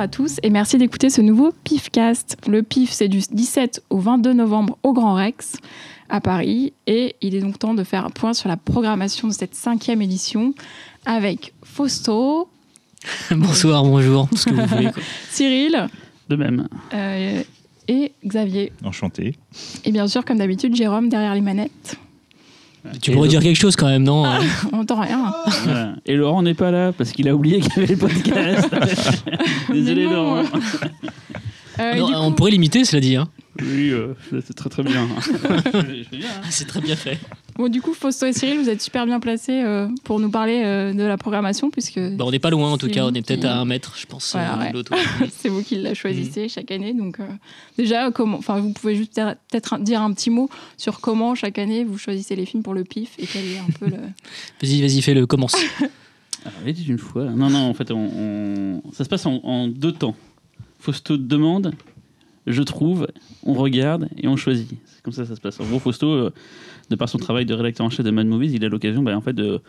à tous et merci d'écouter ce nouveau PIFcast. Le PIF, c'est du 17 au 22 novembre au Grand Rex à Paris et il est donc temps de faire un point sur la programmation de cette cinquième édition avec Fausto, Bonsoir, bonjour, tout ce que vous voulez. quoi. Cyril De même. euh, et Xavier. Enchanté. Et bien sûr, comme d'habitude, Jérôme derrière les manettes. Tu Et pourrais le- dire quelque chose quand même, non hein On n'entend rien. Voilà. Et Laurent n'est pas là parce qu'il a oublié qu'il y avait le podcast. Désolé. Laurent. Euh, Non, On coup- pourrait l'imiter, cela dit. Hein. Oui, euh, c'est très très bien. Hein. C'est très bien fait. Bon, du coup, Fausto et Cyril, vous êtes super bien placés euh, pour nous parler euh, de la programmation, puisque Bon, on n'est pas loin en tout cas, on est peut-être qui- à un mètre, je pense, Voilà, euh, l'un ouais. l'autre. c'est vous qui la Mm. choisissez chaque année. Donc, euh, déjà, comment, enfin, vous pouvez juste peut-être dire un petit mot sur comment chaque année vous choisissez les films pour le PIF et quel est un peu le. Vas-y, vas-y, fais-le, commence. Alors, il était une fois. Non, non, en fait, on, on- ça se passe en, en deux temps. Fausto demande, je trouve, on regarde et on choisit. C'est comme ça que ça se passe. En gros, Fausto, euh, de par son travail de rédacteur en chef de Mad Movies, il a l'occasion bah, en fait, de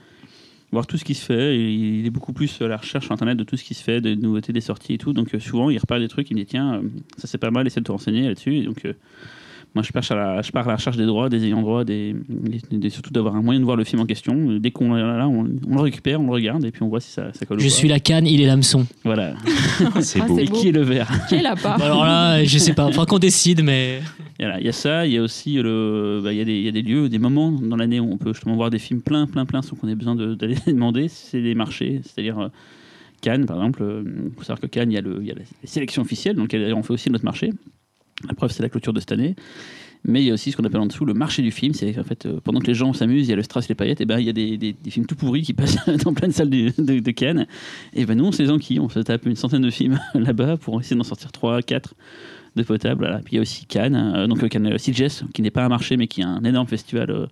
voir tout ce qui se fait. Il est beaucoup plus à la recherche sur Internet de tout ce qui se fait, des nouveautés, des sorties et tout. Donc euh, souvent, il repère des trucs, il me dit tiens, euh, ça c'est pas mal, essaie de te renseigner là-dessus. Donc, euh, moi, je pars, à la, je pars à la recherche des droits, des ayants droit, des, des- des- surtout d'avoir un moyen de voir le film en question. Dès qu'on est là, on, on le récupère, on le regarde et puis on voit si ça, ça colle ou Je pas. suis la canne, il est l'hameçon. Voilà. C'est Ah, beau. Et qui est le vert? Qui est là-bas Bon, alors là, je sais pas, enfin qu'on décide, mais. Voilà, Il y a ça, il y a aussi le, bah, il y, a des- il y a des lieux, des moments dans l'année où on peut justement voir des films plein, plein, plein sans qu'on ait besoin de- d'aller les demander. C'est les marchés, c'est-à-dire euh, Cannes par exemple. Il faut savoir que Cannes, il y a, le, il y a la sélection officielle, donc on fait aussi notre marché. La preuve, c'est la clôture de cette année. Mais il y a aussi ce qu'on appelle en dessous le marché du film. C'est en fait, euh, pendant que les gens s'amusent, il y a le strass, les paillettes, et ben il y a des, films tout pourris qui passent dans plein de salles de, de, de Cannes. Et ben nous, on se les enquille. On se tape une centaine de films là-bas pour essayer d'en sortir 3, 4 de potable. Voilà. Puis il y a aussi Cannes, euh, donc euh, Cannes euh, Sitges, qui n'est pas un marché, mais qui est un énorme festival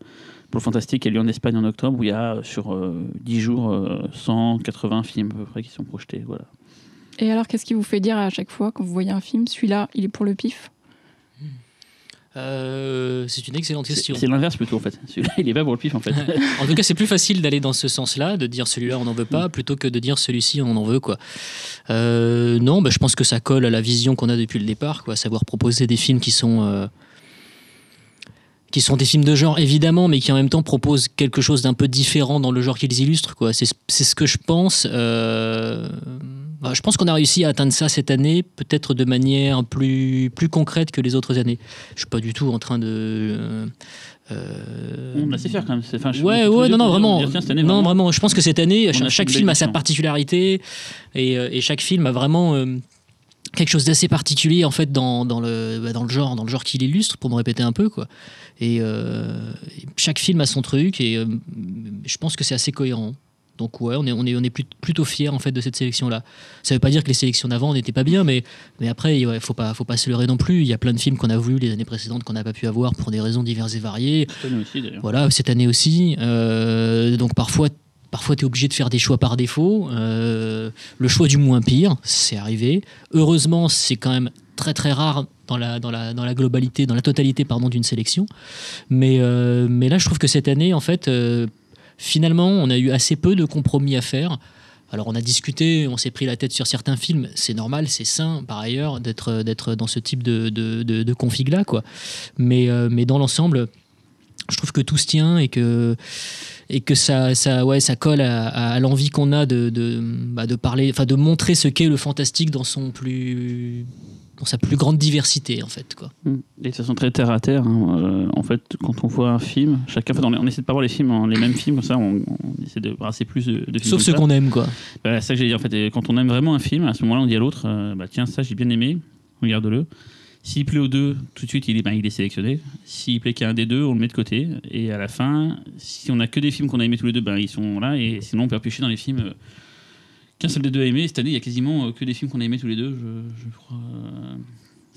pour le fantastique qui a lieu en Espagne en octobre, où il y a sur euh, 10 jours euh, 180 films à peu près qui sont projetés. Et alors, qu'est-ce qui vous fait dire à chaque fois quand vous voyez un film, celui-là, il est pour le PIF? Euh, c'est une excellente question. c'est l'inverse plutôt en fait. Celui-là, il est pas pour le pif en fait. En tout cas, c'est plus facile d'aller dans ce sens-là, de dire celui-là on n'en veut pas, plutôt que de dire celui-ci on en veut quoi. Euh, non, bah, je pense que ça colle à la vision qu'on a depuis le départ, quoi, savoir proposer des films qui sont euh, qui sont des films de genre évidemment, mais qui en même temps proposent quelque chose d'un peu différent dans le genre qu'ils illustrent quoi. C'est c'est ce que je pense. Euh, je pense qu'on a réussi à atteindre ça cette année, peut-être de manière plus plus concrète que les autres années. Je suis pas du tout en train de euh, euh, On l'a sait faire quand même. Enfin, je- Ouais, ouais, non, non, vraiment. dire, tiens, cette année, non, vraiment, vraiment. Je pense que cette année, a chaque film a sa particularité et, euh, et chaque film a vraiment euh, quelque chose d'assez particulier en fait dans, dans le bah, dans le genre, dans le genre qu'il illustre, pour me répéter un peu quoi. Et, euh, chaque film a son truc et je pense que c'est assez cohérent. Donc ouais, on est, on est, on est plut- plutôt fiers en fait de cette sélection-là. Ça veut pas dire que les sélections d'avant n'étaient pas bien, mais, mais après, il faut pas, faut pas se leurrer non plus. Il y a plein de films qu'on a voulu les années précédentes qu'on n'a pas pu avoir pour des raisons diverses et variées. cette année aussi d'ailleurs. Voilà, cette année aussi. Euh, donc parfois, parfois tu es obligé de faire des choix par défaut. Euh, le choix du moins pire, c'est arrivé. Heureusement, c'est quand même très très rare dans la, dans la, dans la globalité, dans la totalité pardon, d'une sélection. Mais, euh, mais là, je trouve que cette année, en fait, euh, finalement, on a eu assez peu de compromis à faire. Alors on a discuté, on s'est pris la tête sur certains films, c'est normal, c'est sain par ailleurs d'être dans ce type de, de, config-là. Mais, euh, mais dans l'ensemble, je trouve que tout se tient et que et que ça ça ouais ça colle à, l'envie qu'on a de de, bah, de de montrer ce qu'est le fantastique dans son plus dans sa plus grande diversité en fait quoi Mm. Et de façon très terre à terre. hein, euh, en fait, quand on voit un film, chacun, en fait, on, on essaie de pas voir les films, en- les mêmes films, comme ça, on, on essaie de brasser plus de, de films. sauf ceux qu'on aime quoi Voilà, c'est ça que j'ai dit en fait. Et quand on aime vraiment un film, à ce moment-là, on dit à l'autre euh, bah, Tiens, ça, j'ai bien aimé, regarde-le. S'il plaît aux deux, tout de suite, il est, bah, il est sélectionné. S'il plaît qu'à un des deux, on le met de côté. Et à la fin, si on a que des films qu'on a aimés tous les deux, bah, ils sont là. Et sinon, on peut piocher dans les films euh, qu'un seul des deux a aimé. Cette année, il y a quasiment euh, que des films qu'on a aimés tous les deux. Je, je crois.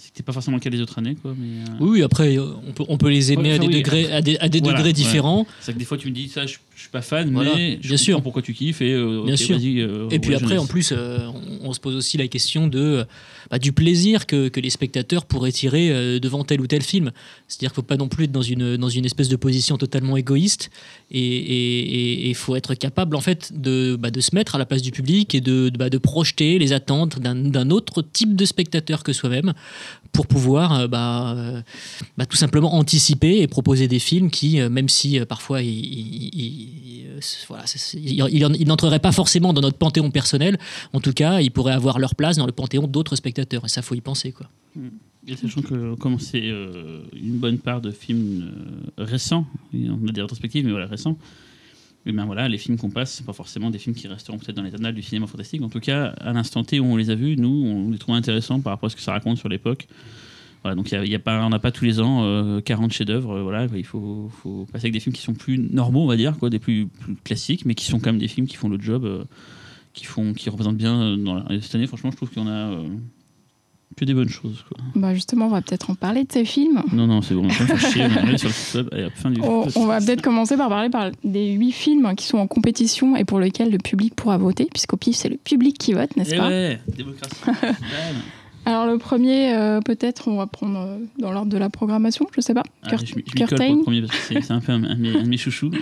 C'était pas forcément le cas des autres années, quoi. Mais, euh, Oui, oui, après, euh, on peut, on peut les aimer Ouais, à des oui. degrés, à des, à des Voilà, degrés ouais. différents. C'est que des fois, tu me dis ça, je, je suis pas fan, Voilà, mais je bien sûr. pourquoi tu kiffes. Et, euh, Bien sûr. euh, Et puis ouais, après, en plus, on, on se pose aussi la question de, bah, du plaisir que, que les spectateurs pourraient tirer devant tel ou tel film. C'est-à-dire qu'il ne faut pas non plus être dans une, dans une espèce de position totalement égoïste. Et il faut être capable, en fait, de, bah, de se mettre à la place du public et de, de, bah, de projeter les attentes d'un d'un autre type de spectateur que soi-même pour pouvoir euh, bah, euh, bah, tout simplement anticiper et proposer des films qui, euh, même si parfois il, il- il- euh, voilà, il- pas forcément dans notre panthéon personnel, en tout cas, ils pourraient avoir leur place dans le panthéon d'autres spectateurs. Et ça, faut y penser. Quoi. Et sachant que comme c'est une bonne part de films récents, on a des rétrospectives, mais voilà, récents, et bien voilà, les films qu'on passe, c'est pas forcément des films qui resteront peut-être dans les annales du cinéma fantastique. En tout cas, à l'instant T où on les a vus, nous, on les trouve intéressants par rapport à ce que ça raconte sur l'époque. Voilà, donc y y a pas, on n'a pas tous les ans euh, 40 chefs-d'œuvre. euh, voilà, il faut, faut passer avec des films qui sont plus normaux, on va dire, quoi, des plus, classiques, mais qui sont quand même des films qui font le job, euh, qui font, qui représentent bien. euh, cette année, franchement, je trouve qu'on a que des bonnes choses. Quoi. Bah justement, on va peut-être en parler de ces films. Non, non, c'est bon, on va peut-être commencer par parler par des huit films qui sont en compétition et pour lesquels le public pourra voter, puisqu'au pif, c'est le public qui vote, n'est-ce Eh pas ouais, démocratie. Alors le premier, euh, peut-être, on va prendre euh, dans l'ordre de la programmation, je sais pas. Kurt- je je pour Curtain. le premier parce que c'est un peu un, un de mes, un de mes chouchous.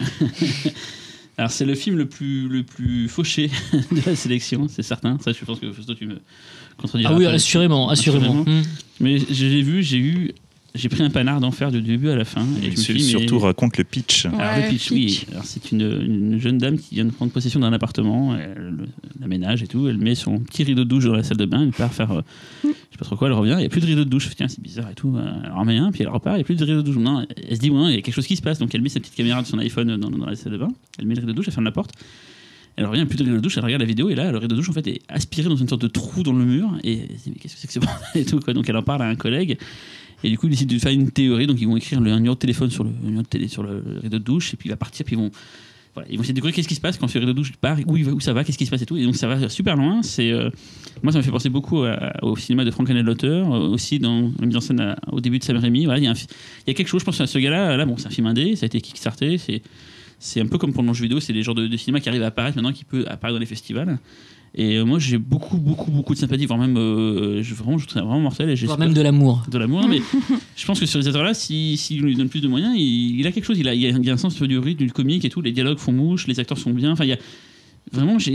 Alors, c'est le film le plus, le plus fauché de la sélection, c'est certain. Ça, je pense que Fausto, tu me Ah oui, assurément, assurément. Assurément. Hmm. Mais je l'ai vu, j'ai eu. J'ai pris un panard d'enfer du début à la fin. Et je me suis Sur- dit, mais- Surtout raconte le pitch. Ouais, Alors, le pitch, pitch. oui. Alors, c'est une, une jeune dame qui vient de prendre possession d'un appartement, elle l'aménage et tout. Elle met son petit rideau de douche dans la salle de bain, elle part faire. euh, je sais pas trop quoi, elle revient, il n'y a plus de rideau de douche. Tiens, c'est bizarre et tout. Elle en remet un, puis elle repart, il n'y a plus de rideau de douche. Non, elle se dit, ouais, il y a quelque chose qui se passe. Donc, elle met sa petite caméra de son iPhone dans, dans la salle de bain, elle met le rideau de douche, elle ferme la porte. Elle revient, plus de rideau de douche, elle regarde la vidéo et là, le rideau de douche en fait est aspiré dans une sorte de trou dans le mur. Et elle dit, mais qu'est-ce que c'est que ce bordel. Donc, elle en parle à un collègue. Et du coup, ils décident de faire une théorie. Donc, ils vont écrire le un numéro de téléphone sur le, numéro de télé, sur le rideau de douche. Et puis, il va partir. Puis, ils vont, ils vont essayer de découvrir qu'est-ce qui se passe quand ce rideau de douche part, où, où ça va, qu'est-ce qui se passe et tout. Et donc, ça va super loin. Euh, moi, ça me fait penser beaucoup au cinéma de Frank l'auteur, aussi dans la mise en scène au début de Sam Raimi. Voilà, il y a quelque chose, je pense, à ce gars-là. Là, bon, c'est un film indé, ça a été kickstarté. C'est, c'est un peu comme pour le jeu vidéo, c'est des genres de, de cinéma qui arrivent à apparaître maintenant, qui peut apparaître dans les festivals. Et euh, moi, j'ai beaucoup, beaucoup, beaucoup de sympathie, voire même, euh, je, vraiment, je trouve ça vraiment mortel. Et Voire même de l'amour. de l'amour, mais je pense que ce réalisateur-là, s'il si, lui donne plus de moyens, il, il a quelque chose. Il a, il a un sens du rythme, du comique et tout. Les dialogues font mouche, les acteurs sont bien. Enfin, il y a. Vraiment, c'est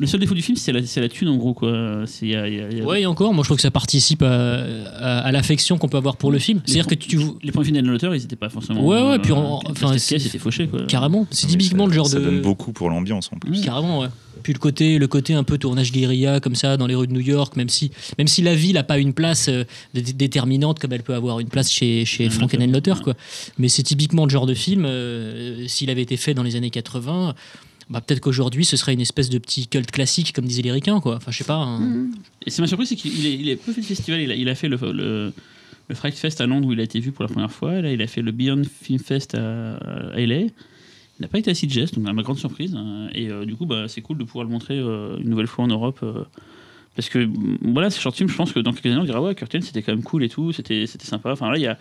le seul défaut du film, c'est la, la thune en gros. Quoi. C'est- il y a- il y a- il y a- Ouais, et encore, moi je trouve que ça participe à, à- à l'affection qu'on peut avoir pour le film. Les C'est-à-dire que tu. Les points finaux de l'auteur, ils étaient pas forcément. Ouais, ouais, puis enfin, c'était fauché. Quoi. Carrément, c'est typiquement ça- le genre ça de. donne beaucoup pour l'ambiance en plus. Carrément, ouais. Puis le côté, le côté un peu tournage guérilla comme ça dans les rues de New York, même si, même si la ville n'a pas une place euh, dé- déterminante comme elle peut avoir une place chez, chez Ouais, Frankenheimer, ouais. quoi. Mais c'est typiquement le genre de film, euh, s'il avait été fait dans les années 80, bah, peut-être qu'aujourd'hui ce serait une espèce de petit culte classique comme disaient les ricains, quoi. Enfin, je sais pas. hein. Mm. Et c'est ma surprise, c'est qu'il est- il a peu fait de festival. Il a, il a fait le, le, le Fright Fest à Londres où il a été vu pour la première fois. Là, il a fait le Beyond Film Fest à, à LA. Il n'a pas été à Sitges, donc à ma grande surprise. hein. Et euh, du coup, bah, c'est cool de pouvoir le montrer euh, une nouvelle fois en Europe. euh, parce que voilà, ce short film, je pense que dans quelques années, on dira ouais, Curtain, c'était quand même cool et tout, c'était c'était sympa. Enfin là, il y a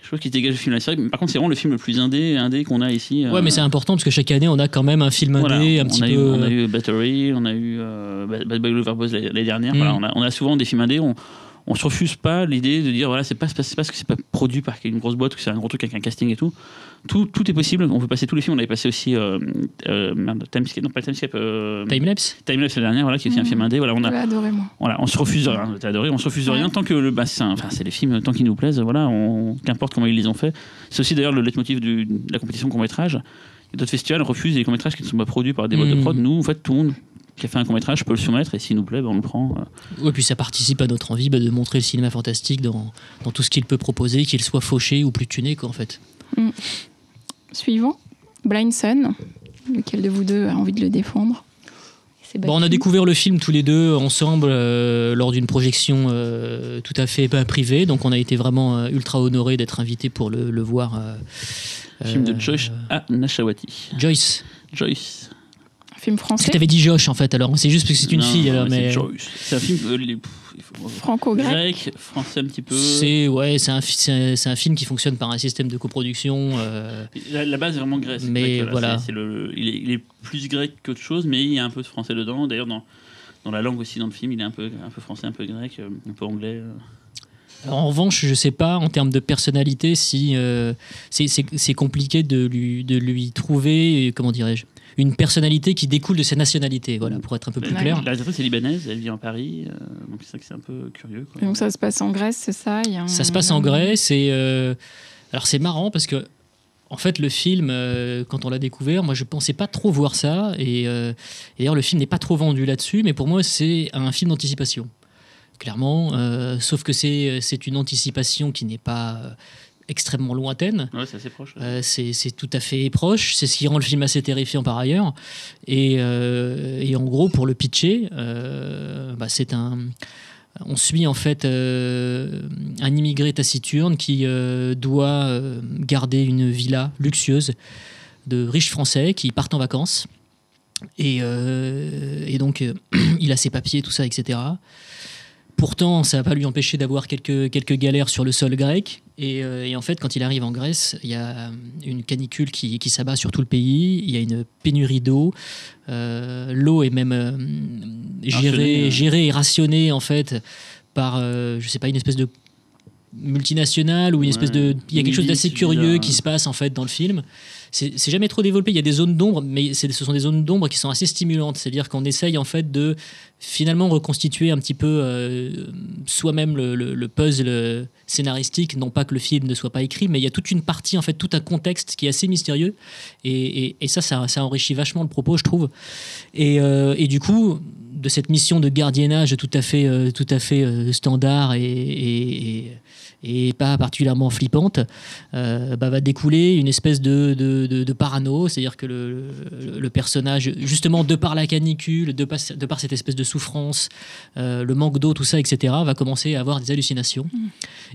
quelque chose qui dégage du film de la série. Mais par contre, c'est vraiment le film le plus indé, indé qu'on a ici. Ouais, euh, mais c'est important parce que chaque année on a quand même un film indé, voilà, un on petit a peu. Eu, on a eu Battery, on a eu euh, Bad Boy Lover Buzz l'année l'année dernière. Mm. Voilà, on, a, on a souvent des films indés. On, on se refuse pas l'idée de dire voilà c'est pas c'est parce que c'est pas produit par une grosse boîte que c'est un gros truc avec un casting et tout. Tout, tout est possible. On peut passer tous les films. On avait passé aussi euh, euh, merde, Timescape, non pas Timescape, euh, Timelapse Timelapse l'année dernière, voilà qui est un Mm. film indé. Voilà, on a, adoré, moi. voilà, on se refuse de rien. Adoré. On se refuse de Ouais. rien tant que le, bah, c'est un- enfin, c'est les films tant qu'ils nous plaisent. Voilà, on, qu'importe comment ils les ont fait. C'est aussi d'ailleurs le leitmotiv du- de la compétition court métrage. D'autres festivals refusent les courts métrages qui ne sont pas produits par des boîtes de Mm. prod. Nous, en fait, tout le monde qui a fait un court métrage peut le soumettre et s'il nous plaît, ben, on le prend. euh. Ouais, puis ça participe à notre envie bah, de montrer le cinéma fantastique dans, dans tout ce qu'il peut proposer, qu'il soit fauché ou plus tuné, quoi, en fait. Suivant, Blind Sun. Lequel de vous deux a envie de le défendre? Bon, on a découvert le film tous les deux ensemble euh, lors d'une projection euh, tout à fait pas privée, donc on a été vraiment euh, ultra honorés d'être invités pour le, le voir. euh, Film de euh, Joyce A. Nashawati. Joyce. Joyce. Film français t'avais dit Josh en fait, alors c'est juste parce que c'est une Non, fille alors, c'est mais. Joyce. C'est un film. euh, franco-grec. grec, français un petit peu. C'est ouais, c'est un, c'est film qui fonctionne par un système de coproduction. euh, La, la base est vraiment Grèce. Mais grec, voilà. c'est- c'est le, il, est, il est plus grec qu'autre chose, mais il y a un peu de français dedans. D'ailleurs, dans, dans la langue aussi, dans le film, il est un peu, un peu français, un peu grec, euh, un peu anglais. Alors, en revanche, je sais pas en termes de personnalité si euh, c'est- compliqué de lui, de lui trouver, comment dirais-je, une personnalité qui découle de sa nationalité, voilà, pour être un peu plus La- clair. La réalisatrice est libanaise, elle vit en Paris, euh, donc c'est vrai que c'est un peu curieux. quoi. Donc ça se passe en Grèce, c'est ça? Il y a un- Ça se passe en Grèce et euh, alors c'est marrant parce que en fait le film euh, quand on l'a découvert, moi je pensais pas trop voir ça et, euh, et d'ailleurs le film n'est pas trop vendu là-dessus, mais pour moi c'est un film d'anticipation. Clairement, euh, sauf que c'est c'est une anticipation qui n'est pas euh, extrêmement lointaine. Ouais, c'est assez proche. ouais. Euh, c'est tout à fait proche. C'est ce qui rend le film assez terrifiant par ailleurs. Et, euh, et en gros, pour le pitcher, euh, bah, c'est un. On suit en fait un immigré taciturne qui doit garder une villa luxueuse de riches Français qui partent en vacances. Et, et donc, il a ses papiers, tout ça, etc. Pourtant, ça va pas lui empêcher d'avoir quelques, quelques galères sur le sol grec. Et, euh, et en fait, quand il arrive en Grèce, il y a une canicule qui, qui s'abat sur tout le pays. Il y a une pénurie d'eau. Euh, L'eau est même euh, gérée, hein. gérée et rationnée en fait par, euh, je sais pas, une espèce de multinationale ou une espèce de. Il y a quelque chose d'assez curieux bizarre. qui se passe en fait dans le film. C'est jamais trop développé. Il y a des zones d'ombre, mais ce sont des zones d'ombre qui sont assez stimulantes. C'est-à-dire qu'on essaye en fait de finalement reconstituer un petit peu euh, soi-même le, le- le puzzle scénaristique. Non pas que le film ne soit pas écrit, mais il y a toute une partie, en fait, tout un contexte qui est assez mystérieux. Et, ça, ça, enrichit vachement le propos, je trouve. Et, euh, et du coup, de cette mission de gardiennage tout à fait, euh, tout à fait standard et- et pas particulièrement flippante, euh, bah, va découler une espèce de, de, de- de parano, c'est-à-dire que le, le- le personnage, justement de par la canicule, de par, de par cette espèce de souffrance, euh, le manque d'eau, tout ça, etc., va commencer à avoir des hallucinations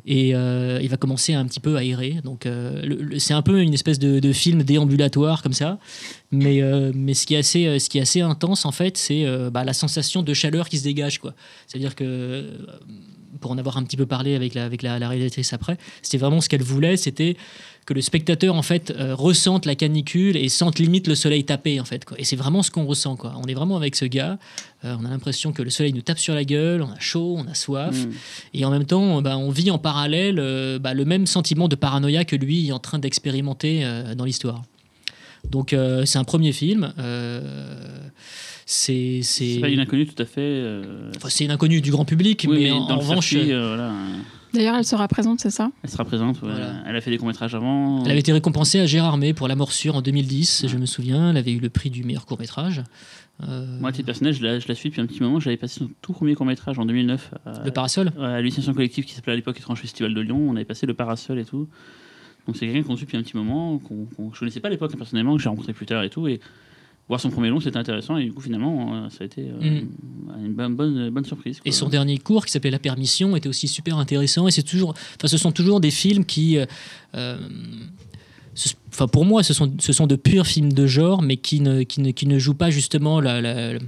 et euh, il va commencer un petit peu à errer. Donc c'est un peu une espèce de, de film déambulatoire comme ça, mais, mais ce, qui est assez, ce qui est assez intense en fait, c'est bah, la sensation de chaleur qui se dégage. quoi. C'est-à-dire que pour en avoir un petit peu parlé avec la, avec la, la réalisatrice après, c'était vraiment ce qu'elle voulait, c'était que le spectateur en fait euh, ressente la canicule et sente limite le soleil taper en fait quoi. Et c'est vraiment ce qu'on ressent quoi. On est vraiment avec ce gars, euh, on a l'impression que le soleil nous tape sur la gueule, on a chaud, on a soif, Mm. et en même temps bah, on vit en parallèle euh, bah, le même sentiment de paranoïa que lui est en train d'expérimenter dans l'histoire. Donc c'est un premier film. C'est pas une inconnue tout à fait. euh, enfin, c'est une inconnue du grand public, oui, mais, mais en, revanche, circuit, euh, voilà, euh, D'ailleurs, elle sera présente, c'est ça? Elle sera présente. ouais. Voilà. Elle a fait des courts-métrages avant. Elle avait été récompensée à Gérardmer pour La Morsure en 2010, je me souviens. Elle avait eu le prix du meilleur court métrage. Euh, Moi, à titre personnel, je la, je la suis depuis un petit moment. J'avais passé son tout premier court-métrage en 2009 à, le parasol? à l'Initiation collective qui s'appelait à l'époque Étrange Festival de Lyon. On avait passé le parasol et tout. Donc c'est quelqu'un qu'on suit depuis un petit moment, qu'on qu'on- je connaissais pas à l'époque hein, personnellement, que j'ai rencontré plus tard et tout. Et voir son premier long, c'était intéressant. Et du coup, finalement, euh, ça a été euh, une bonne, bonne, bonne surprise. quoi. Mm. Et son dernier cours, qui s'appelait La Permission, était aussi super intéressant. Et c'est toujours, enfin, ce sont toujours des films qui, euh, euh, ce- pour moi, ce sont, ce sont de purs films de genre, mais qui ne, qui ne, qui ne jouent pas justement la, la- la-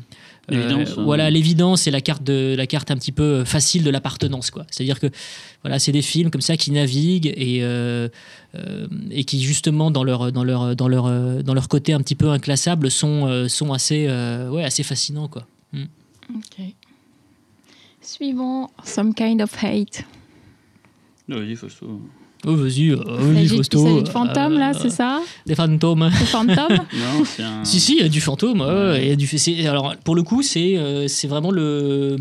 L'évidence, euh, hein. voilà l'évidence et la carte de la carte un petit peu facile de l'appartenance quoi c'est à dire que voilà c'est des films comme ça qui naviguent et euh, euh, et qui justement dans leur dans leur dans leur euh, dans leur côté un petit peu inclassable sont euh, sont assez euh, ouais assez fascinants quoi Ok. Suivant, Some Kind of Hate. Vas-y, Fausto. Oh vas-y euh, Il oui Fausto, s'agit de fantômes, là, euh, c'est ça des fantômes Des fantômes Non, c'est un. Si, si, il y a du fantôme. ouais, y a du, c'est- alors, pour le coup, c'est euh, c'est vraiment le.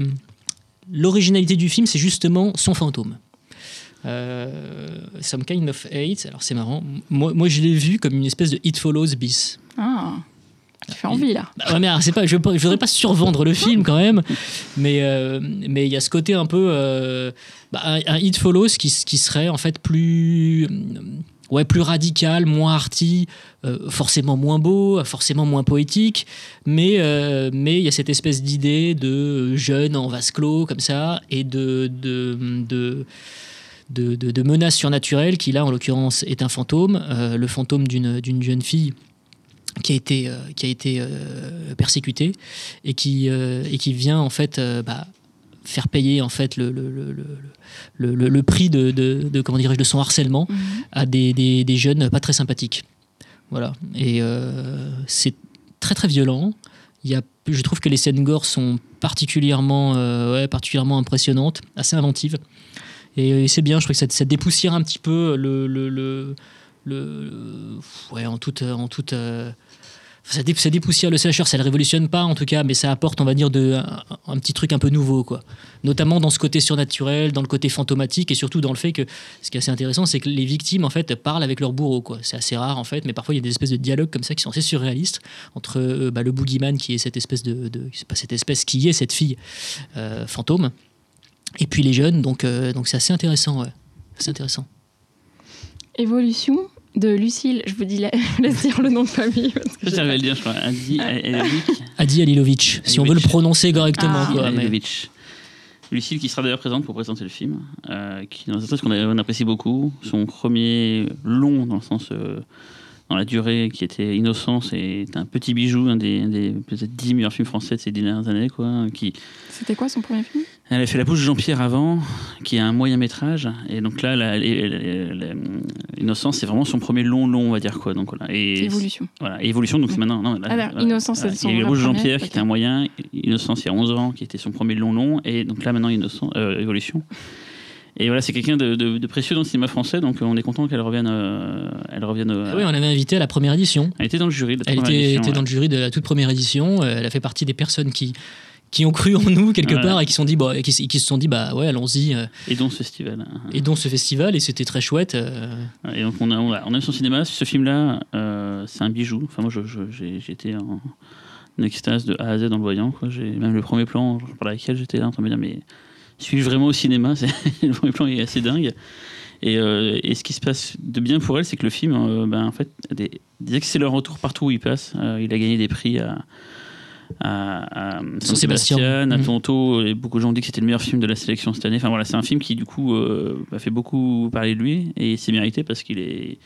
L'originalité du film, c'est justement son fantôme. Euh, Some Kind of Hate, alors c'est marrant. Moi, moi je l'ai vu comme une espèce de It Follows bis. Ah, tu fais envie, là. Bah ouais, mais pas, je ne voudrais pas survendre le film quand même, mais euh, mais il y a ce côté un peu. euh, bah, un, un It Follows qui, qui serait en fait plus. euh, Ouais, plus radical, moins arty, forcément moins beau, forcément moins poétique, mais mais il y a cette espèce d'idée de jeune en vase clos comme ça et de de, de de, de, de menace surnaturelle qui là en l'occurrence est un fantôme, le fantôme d'une d'une jeune fille qui a été, euh, qui a été euh, persécuté et qui, euh, et qui vient en fait bah, faire payer en fait le, le, le, le, le- le prix de, de, de- comment dirais-je de son harcèlement Mhm. à des, des, des jeunes pas très sympathiques. Voilà. Et c'est très très violent. Il y a, je trouve que les scènes gore sont particulièrement, ouais, particulièrement impressionnantes, assez inventives. Et, et c'est bien, je trouve que ça, ça dépoussière un petit peu le. le, ouais, en toute. En toute ça, dé- ça dépoussière le slasher, ça le révolutionne pas en tout cas, mais ça apporte, on va dire, de, un, petit truc un peu nouveau, quoi. Notamment dans ce côté surnaturel, dans le côté fantomatique, et surtout dans le fait que ce qui est assez intéressant, c'est que les victimes en fait parlent avec leur bourreau, quoi. C'est assez rare en fait, mais parfois il y a des espèces de dialogues comme ça qui sont assez surréalistes entre euh, bah, le boogeyman qui est cette espèce de, de pas cette espèce qui est cette fille euh, fantôme, et puis les jeunes. Donc euh, donc c'est assez intéressant, ouais. C'est intéressant. Évolution? De Lucille. Je vous dis, la- je vous laisse dire le nom de famille. parce que pas- le dire, je crois. Adi Elilovic. Adi Alilovic, si on veut le Alilovic. prononcer correctement, Ah. quoi. mais-. Lucille qui sera d'ailleurs présente pour présenter le film, euh, qui est dans un sens qu'on apprécie beaucoup. Son premier long, dans le sens, euh, dans la durée, qui était Innocence, est un petit bijou, un des, des peut-être 10 meilleurs films français de ces dernières années. Quoi, qui, C'était quoi son premier film? Elle a fait La bouche de Jean-Pierre avant, qui est un moyen métrage. Et donc là, la, la- Innocence, c'est vraiment son premier long, long, on va dire. quoi. Donc, voilà. Et Évolution. Voilà, et Évolution, donc c'est maintenant. Non, là, Ah, voilà. Innocence, c'est Voilà. son Il y a eu La Bouche de Jean-Pierre, qui était un moyen. Innocence, il y a 11 ans, qui était son premier long long. Et donc là, maintenant, Innocence, euh, Évolution. Et voilà, c'est quelqu'un de, de- de précieux dans le cinéma français, donc euh, on est content qu'elle revienne. euh, elle revienne euh, Ah oui, on l'avait invitée à la première édition. Elle était dans le jury de la Elle était, édition, était ouais. dans le jury de la toute première édition. Euh, Elle a fait partie des personnes qui, qui ont cru en nous quelque Ouais. part et qui, sont dit, bah, qui, s- qui se sont dit bah ouais allons-y euh, Et dont ce festival. hein. et dont ce festival et c'était très chouette. euh, Et donc on, a, on, a- on aime son cinéma. Ce film-là, euh, c'est un bijou. Enfin, moi, j'ai été en, en extase de A à Z dans le voyant. quoi. J'ai Même le premier plan, je parlais avec elle, j'étais là en train de me dire, mais suis-je vraiment au cinéma? Le premier plan est assez dingue. Et, euh, et ce qui se passe de bien pour elle, c'est que le film, euh, ben, en fait, a des, des excellents retours partout où il passe. Euh, il a gagné des prix à, à, à San Sébastien. à Mhm. Toronto, et beaucoup de gens ont dit que c'était le meilleur film de la sélection cette année. Enfin voilà, c'est un film qui du coup euh, a fait beaucoup parler de lui et c'est mérité parce qu'il est,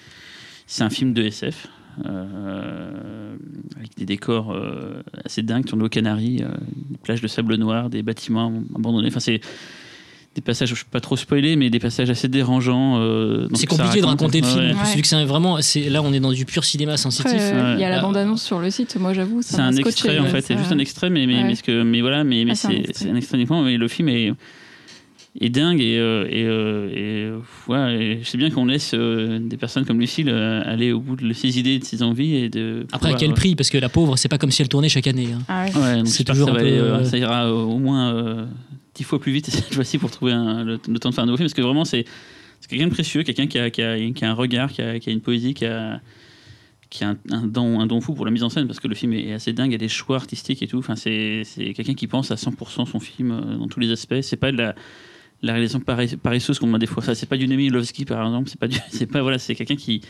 c'est un film de SF. euh, avec des décors euh, assez dingues, tourné aux Canaries, euh, des plages de sable noir, des bâtiments abandonnés. Enfin, c'est des passages, je ne peux pas trop spoiler, mais des passages assez dérangeants. euh, C'est compliqué de raconte. raconter le film. Ouais. vu que c'est vraiment, c'est là on est dans du pur cinéma sensitif. Après, euh, il y a la bande-annonce sur le site, moi j'avoue. C'est un scotché, extrait en fait, c'est juste un extrait, mais, mais, Ouais. mais, ce que, mais voilà, mais, mais Ah, c'est un extrait. c'est un extrait uniquement, mais le film est, est dingue et, euh, et, euh, et, ouais, et je sais bien qu'on laisse euh, des personnes comme Lucille euh, aller au bout de ses idées, de ses envies et de. Après à quel prix? Parce que la pauvre, c'est pas comme si elle tournait chaque année. hein. Ah ouais. Ouais, donc C'est toujours ça, un aller, peu, ça ira au moins euh, dix fois plus vite cette fois-ci pour trouver le, temps de faire un nouveau film parce que vraiment c'est quelqu'un de précieux, quelqu'un qui a, un regard, qui a, une poésie, qui a, un, don, fou pour la mise en scène parce que le film est assez dingue, il y a des choix artistiques et tout. Enfin, c'est quelqu'un qui pense à 100% son film euh, dans tous les aspects. C'est pas de la, la réalisation paresse- paresseuse qu'on a des fois. Ça, c'est pas du Nemi Lovski par exemple. Pas voilà, c'est quelqu'un qui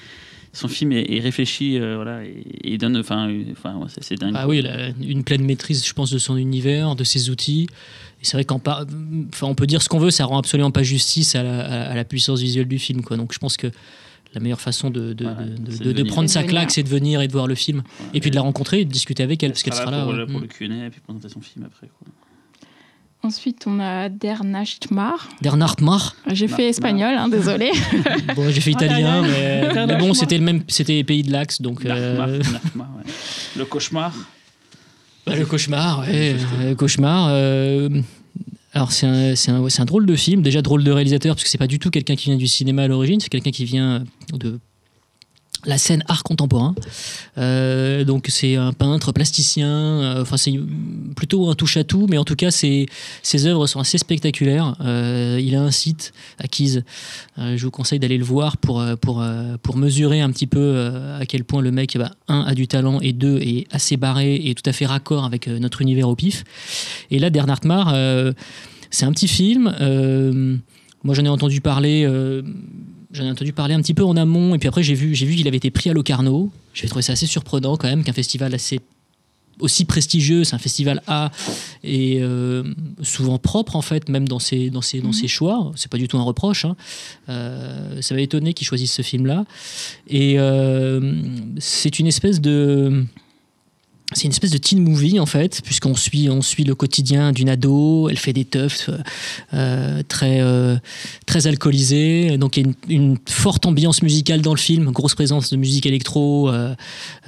son film est, est réfléchi, euh, voilà, et, donne, enfin, enfin, ouais, c'est c'est dingue. Ah oui, une pleine maîtrise, je pense, de son univers, de ses outils. Et c'est vrai par- enfin, on peut dire ce qu'on veut, ça rend absolument pas justice à la, à- à la puissance visuelle du film. Quoi. Donc je pense que la meilleure façon de, de, Voilà, de- de- c'est de- de de venir. prendre sa claque, c'est de venir et de voir le film. Voilà. Et puis de la rencontrer et de discuter avec elle, parce qu'elle sera là. pour, ouais. le- pour Mm. le Q&A et puis présenter son film après. Quoi. Ensuite, on a Der Nachtmar. Bernard Mar. J'ai Mar- fait espagnol, hein, désolé. Bon, j'ai fait italien, mais, mais bon, c'était le même, c'était pays de l'Axe, donc euh. Le cauchemar. bah, le cauchemar, ouais, euh, cauchemar. euh, alors c'est un, c'est un, ouais, c'est un drôle de film, déjà drôle de réalisateur parce que c'est pas du tout quelqu'un qui vient du cinéma à l'origine, c'est quelqu'un qui vient de la scène art contemporain. Euh, donc c'est un peintre, plasticien, euh, enfin c'est plutôt un touche à tout, mais en tout cas ses, ses œuvres sont assez spectaculaires. Euh, il a un site. Euh, je vous conseille d'aller le voir pour pour pour mesurer un petit peu à quel point le mec, bah, un a du talent et deux est assez barré et tout à fait raccord avec notre univers au pif. Et là, Der Nachtmar, euh, c'est un petit film. moi, j'en ai entendu parler. J'en ai entendu parler un petit peu en amont, et puis après j'ai vu, j'ai vu qu'il avait été pris à Locarno. J'ai trouvé ça assez surprenant quand même qu'un festival assez aussi prestigieux, c'est un festival A et euh, souvent propre en fait, même dans ses, dans ses, dans ses choix. C'est pas du tout un reproche. hein. Euh, ça m'a étonné qu'ils choisissent ce film-là. Et euh, c'est une espèce de c'est une espèce de teen movie en fait, puisqu'on suit, on suit le quotidien d'une ado. Elle fait des teufs euh, très, euh, très alcoolisés. Donc il y a une, une forte ambiance musicale dans le film, grosse présence de musique électro, euh,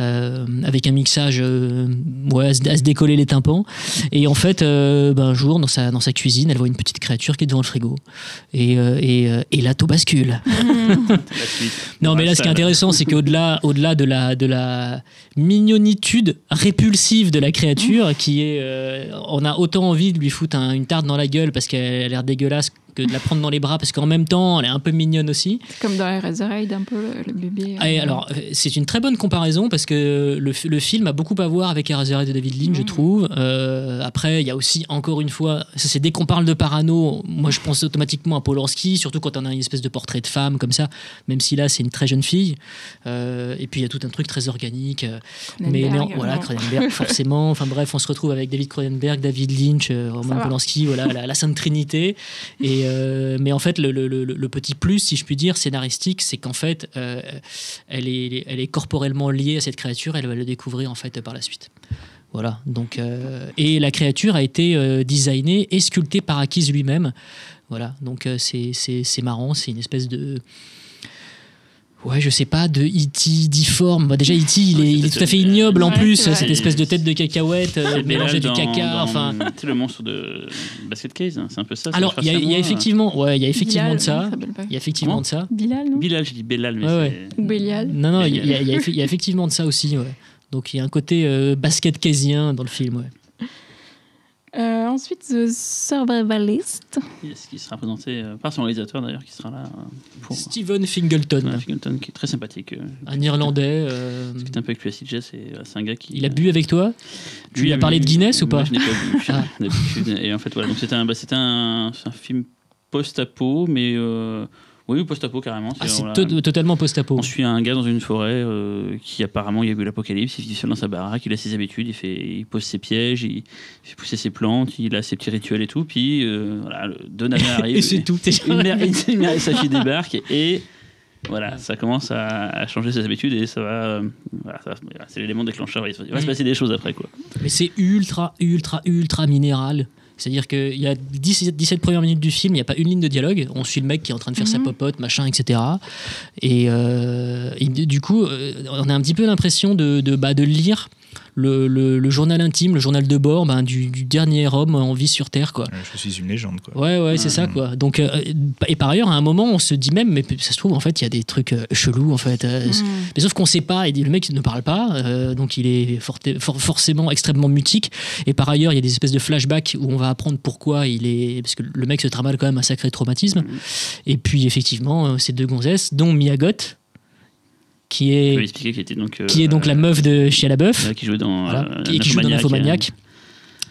euh, avec un mixage euh, ouais, à, se, à se décoller les tympans. Et en fait, euh, ben, un jour, dans sa, dans sa cuisine, elle voit une petite créature qui est devant le frigo. Et, euh, et, euh, et là, tout bascule. Non, mais là, ce qui est intéressant, c'est qu'au-delà au-delà de, la, de la mignonitude répulsive de la créature, qui est. euh, on a autant envie de lui foutre un- une tarte dans la gueule parce qu'elle a l'air dégueulasse que de la prendre dans les bras parce qu'en même temps, elle est un peu mignonne aussi. Comme dans Eraserhead, un peu le, le bébé. Et euh, alors, euh, c'est une très bonne comparaison parce que le, film a beaucoup à voir avec Eraserhead de David Lynch, je Mhm. trouve. Euh, après, il y a aussi, encore une fois, ça c'est dès qu'on parle de parano, moi je pense automatiquement à Polanski, surtout quand on a une espèce de portrait de femme comme ça, même si là c'est une très jeune fille. Euh, et puis il y a tout un truc très organique. mais, mais en- voilà. Cronenberg, forcément. Enfin bref, on se retrouve avec David Cronenberg, David Lynch, Roman. Polanski, voilà, la, la Sainte Trinité. Et, euh, mais en fait, le, petit plus, si je puis dire, scénaristique, c'est qu'en fait, euh, elle, est, elle est corporellement liée à cette créature, elle va le découvrir en fait par la suite. Voilà, donc, euh, et la créature a été designée et sculptée par Akis lui-même. Voilà, donc c'est marrant, c'est une espèce de. Ouais, je sais pas, de E.T. difforme. Bah, déjà, E.T., il, Ouais, est, il est c'est tout à fait ignoble en ouais, plus, c'est vrai. cette espèce de tête de cacahuète euh, mélangée du caca. dans- Enfin, Tu sais, le monstre de Basket Case, hein, c'est un peu ça. c'est alors, il y, a- y effectivement, ouais, il y a effectivement Bilal, de ça. Il y a effectivement Comment de ça. Bilal, non Bilal, j'ai dit Bellal, mais Ouais, ouais. c'est. Ou Bélial Non, non, il y, a- y effectivement de ça aussi. Ouais. Donc il y a un côté euh, basket caisien dans le film. Ouais. Euh, Ensuite, The Survivalist. Yes, qui sera présenté euh, par son réalisateur d'ailleurs, qui sera là euh, pour. Stephen Fingleton, Voilà, Fingleton, qui est très sympathique. euh, un Irlandais. euh, qui est un peu avec lui à CJ, c'est euh, c'est un gars qui. il a bu avec toi? Tu Lui lui as a parlé de Guinness ou pas? je n'ai pas bu. Ah. Et en fait, voilà, donc c'était un, bah, un, c'est un film post-apo, mais euh, oui, post-apo carrément. Ah, C'est to- totalement post-apo. On suit un gars dans une forêt euh, qui apparemment il y a eu l'apocalypse, il vit seul dans sa baraque, il a ses habitudes, il, fait, il pose ses pièges, il, il fait pousser ses plantes, il a ses petits rituels et tout, puis euh, voilà, deux nanas arrivent. Et c'est tout. Une mère, une mère et sa fille débarquent et voilà, ça commence à, à changer ses habitudes et ça va. euh, voilà, va- c'est l'élément déclencheur. Il va, il va se Mm. passer des choses après quoi. Mais c'est ultra, ultra, ultra minéral. C'est-à-dire qu'il y a 17, 17 premières minutes du film, il n'y a pas une ligne de dialogue. On suit le mec qui est en train de faire sa Mhm. popote, machin, etc. Et, euh, et du du coup, euh, on a un petit peu l'impression de, de, bah, de lire le, le- le journal intime, le journal de bord ben, du, du dernier homme en vie sur Terre. Quoi. Je suis une légende, quoi. Ouais, ouais, c'est ça, quoi. Donc, euh, et par ailleurs, à un moment, on se dit même, mais ça se trouve, en fait, il y a des trucs euh, chelous, en fait. Euh, Mm. Mais sauf qu'on sait pas, et le mec ne parle pas, euh, donc il est forte- for- forcément extrêmement mutique. Et par ailleurs, il y a des espèces de flashbacks où on va apprendre pourquoi il est. Parce que le mec se tramale quand même un sacré traumatisme. Mhm. Et puis, effectivement, ces deux gonzesses, dont Miyagot, qui est, expliquer qui était donc. euh, qui est donc la meuf de Chia la Bœuf, euh, qui jouait dans. voilà, euh, qui, qui joue dans Nymphomaniac, Nymphomaniac.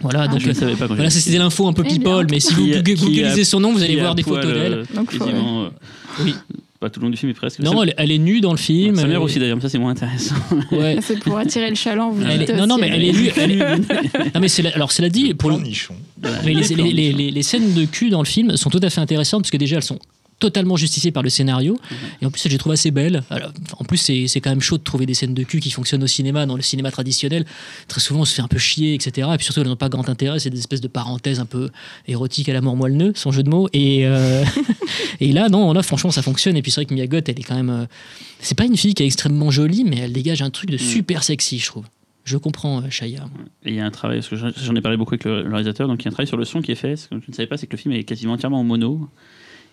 Voilà, Ah, donc je ne euh, savais pas voilà, c'était l'info un peu Eh bien. people, mais si vous googlisez son nom, vous allez voir des poil, photos d'elle. euh, euh, Oui. Pas tout le long du film, mais presque. Non, elle, elle est nue dans le film. Sa mère elle- aussi d'ailleurs, mais ça c'est moins intéressant. Ouais. C'est pour attirer le chaland. Vous Elle est- non, non, mais elle est nue. elle est- non, mais c'est la- alors, cela dit, pour le, mais les, les- les- les- les scènes de cul dans le film sont tout à fait intéressantes parce que déjà elles sont totalement justifiées par le scénario et en plus je les trouve assez belles. Alors, en plus c'est quand même chaud de trouver des scènes de cul qui fonctionnent au cinéma, dans le cinéma traditionnel. Très souvent on se fait un peu chier, etc. Et puis surtout elles n'ont pas grand intérêt, c'est des espèces de parenthèses un peu érotiques à la mort moelle sans jeu de mots. Et, euh, et là non, là franchement ça fonctionne. Et puis c'est vrai que Miyagot elle est quand même... euh, c'est pas une fille qui est extrêmement jolie mais elle dégage un truc de super sexy je trouve. Je comprends euh, Shaya. Et il y a un travail, parce que j'en- ai parlé beaucoup avec le, le réalisateur, donc il y a un travail sur le son qui est fait. Ce que je ne savais pas, c'est que le film est quasiment entièrement en mono.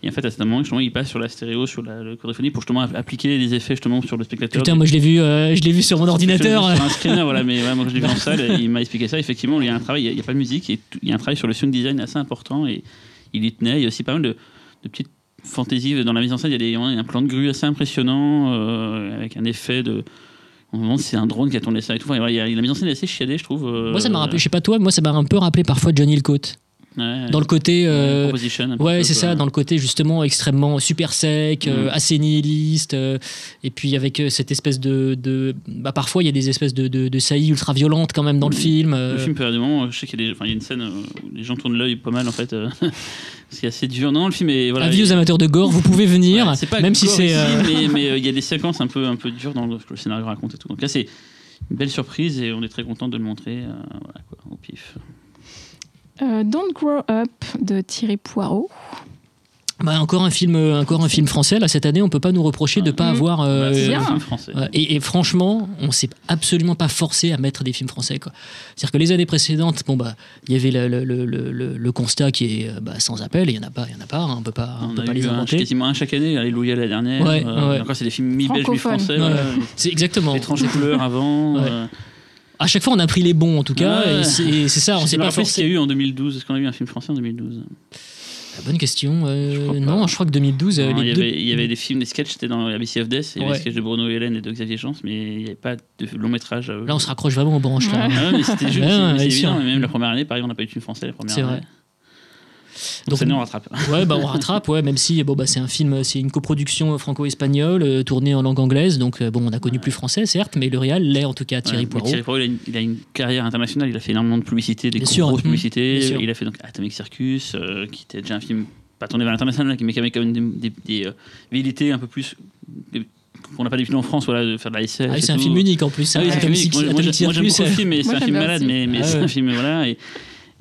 Et en fait, à ce moment, justement, il passe sur la stéréo, sur la, la pour justement appliquer les effets justement sur le spectateur. Putain, moi je l'ai vu, euh, je l'ai vu sur mon ordinateur. Sur un screener, voilà, mais ouais, moi je l'ai vu en salle, et il m'a expliqué ça. Effectivement, il y a un travail, il n'y a, pas de musique, et tout- il y a un travail sur le sound design assez important, et il y tenait. Il y a aussi pas mal de, de petites fantaisies dans la mise en scène. Il y a, des, il y a un plan de grue assez impressionnant, euh, avec un effet de. On demande si c'est un drone qui a tourné ça et tout. Enfin, il y a- la mise en scène est assez chiadée, je trouve. euh, Moi, ça m'a rappelé, je sais pas toi, moi, ça m'a un peu rappelé parfois Johnny Hillcoat. Ouais, Dans le côté. euh, Ouais, c'est ça, dans le côté justement extrêmement super sec, euh, Mm. assez nihiliste, euh, et puis avec euh, cette espèce de. de- bah, parfois, il y a des espèces de, de, de saillies ultra violentes quand même dans le Mm. film. Le film, moments, je sais qu'il y, a y une scène où les gens tournent l'œil pas mal en fait. c'est assez dur. Non, le film est. Voilà, Avis aux amateurs de gore, vous pouvez venir, Ouais, c'est pas même si c'est. mais il y a des séquences un peu un peu dures dans le, le scénario raconte et tout. Donc là, c'est une belle surprise et on est très content de le montrer. euh, voilà, quoi, au pif. Euh, Don't Grow Up de Thierry Poirot. bah, encore un film, euh, encore un film français. Là, cette année, on peut pas nous reprocher de pas Mm. avoir. euh, Bah, un film français. Et, et franchement, on s'est absolument pas forcé à mettre des films français. quoi. C'est-à-dire que les années précédentes, bon bah, il y avait le, le- le- le- constat qui est euh, bah, sans appel. Il y en a pas, il y en a pas. hein, on peut pas, on On peut a pas eu les un- inventer. quasiment un chaque année. Alléluia la dernière. Ouais, euh, ouais. et Encore, c'est des films mi-belges, mi-français. Ouais. voilà. C'est exactement. Étrange couleur avant. Euh, À chaque fois, on a pris les bons en tout cas. Ouais. et c'est ça. On s'est pas ce qu'il y forcé. a eu en 2012. Est-ce qu'on a eu un film français en 2012 Ah, Bonne question. euh, Je non, je crois que 2012. euh, Non, les il, y deux- avait, il y avait des films, des sketchs, c'était dans ABC of Death, il y avait Ouais. des sketchs de Bruno Hélène et de Xavier Chance, mais il n'y avait pas de long métrage. Là, on se raccroche vraiment aux branches. là. Ouais. Ah mais c'était juste, Ouais, sûr. évident, même la première année, pareil, on n'a pas eu de film français la première C'est année. vrai. Donc, on rattrape. Ouais, bah on rattrape, ouais, même si bon bah c'est un film, c'est une coproduction franco-espagnole euh, tournée en langue anglaise, donc euh, bon on a connu plus français certes, mais le réal l'est en tout cas Thierry Ouais, Poirot. Thierry Poirot, il a, une, il a une carrière internationale, il a fait énormément de publicité, des grosses Mmh. publicités. Il a fait donc Atomic Circus, euh, qui était déjà un film pas tourné vers l'international, mais qui avait quand même des, des, euh, un peu plus. des- qu'on n'a pas d'habitude en France, voilà, de faire de la SF. Ah c'est un film unique en plus. Ah hein, oui, c'est Atomic unique. Moi, j'aime beaucoup le film, mais c'est un film malade, mais, Ah c'est un film voilà. Et,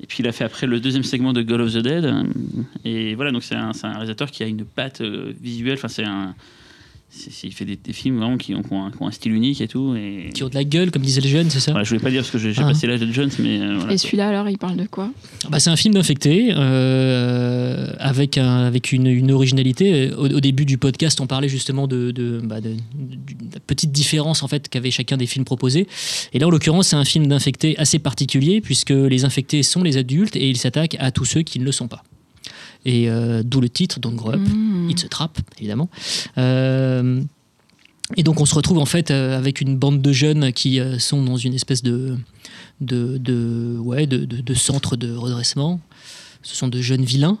et puis il a fait après le deuxième segment de God of the Dead. Et voilà, donc c'est un, un réalisateur qui a une patte euh, visuelle. Enfin, c'est un. Il fait des, des films vraiment qui ont, qui ont un, qui ont un style unique et tout. Et qui ont de la gueule comme disaient les jeunes, c'est ça voilà, je voulais pas dire parce que j'ai Ah. passé l'âge de Jones, mais euh, voilà. Et celui-là, alors, il parle de quoi? Bah, c'est un film d'infecté euh, avec, un- avec une, une originalité. Au, au début du podcast, on parlait justement de, de, bah, de- de- de la petite différence en fait qu'avait chacun des films proposés. Et là, en l'occurrence, c'est un film d'infecté assez particulier puisque les infectés sont les adultes et ils s'attaquent à tous ceux qui ne le sont pas. Et euh, d'où le titre, Don't Grow Up. Mmh. It's a Trap, évidemment. Euh, et donc on se retrouve en fait euh, avec une bande de jeunes qui sont dans une espèce de, de, de, ouais, de, de- de centre de redressement. Ce sont de jeunes vilains.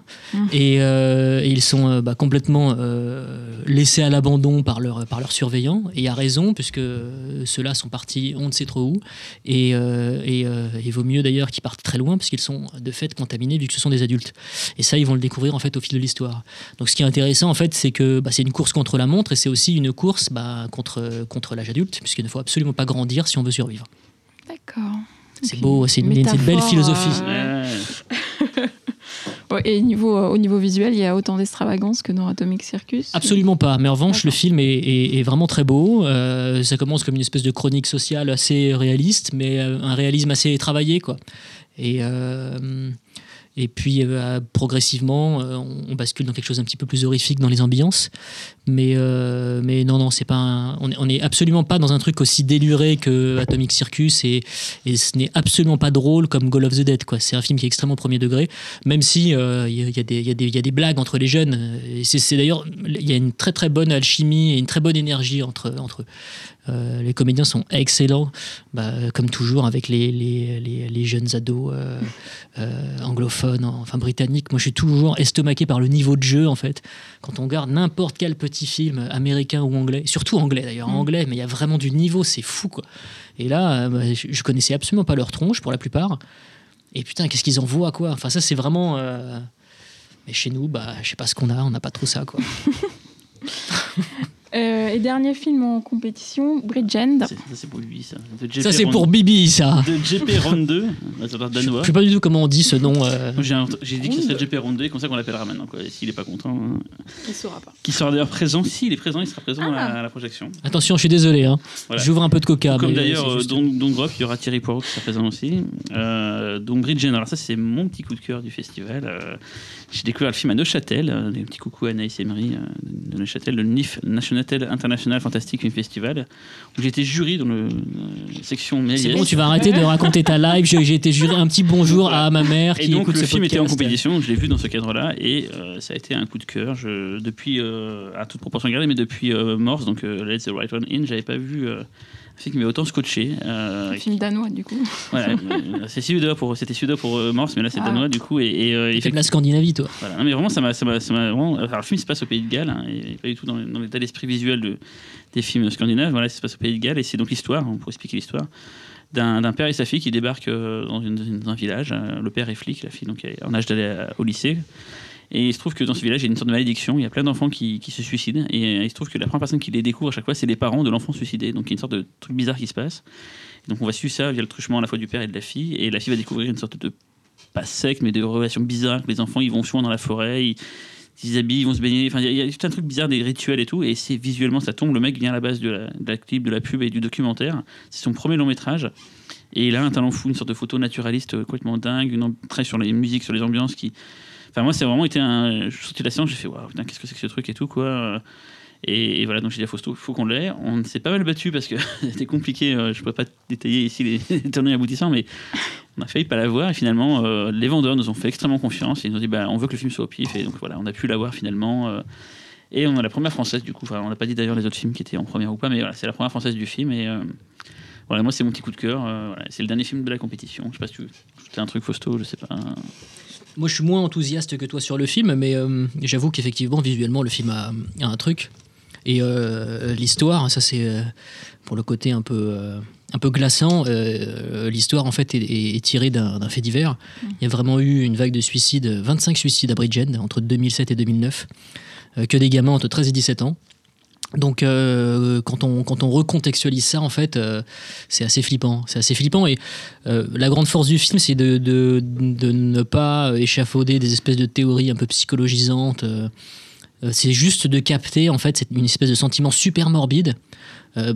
Et, euh, ils sont euh, bah, complètement euh, laissés à l'abandon par leurs par leurs surveillants. Et à raison puisque ceux-là sont partis on ne sait trop où. Et, il vaut mieux d'ailleurs qu'ils partent très loin parce qu'ils sont de fait contaminés vu que ce sont des adultes. Et ça ils vont le découvrir en fait au fil de l'histoire. Donc ce qui est intéressant en fait, c'est que bah, c'est une course contre la montre et c'est aussi une course bah, contre, contre l'âge adulte, puisqu'il ne faut absolument pas grandir si on veut survivre. D'accord. C'est beau, c'est une, belle philosophie. euh, Ouais. Ouais, Et niveau, euh, au niveau visuel, il y a autant d'extravagance que dans Atomic Circus Absolument pas. Mais en revanche, le film est, est- est vraiment très beau. Euh, ça commence comme une espèce de chronique sociale assez réaliste, mais euh, un réalisme assez travaillé, quoi. Et, euh, et puis euh, progressivement, euh, on, on bascule dans quelque chose d'un petit peu plus horrifique dans les ambiances. Mais, euh, mais non, non, c'est pas. on, est, on est absolument pas dans un truc aussi déluré que Atomic Circus et, et ce n'est absolument pas drôle comme Goal of the Dead. Quoi. C'est un film qui est extrêmement premier degré, même si euh, il y, a- y des- y a des- blagues entre les jeunes. Et c'est, d'ailleurs, il y a une très très bonne alchimie et une très bonne énergie entre, entre eux. Euh, les comédiens sont excellents, bah, comme toujours avec les, les, les- jeunes ados euh, euh, anglophones, enfin britanniques. Moi, je suis toujours estomaqué par le niveau de jeu, en fait. Quand on regarde n'importe quel petit film américain ou anglais, surtout anglais d'ailleurs, Mm. anglais, mais il y a vraiment du niveau, c'est fou, quoi. Et là, euh, bah, je, je connaissais absolument pas leur tronche pour la plupart. Et putain, qu'est-ce qu'ils envoient, quoi. Enfin, ça, c'est vraiment. euh, Mais chez nous, bah, je sais pas ce qu'on a, on n'a pas trop ça, quoi. Euh, et dernier film en compétition, Bridgend. Ça, c'est pour lui, ça. Ça, c'est pour Bibi, ça. De JP Round 2, un auteur Je danois. je sais pas du tout comment on dit ce nom. euh. J'ai un- dit que ce serait JP Round 2, comme ça qu'on l'appellera maintenant. S'il est pas content. hein. Il saura pas. Qui sera d'ailleurs présent. S'il est présent, il sera présent à, la, Ah. à la projection. Attention, je suis désolé. Hein. Voilà. J'ouvre un peu de coca. Comme mais d'ailleurs, euh, juste- Don, il y aura Thierry Poirot qui sera présent aussi. Euh, donc Bridgen, alors ça c'est mon petit coup de cœur du festival. Euh, J'ai découvert le film à Neuchâtel, euh, des petits coucou à Anaïs Emery euh, de Neuchâtel, le NIF, National International Fantastic Film Festival, où j'étais jury dans le, euh, la section Méliès. C'est bon, tu vas arrêter de raconter ta live. J'ai été juré un petit bonjour à ma mère Et qui donc écoute le ce film était en compétition, donc je l'ai vu dans ce cadre-là, et euh, ça a été un coup de cœur. Je, depuis, euh, à toute proportion gardée, mais depuis Morse, donc euh, Let the Right One In, j'avais pas vu euh, film qui m'a autant scotché. euh, Un film danois, du coup. voilà, euh, c'est suédois pour, c'était suédois pour euh, Morse, mais là c'est Ah. danois du coup. Et, et, euh, Il fait de la Scandinavie, toi. voilà. Non, mais vraiment, ça m'a, ça m'a, ça m'a vraiment. Alors, le film se passe au Pays de Galles, hein, et pas du tout dans, dans l'état d'esprit visuel de, des films scandinaves. Voilà, ça se passe au Pays de Galles, et c'est donc l'histoire, hein, pour expliquer l'histoire, d'un, d'un père et sa fille qui débarquent dans, une- dans un village. Le père est flic, la fille donc est en âge d'aller au lycée. Et il se trouve que dans ce village, il y a une sorte de malédiction. Il y a plein d'enfants qui, qui se suicident. Et euh, il se trouve que la première personne qui les découvre à chaque fois, c'est les parents de l'enfant suicidé. Donc il y a une sorte de truc bizarre qui se passe. Donc on va suivre ça via le truchement à la fois du père et de la fille. Et la fille va découvrir une sorte de pas secte, mais de relations bizarres. Les enfants, ils vont souvent dans la forêt, ils ils s'habillent, ils vont se baigner. Enfin, il y a- tout un truc bizarre, des rituels et tout. Et c'est visuellement, ça tombe. Le mec vient à la base de la, clip, de la pub et du documentaire. C'est son premier long métrage. Et il a un talent fou, une sorte de photo naturaliste euh, complètement dingue, une entrée sur les musiques, sur les ambiances qui. Moi, c'est vraiment été un. Je suis sorti de la séance, j'ai fait, waouh, putain, qu'est-ce que c'est que ce truc et tout, quoi. Et, voilà, donc j'ai dit, il faut, faut qu'on l'ait. On s'est pas mal battu parce que c'était compliqué. euh, Je peux pas détailler ici les, les aboutissants, mais on a failli pas l'avoir. Et finalement, euh, les vendeurs nous ont fait extrêmement confiance. Ils nous ont dit, bah, on veut que le film soit au pif. Et donc voilà, on a pu l'avoir finalement. euh, et on a la première française, du coup. On n'a pas dit d'ailleurs les autres films qui étaient en première ou pas, mais c'est la première française du film. Et voilà, moi, c'est mon petit coup de cœur. c'est le dernier film de la compétition. Je sais pas si tu ajouter un truc, Fausto, je sais pas. Moi, je suis moins enthousiaste que toi sur le film, mais euh, j'avoue qu'effectivement, visuellement, le film a, un truc. Et euh, l'histoire, ça c'est euh, pour le côté un peu, glaçant. l'histoire, en fait, est, tirée d'un fait divers. Il y a vraiment eu une vague de suicides, 25 suicides à Bridgend entre 2007 et 2009, euh, que des gamins entre 13 et 17 ans. Donc, euh, quand, on, quand on recontextualise ça, en fait, euh, c'est assez flippant. C'est assez flippant. Et euh, la grande force du film, c'est de, de, ne pas échafauder des espèces de théories un peu psychologisantes. c'est juste de capter, en fait, une espèce de sentiment super morbide,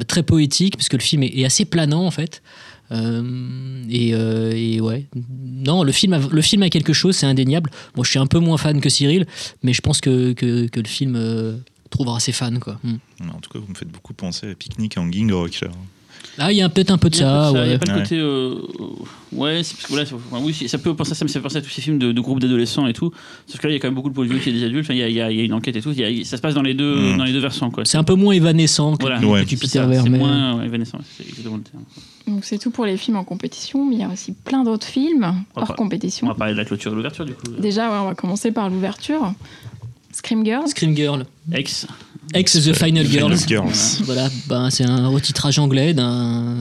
très poétique, parce que le film est, assez planant, en fait. Et, ouais, non, le film, a, le film a quelque chose, c'est indéniable. Moi, je suis un peu moins fan que Cyril, mais je pense que, que, le film trouvera ses fans, quoi. Hmm. En tout cas, vous me faites beaucoup penser à Picnic en Gingrock. Là. Ah, il y a peut-être un peu de ça, Il n'y a pas Ouais. côté. euh, ouais, c'est parce que voilà, enfin, oui, ça peut penser à ça, mais ça fait penser à tous ces films de, de groupes d'adolescents et tout. Sauf que là, il y a quand même beaucoup de point de vue qui est des adultes. Enfin, il y, a- il y une enquête et tout. Il y a- ça se passe dans les deux, Mm. dans les deux versants, quoi. C'est un peu moins évanescent que, Voilà. que Ouais. du C'est Peter moins ouais, évanescent, c'est exactement le terme. Donc c'est tout pour les films en compétition, mais il y a aussi plein d'autres films hors pas- On compétition. va parler de la clôture et de l'ouverture, du coup. Déjà, ouais, on va commencer par l'ouverture. Scream Girls. Scream Girl. Ex. Ex The Final Final Girls. Girls. Voilà, ben, c'est un retitrage anglais d'un.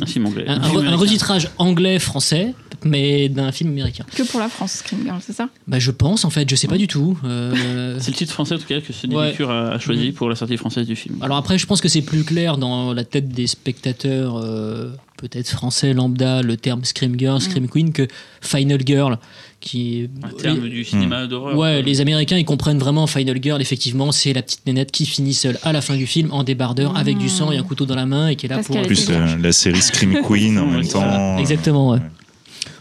Un film anglais. Un, retitrage anglais-français, mais d'un film américain. Que pour la France, Scream Girls, c'est ça? Bah, je pense, en fait, je sais pas du tout. Euh, C'est le titre français, en tout cas, que Sony Ouais. A, a choisi pour la sortie française du film. Alors après, je pense que c'est plus clair dans la tête des spectateurs, euh, peut-être français lambda, le terme Scream Girl, Scream Queen, que Final Girl, qui est- Un terme du cinéma d'horreur. Ouais, quoi. les Américains, ils comprennent vraiment Final Girl, effectivement, c'est la petite nénette qui finit seule à la fin du film en débardeur avec du sang et un couteau dans la main et qui est là Parce pour... qu'elle Plus était la, la série Scream Queen en même temps. Euh, exactement, ouais.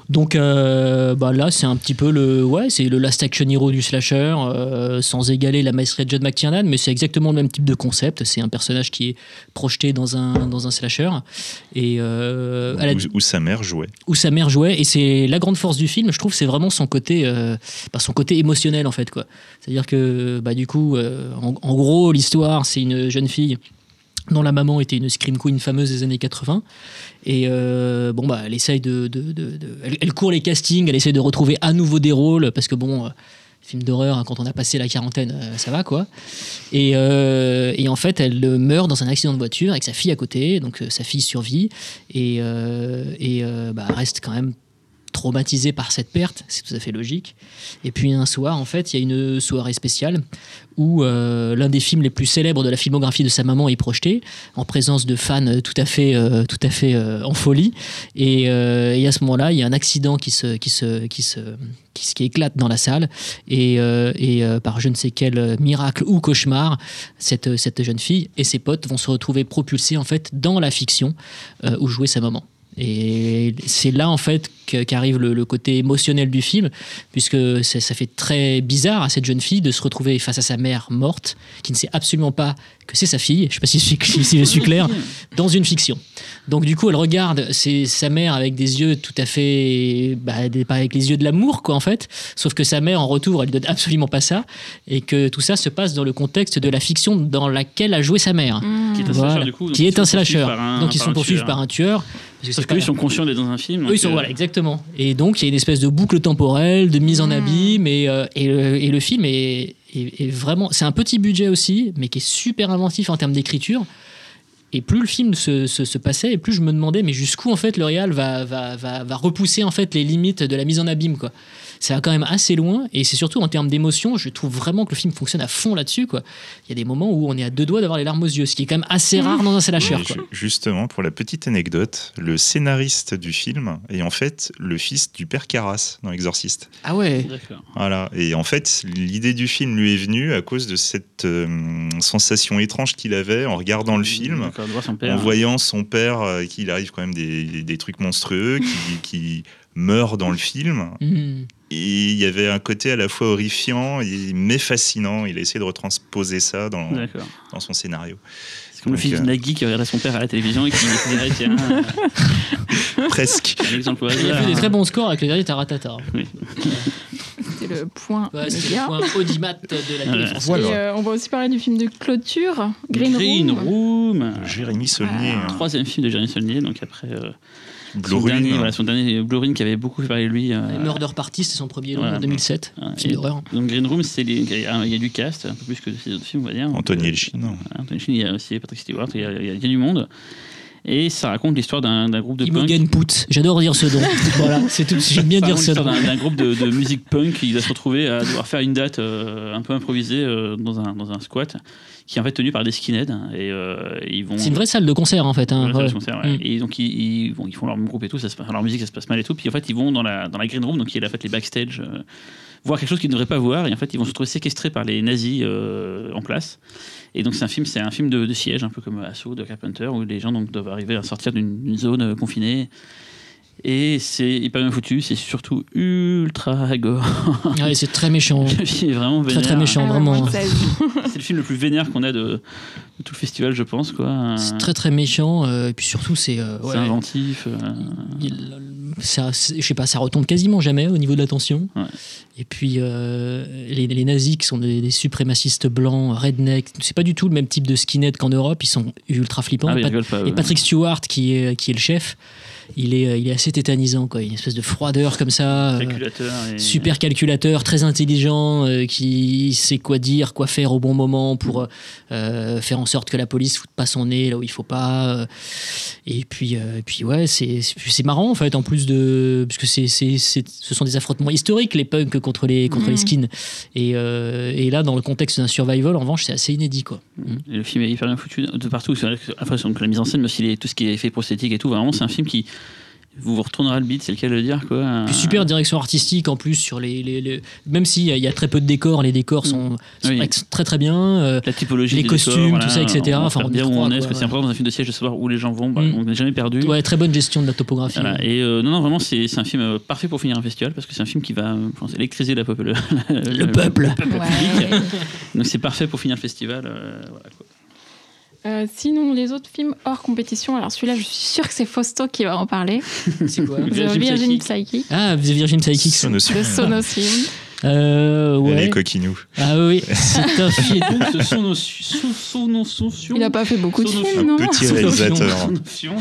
Donc euh, bah là, c'est un petit peu le, ouais, c'est le last action hero du slasher, euh, sans égaler la maestria de John McTiernan, mais c'est exactement le même type de concept. C'est un personnage qui est projeté dans un dans un slasher et euh, la- où, sa mère jouait. où sa mère jouait et c'est la grande force du film je trouve c'est vraiment son côté bah, son côté émotionnel en fait quoi c'est à dire que bah du coup en, en gros l'histoire c'est une jeune fille dont la maman était une scream queen fameuse des années 80 et euh, bon bah elle essaye de, de- elle, court les castings elle essaye de retrouver à nouveau des rôles parce que bon euh, film d'horreur hein, quand on a passé la quarantaine euh, ça va quoi. Et, et en fait elle meurt dans un accident de voiture avec sa fille à côté. Donc sa fille survit. Et, bah, reste quand même traumatisée par cette perte, c'est tout à fait logique. Et puis un soir, en fait, il y a une soirée spéciale où euh, l'un des films les plus célèbres de la filmographie de sa maman est projeté, en présence de fans tout à fait, euh, tout à fait euh, en folie. Et, à ce moment-là, il y a un accident qui se, qui se, qui se, qui, qui éclate dans la salle. Et, et par je ne sais quel miracle ou cauchemar, cette, cette jeune fille et ses potes vont se retrouver propulsés en fait dans la fiction où jouait sa maman. Et c'est là en fait qu'arrive le, le côté émotionnel du film, puisque ça, ça fait très bizarre à cette jeune fille de se retrouver face à sa mère morte, qui ne sait absolument pas que c'est sa fille. Je sais pas si je suis, si je suis clair dans une fiction. Donc du coup, elle regarde c'est sa mère avec des yeux tout à fait, bah, avec les yeux de l'amour quoi en fait. Sauf que sa mère en retour, elle lui donne absolument pas ça, et que tout ça se passe dans le contexte de la fiction dans laquelle a joué sa mère. Mmh. Qui est un Voilà. slasher, du coup. donc Qui ils est sont un poursuivis slasher. par un- donc ils sont poursuivis tueur. par un tueur. Parce que qu'eux, ils sont conscients d'être dans un film. eux, ils sont, euh, voilà, exactement. Et donc, il y a une espèce de boucle temporelle, de mise en Mm. abîme, et, euh, et, le, et le film est, est- est vraiment. C'est un petit budget aussi, mais qui est super inventif en termes d'écriture. Et plus le film se, se- se passait, et plus je me demandais, mais jusqu'où en fait le réal va, va, va, va repousser en fait les limites de la mise en abîme, quoi. Ça va quand même assez loin, et c'est surtout en termes d'émotion, je trouve vraiment que le film fonctionne à fond là-dessus, quoi. Il y a des moments où on est à deux doigts d'avoir les larmes aux yeux, ce qui est quand même assez rare dans un slasher, Oui, justement, pour la petite anecdote, le scénariste du film est en fait le fils du père Carras dans L'Exorciste. Ah ouais. D'accord. Voilà. Et en fait, l'idée du film lui est venue à cause de cette euh, sensation étrange qu'il avait en regardant le film, père. en voyant son père, euh, qu'il arrive quand même des, des- des trucs monstrueux, qui, qui meurt dans le film. Mhm. Il y avait un côté à la fois horrifiant et mais fascinant. Il a essayé de retransposer ça dans, dans son scénario. C'est comme le fils euh, de Nagui qui regardait son père à la télévision et qui se dirait tiens, Presque. exemple Il a fait des très bons scores avec le dernier Taratata. C'était le point le point audimat de la télé. Voilà. Euh, on va aussi parler du film de clôture, Green, Green Room. Room. Jérémy Saulnier, Ah. hein. Troisième film de Jérémy Saulnier, donc après euh, son, Blue dernier, voilà, son dernier Blue Ruin qui avait beaucoup fait parler de lui. euh, Murder Party, c'était son premier long Voilà. en 2007. euh, Film d'horreur. donc Green Room, c'est les- il y, a il y a du cast, un peu plus que ces autres films, on va dire. Anthony Elchin. Anthony Elchin, il y a aussi Patrick Stewart, il y a, il y a- il y a du monde. Et ça raconte l'histoire d'un d'un groupe de punk. Imogen Put, j'adore dire ce nom. voilà, c'est tout. J'aime bien Ça dire ce nom. d'un d'un groupe de, de musique punk qui va se retrouver à devoir faire une date euh, un peu improvisée euh, dans, un, dans un squat qui est en fait tenu par des skinheads et euh, ils vont C'est une vraie salle de concert en fait. hein, Ouais, concert, ouais. Mm. Et donc ils, ils, bon, ils font leur groupe et tout, ça se leur musique ça se passe mal et tout. Puis en fait ils vont dans la, dans la green room, donc qui est en fait les backstage, euh, voir quelque chose qu'ils ne devraient pas voir. Et en fait ils vont se retrouver séquestrés par les nazis euh, en place. Et donc c'est un film, c'est un film de, de siège, un peu comme Assaut de Carpenter, où les gens donc doivent arriver à sortir d'une zone confinée. Et c'est hyper bien foutu, c'est surtout ultra gore. Ouais, c'est très méchant. Le film est vraiment Très, vénère. très méchant. Ah vraiment. moins de 16. C'est le film le plus vénère qu'on a de, de tout le festival, je pense. quoi. C'est très très méchant. euh, et puis surtout, c'est. euh, ouais, inventif. euh, il- ça, je sais pas, ça retombe quasiment jamais au niveau de l'attention. Ouais. Et puis euh, les, les nazis qui sont des, des suprémacistes blancs, redneck, c'est pas du tout le même type de skinhead qu'en Europe. Ils sont ultra flippants. ah, Pat- Et ouais. Patrick Stewart, qui est, qui est le chef, il est, euh, il est assez tétanisant, quoi. Il y a une espèce de froideur comme ça. euh, calculateur. et- super calculateur, très intelligent, euh, qui sait quoi dire, quoi faire au bon moment pour euh, faire en sorte que la police foute pas son nez là où il faut pas. et puis, euh, et puis ouais, c'est marrant en fait, en plus de. Parce que c'est c'est- c'est- ce sont des affrontements historiques, les punks contre les, contre les skins. Et, euh, et là, dans le contexte d'un survival, en revanche, c'est assez inédit, quoi. Et le film est hyper bien foutu de partout. C'est vrai que, après, la mise en scène, mais aussi les- tout ce qui est effet prosthétique et tout, vraiment, c'est un film qui vous vous retournerez le beat, c'est le cas de le dire. Quoi. Puis super direction artistique en plus sur les, les- les- même s'il y, y a très peu de décors, les décors sont, sont Oui. très très bien. euh, La typologie les des costumes, décors, tout ça, etc. On, Enfin, on bien où on est, quoi, parce que c'est important dans un film de siège de savoir où les gens vont. Bah, Mm. On n'est jamais perdu. ouais, très bonne gestion de la topographie. Voilà. Et euh, non, non, vraiment, c'est c'est un film euh, parfait pour finir un festival parce que c'est un film qui va je pense, électriser la peuple, le, Le peuple. Ouais. Donc c'est parfait pour finir le festival. euh, voilà, quoi. Euh, sinon, les autres films hors compétition, alors celui-là, je suis sûre que c'est Fausto qui va en parler. C'est quoi The Virgin Virgin Psychic. Psychic Ah, The Virgin Psychics. Sonos- de. Euh, ouais. les coquinous. Ah oui, c'est un film. Donc son, son, son, Il n'a pas fait beaucoup de films, non Petit Sonofion. réalisateur.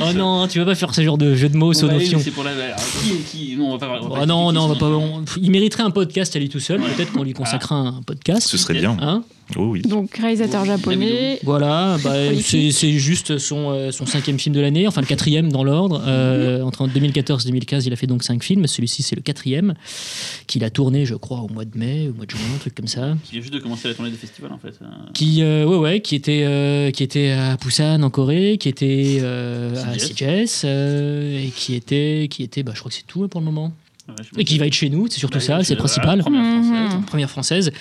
Oh non, tu vas pas faire ce genre de jeu de mots, Sonofion. C'est pour la. alors, qui, qui, non, on va pas. on va pas non, non, on va critiquer pas. Sonofion. on- il mériterait un podcast à lui tout seul. Ouais. Peut-être qu'on lui consacrera un podcast. Ce serait bien. Hein Oh oui. Donc, réalisateur Oh, japonais. Voilà, bah, c'est juste son, euh, son cinquième film de l'année, enfin le quatrième dans l'ordre. Euh, Entre 2014 et 2015, il a fait donc cinq films. Celui-ci, c'est le quatrième, qu'il a tourné, je crois, au mois de mai, au mois de juin, un truc comme ça. Qui vient juste de commencer la tournée des festivals en fait. Euh, Qui, euh, ouais, ouais, qui était, euh, qui était à Busan en Corée, qui était euh, à CJS. Euh, et qui était, qui était, bah, je crois que c'est tout hein, pour le moment. ouais, Et qui va être chez nous, c'est surtout Bah, ça, c'est le principal. Première Mhm. française. Première française.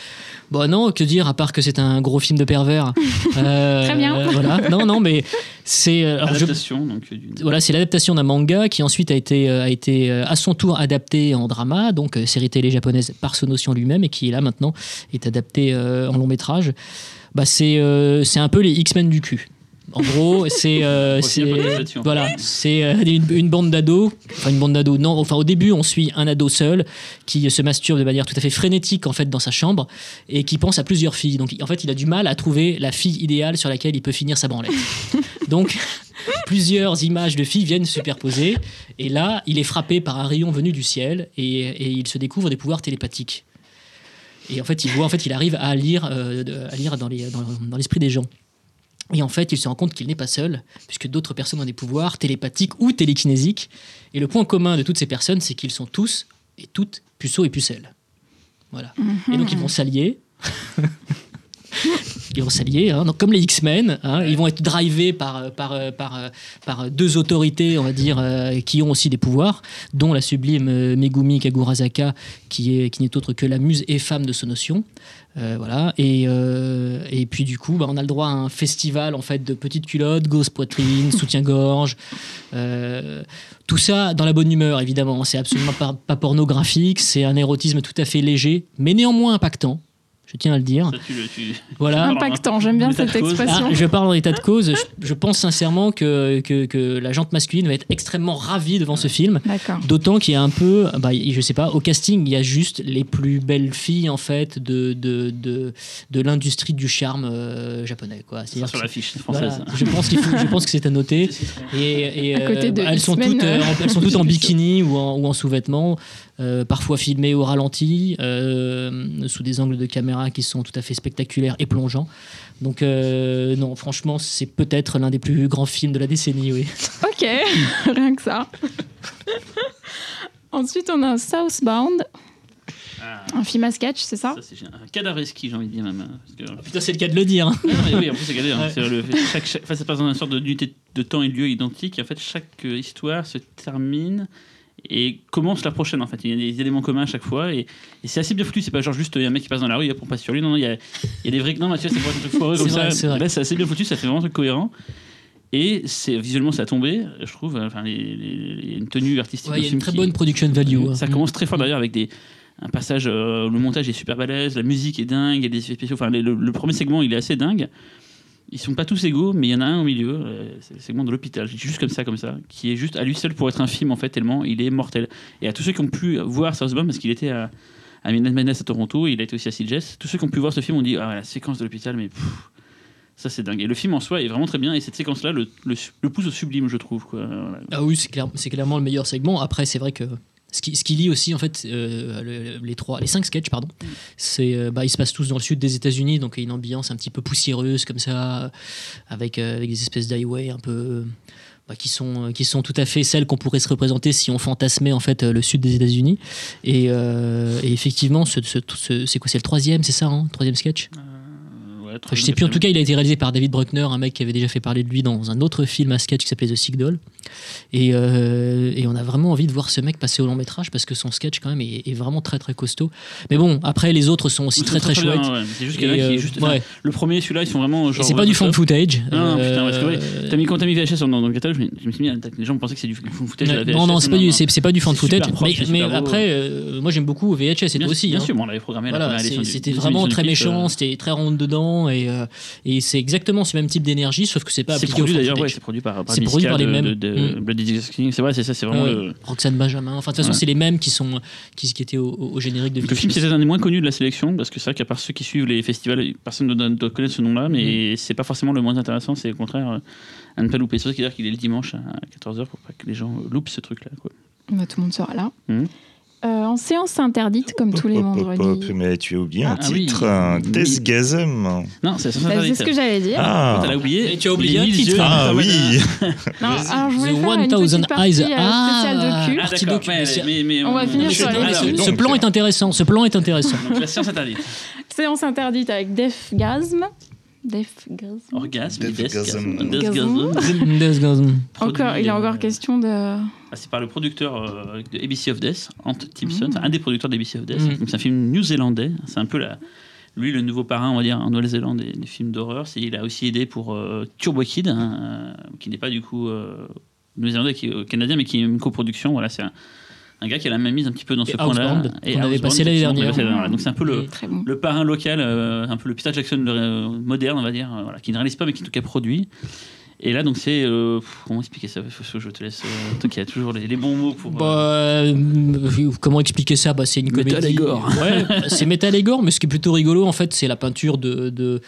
Bon, non, que dire, à part que c'est un gros film de pervers. Euh, Très bien. euh, voilà, non, non, mais c'est. euh, alors, je- Adaptation donc d'une. voilà, c'est l'adaptation d'un manga qui ensuite a été, a été à son tour adapté en drama, donc série télé japonaise par Sonotion lui-même, et qui là maintenant est adapté euh, en long métrage. Bah, c'est euh, c'est un peu les X-Men du cul. En gros, c'est euh, fait. voilà, c'est euh, une, une bande d'ados, enfin une bande d'ados. Non, enfin au début, on suit un ado seul qui se masturbe de manière tout à fait frénétique en fait dans sa chambre et qui pense à plusieurs filles. Donc en fait, il a du mal à trouver la fille idéale sur laquelle il peut finir sa branlette. Donc plusieurs images de filles viennent se superposer et là, il est frappé par un rayon venu du ciel et, et il se découvre des pouvoirs télépathiques. Et en fait, il voit, en fait, il arrive à lire, euh, à lire dans les- dans- dans l'esprit des gens. Et en fait, il se rend compte qu'il n'est pas seul, puisque d'autres personnes ont des pouvoirs télépathiques ou télékinésiques. Et le point commun de toutes ces personnes, c'est qu'ils sont tous et toutes puceaux et pucelles. Voilà. Et donc, ils vont s'allier. ils vont s'allier, hein. donc comme les X-Men, hein, ils vont être drivés par, par, par, par deux autorités, on va dire, euh, qui ont aussi des pouvoirs, dont la sublime euh, Megumi Kagurazaka, qui est qui n'est autre que la muse et femme de Sonotion. Euh, voilà. Et, euh, et puis du coup, bah, on a le droit à un festival en fait de petites culottes, grosses poitrines, soutien-gorge. euh, tout ça dans la bonne humeur, évidemment. C'est absolument pas pornographique. C'est un érotisme tout à fait léger, mais néanmoins impactant. Je tiens à le dire. Ça, tu le- tu- Voilà. Impactant, j'aime bien cette expression. Ah, je parle en état de cause. Je, je pense sincèrement que, que, que la jante masculine va être extrêmement ravie devant ce film. D'accord. D'autant qu'il y a un peu, bah, je sais pas, au casting, il y a juste les plus belles filles en fait de, de, de, de l'industrie du charme euh, japonais. Quoi. ça C'est-à-dire sur l'affiche voilà, française. je pense faut- je pense que c'est à noter. Et, et, À côté de bah, elles, sont toutes, euh, euh, en- elles sont toutes en bikini ou en, ou en sous-vêtements, euh, parfois filmées au ralenti, euh, sous des angles de caméra qui sont tout à fait spectaculaires et plongeants. Donc euh, non, franchement, c'est peut-être l'un des plus grands films de la décennie, oui. Ok, rien que ça. Ensuite, on a Southbound, Ah, un film à sketch, c'est ça ça, c'est un cadavreski, j'ai envie de dire même. hein, parce que- Putain, c'est le cas de le dire. hein. Non, mais oui, en plus, c'est hein. Ouais. C'est le- chaque, chaque- enfin, ça passe dans une sorte de d'unité de temps et de lieu identique. Et en fait, chaque euh, histoire se termine et commence la prochaine. En fait, il y a des éléments communs à chaque fois. Et, et c'est assez bien foutu. C'est pas genre juste il y a un mec qui passe dans la rue et on passe sur lui. Non, non, il y a, il y a des vrais. Non, Mathieu, c'est pas un truc foireux comme vrai, ça. Là, c'est assez bien foutu. Ça fait vraiment un truc cohérent. Et c'est visuellement, ça a tombé, je trouve. Enfin, les- les- il y a une tenue artistique. Ouais, il y a une très qui- bonne production value. hein. ça commence très fort d'ailleurs avec des un passage, euh, le montage est super balèze, la musique est dingue, il y a des effets spéciaux. Enfin, le premier segment, il est assez dingue. Ils sont pas tous égaux, mais il y en a un au milieu, euh, c'est le segment de l'hôpital, juste comme ça, comme ça, qui est juste à lui seul pour être un film en fait, tellement il est mortel. Et à tous ceux qui ont pu voir Southbound, parce qu'il était à, à Madness à Toronto, il a été aussi à Sitges, tous ceux qui ont pu voir ce film ont dit ah la séquence de l'hôpital, mais ça c'est dingue. Et le film en soi est vraiment très bien, et cette séquence-là le, le, pousse au sublime, je trouve. Ah oui, c'est clairement le meilleur segment. Après, c'est vrai que ce qui, ce qui lie aussi en fait euh, le- les trois, les cinq sketchs, pardon, c'est euh, bah, ils se passent tous dans le sud des États-Unis, donc il y a une ambiance un petit peu poussiéreuse comme ça, avec euh, avec des espèces d'highway un peu bah, qui sont qui sont tout à fait celles qu'on pourrait se représenter si on fantasmait en fait euh, le sud des États-Unis. Et, effectivement, ce, ce- ce- c'est quoi, c'est le troisième, c'est ça, hein, troisième sketch? Je sais plus. En tout cas, il a été réalisé par David Bruckner, un mec qui avait déjà fait parler de lui dans un autre film à sketch qui s'appelait The Sick Doll. Et, euh, et on a vraiment envie de voir ce mec passer au long métrage parce que son sketch quand même est, est vraiment très très costaud. Mais bon, après les autres sont aussi très très chouettes. bien, ouais. C'est juste qu'il y en a Et, qui est euh, juste. enfin, ouais. Le premier, celui-là, ils sont vraiment. Et Genre, c'est pas euh, du top. fan footage. Non, non, putain, Euh, parce que ouais, T'as mis quand t'as mis VHS dans, dans le catalogue, je me, suis mis, à- les gens pensaient que c'est du fan footage. la non, VHS, non, c'est pas, du- c'est- c'est pas du fan footage. propre, mais après, euh, moi j'aime beaucoup VHS et toi aussi. bien hein. sûr, on avait programmé la du- c'était vraiment très méchant, euh, c'était très rentre dedans et, euh, et c'est exactement ce même type d'énergie, sauf que c'est pas C'est appliqué au produit d'ailleurs, ouais, c'est produit par, par C'est produit par les mêmes. de- de Mm. C'est vrai, c'est ça, c'est vraiment Ouais. le. Roxane Benjamin. Enfin, de toute façon, Ouais. c'est les mêmes qui sont qui, qui étaient au, au générique de Le film, c'est un des moins connus de la sélection, parce que c'est vrai qu'à part ceux qui suivent les festivals, personne ne doit, connaître ce nom-là, mais Mm. c'est pas forcément le moins intéressant, c'est au contraire euh, à ne pas louper. C'est pour ça qu'il qu'il est le dimanche à 14h pour pas que les gens euh, loupent ce truc-là. quoi. Bah, Tout le monde sera là. Mhm. Euh, en séance interdite, comme tous les Hop, hop, hop, vendredis. Mais tu as oublié un Ah oui. titre, un Oui. Desgasm. Non, c'est Bah, c'est ce que j'allais dire. Ah, T'as oublié. Et tu as oublié un titre. ah putain, oui. Non, alors je voulais The faire une 1000 petite partie Eyes. euh, Ah. spéciale de cul. Ah, mais, mais mais, On va finir sur les. Ce plan est intéressant. Ce plan est intéressant. donc, la science interdite. Séance interdite avec Defgasm. Defgasm. Orgasme, Deathgasm. Deathgasm. Encore, il est encore question de. Ah, c'est par le producteur euh, de ABC of Death, Ant Timpson, c'est un des producteurs d'ABC of Death. Donc, C'est un film new-zélandais. C'est un peu la, lui le nouveau parrain, on va dire, en Nouvelle-Zélande des, des films d'horreur. Il a aussi aidé pour euh, Turbo Kid, hein, euh, qui n'est pas du coup euh, new-zélandais, qui est canadien, mais qui est une coproduction. Voilà, c'est un, un gars qui a la même mise un petit peu dans Et ce coin-là. Housebound, qu'on avait passé l'année dernière. Donc c'est un peu le, Très bon. le parrain local, euh, un peu le Peter Jackson moderne, on va dire, voilà, qui ne réalise pas mais qui en tout cas produit. Et là, donc c'est. euh, comment expliquer ça? Je te laisse. Euh, toi qui as toujours les, les bons mots pour. Bah, euh, euh, comment expliquer ça? Bah, C'est une Metal comédie. et gore. Ouais, c'est métal et gore, mais ce qui est plutôt rigolo, en fait, c'est la peinture de, de,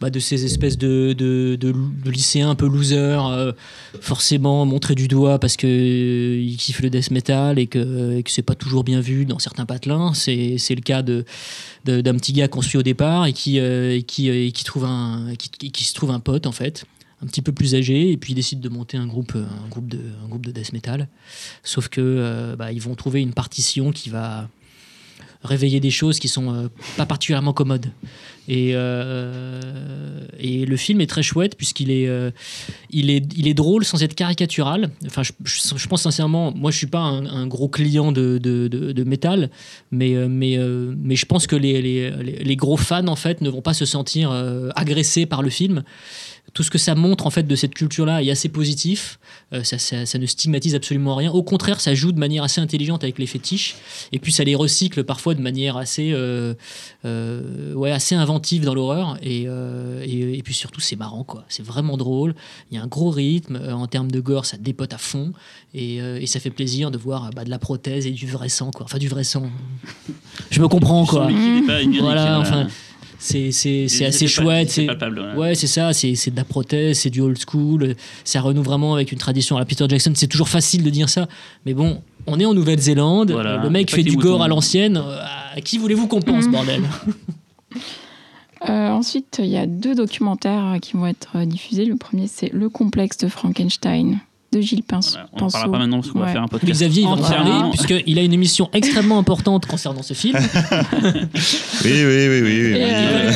bah, de ces espèces de, de, de- de lycéens un peu losers, euh, forcément montrés du doigt parce qu'ils kiffent le death metal et que, que c'est pas toujours bien vu dans certains patelins. C'est c'est le cas de de- d'un petit gars qu'on suit au départ et qui, euh, et qui, euh, et qui, trouve un, qui se trouve un pote, en fait un petit peu plus âgé et puis il décide de monter un groupe euh, un groupe de un groupe de death metal. Sauf que euh, bah, ils vont trouver une partition qui va réveiller des choses qui sont euh, pas particulièrement commodes. Et et le film est très chouette puisqu'il est il est il est drôle sans être caricatural. Enfin je, pense sincèrement moi je suis pas un, gros client de de, de, de mais mais mais je pense que les, les, les- gros fans en fait ne vont pas se sentir agressés par le film tout ce que ça montre en fait de cette culture-là est assez positif. Euh, ça, ça- ça ne stigmatise absolument rien. Au contraire, ça joue de manière assez intelligente avec les fétiches. Et puis ça les recycle parfois de manière assez, euh, euh, ouais, assez inventive dans l'horreur. Et, et, et puis surtout, c'est marrant quoi. C'est vraiment drôle. Il y a un gros rythme en termes de gore, ça dépote à fond. Et, et ça fait plaisir de voir bah, de la prothèse et du vrai sang quoi. Enfin du vrai sang. Je me comprends quoi. Voilà, enfin, C'est assez chouette. C'est palpable. Ouais, c'est ça, c'est de la prothèse, c'est du old school, ça renoue vraiment avec une tradition. À la Peter Jackson, c'est toujours facile de dire ça, mais bon, on est en Nouvelle-Zélande, Voilà, le mec fait du gore à l'ancienne, euh, à qui voulez-vous qu'on pense, Mhm. bordel Euh, ensuite, il y a deux documentaires euh, qui vont être diffusés. Le premier, c'est Le complexe de Frankenstein de Gilles Pinceau. Voilà, on en parlera pas maintenant parce qu'on va faire un Oui, podcast. Xavier, il va en parler, puisqu'il a une émission extrêmement importante concernant ce film. Oui, oui, oui, oui. oui, Et, oui. euh,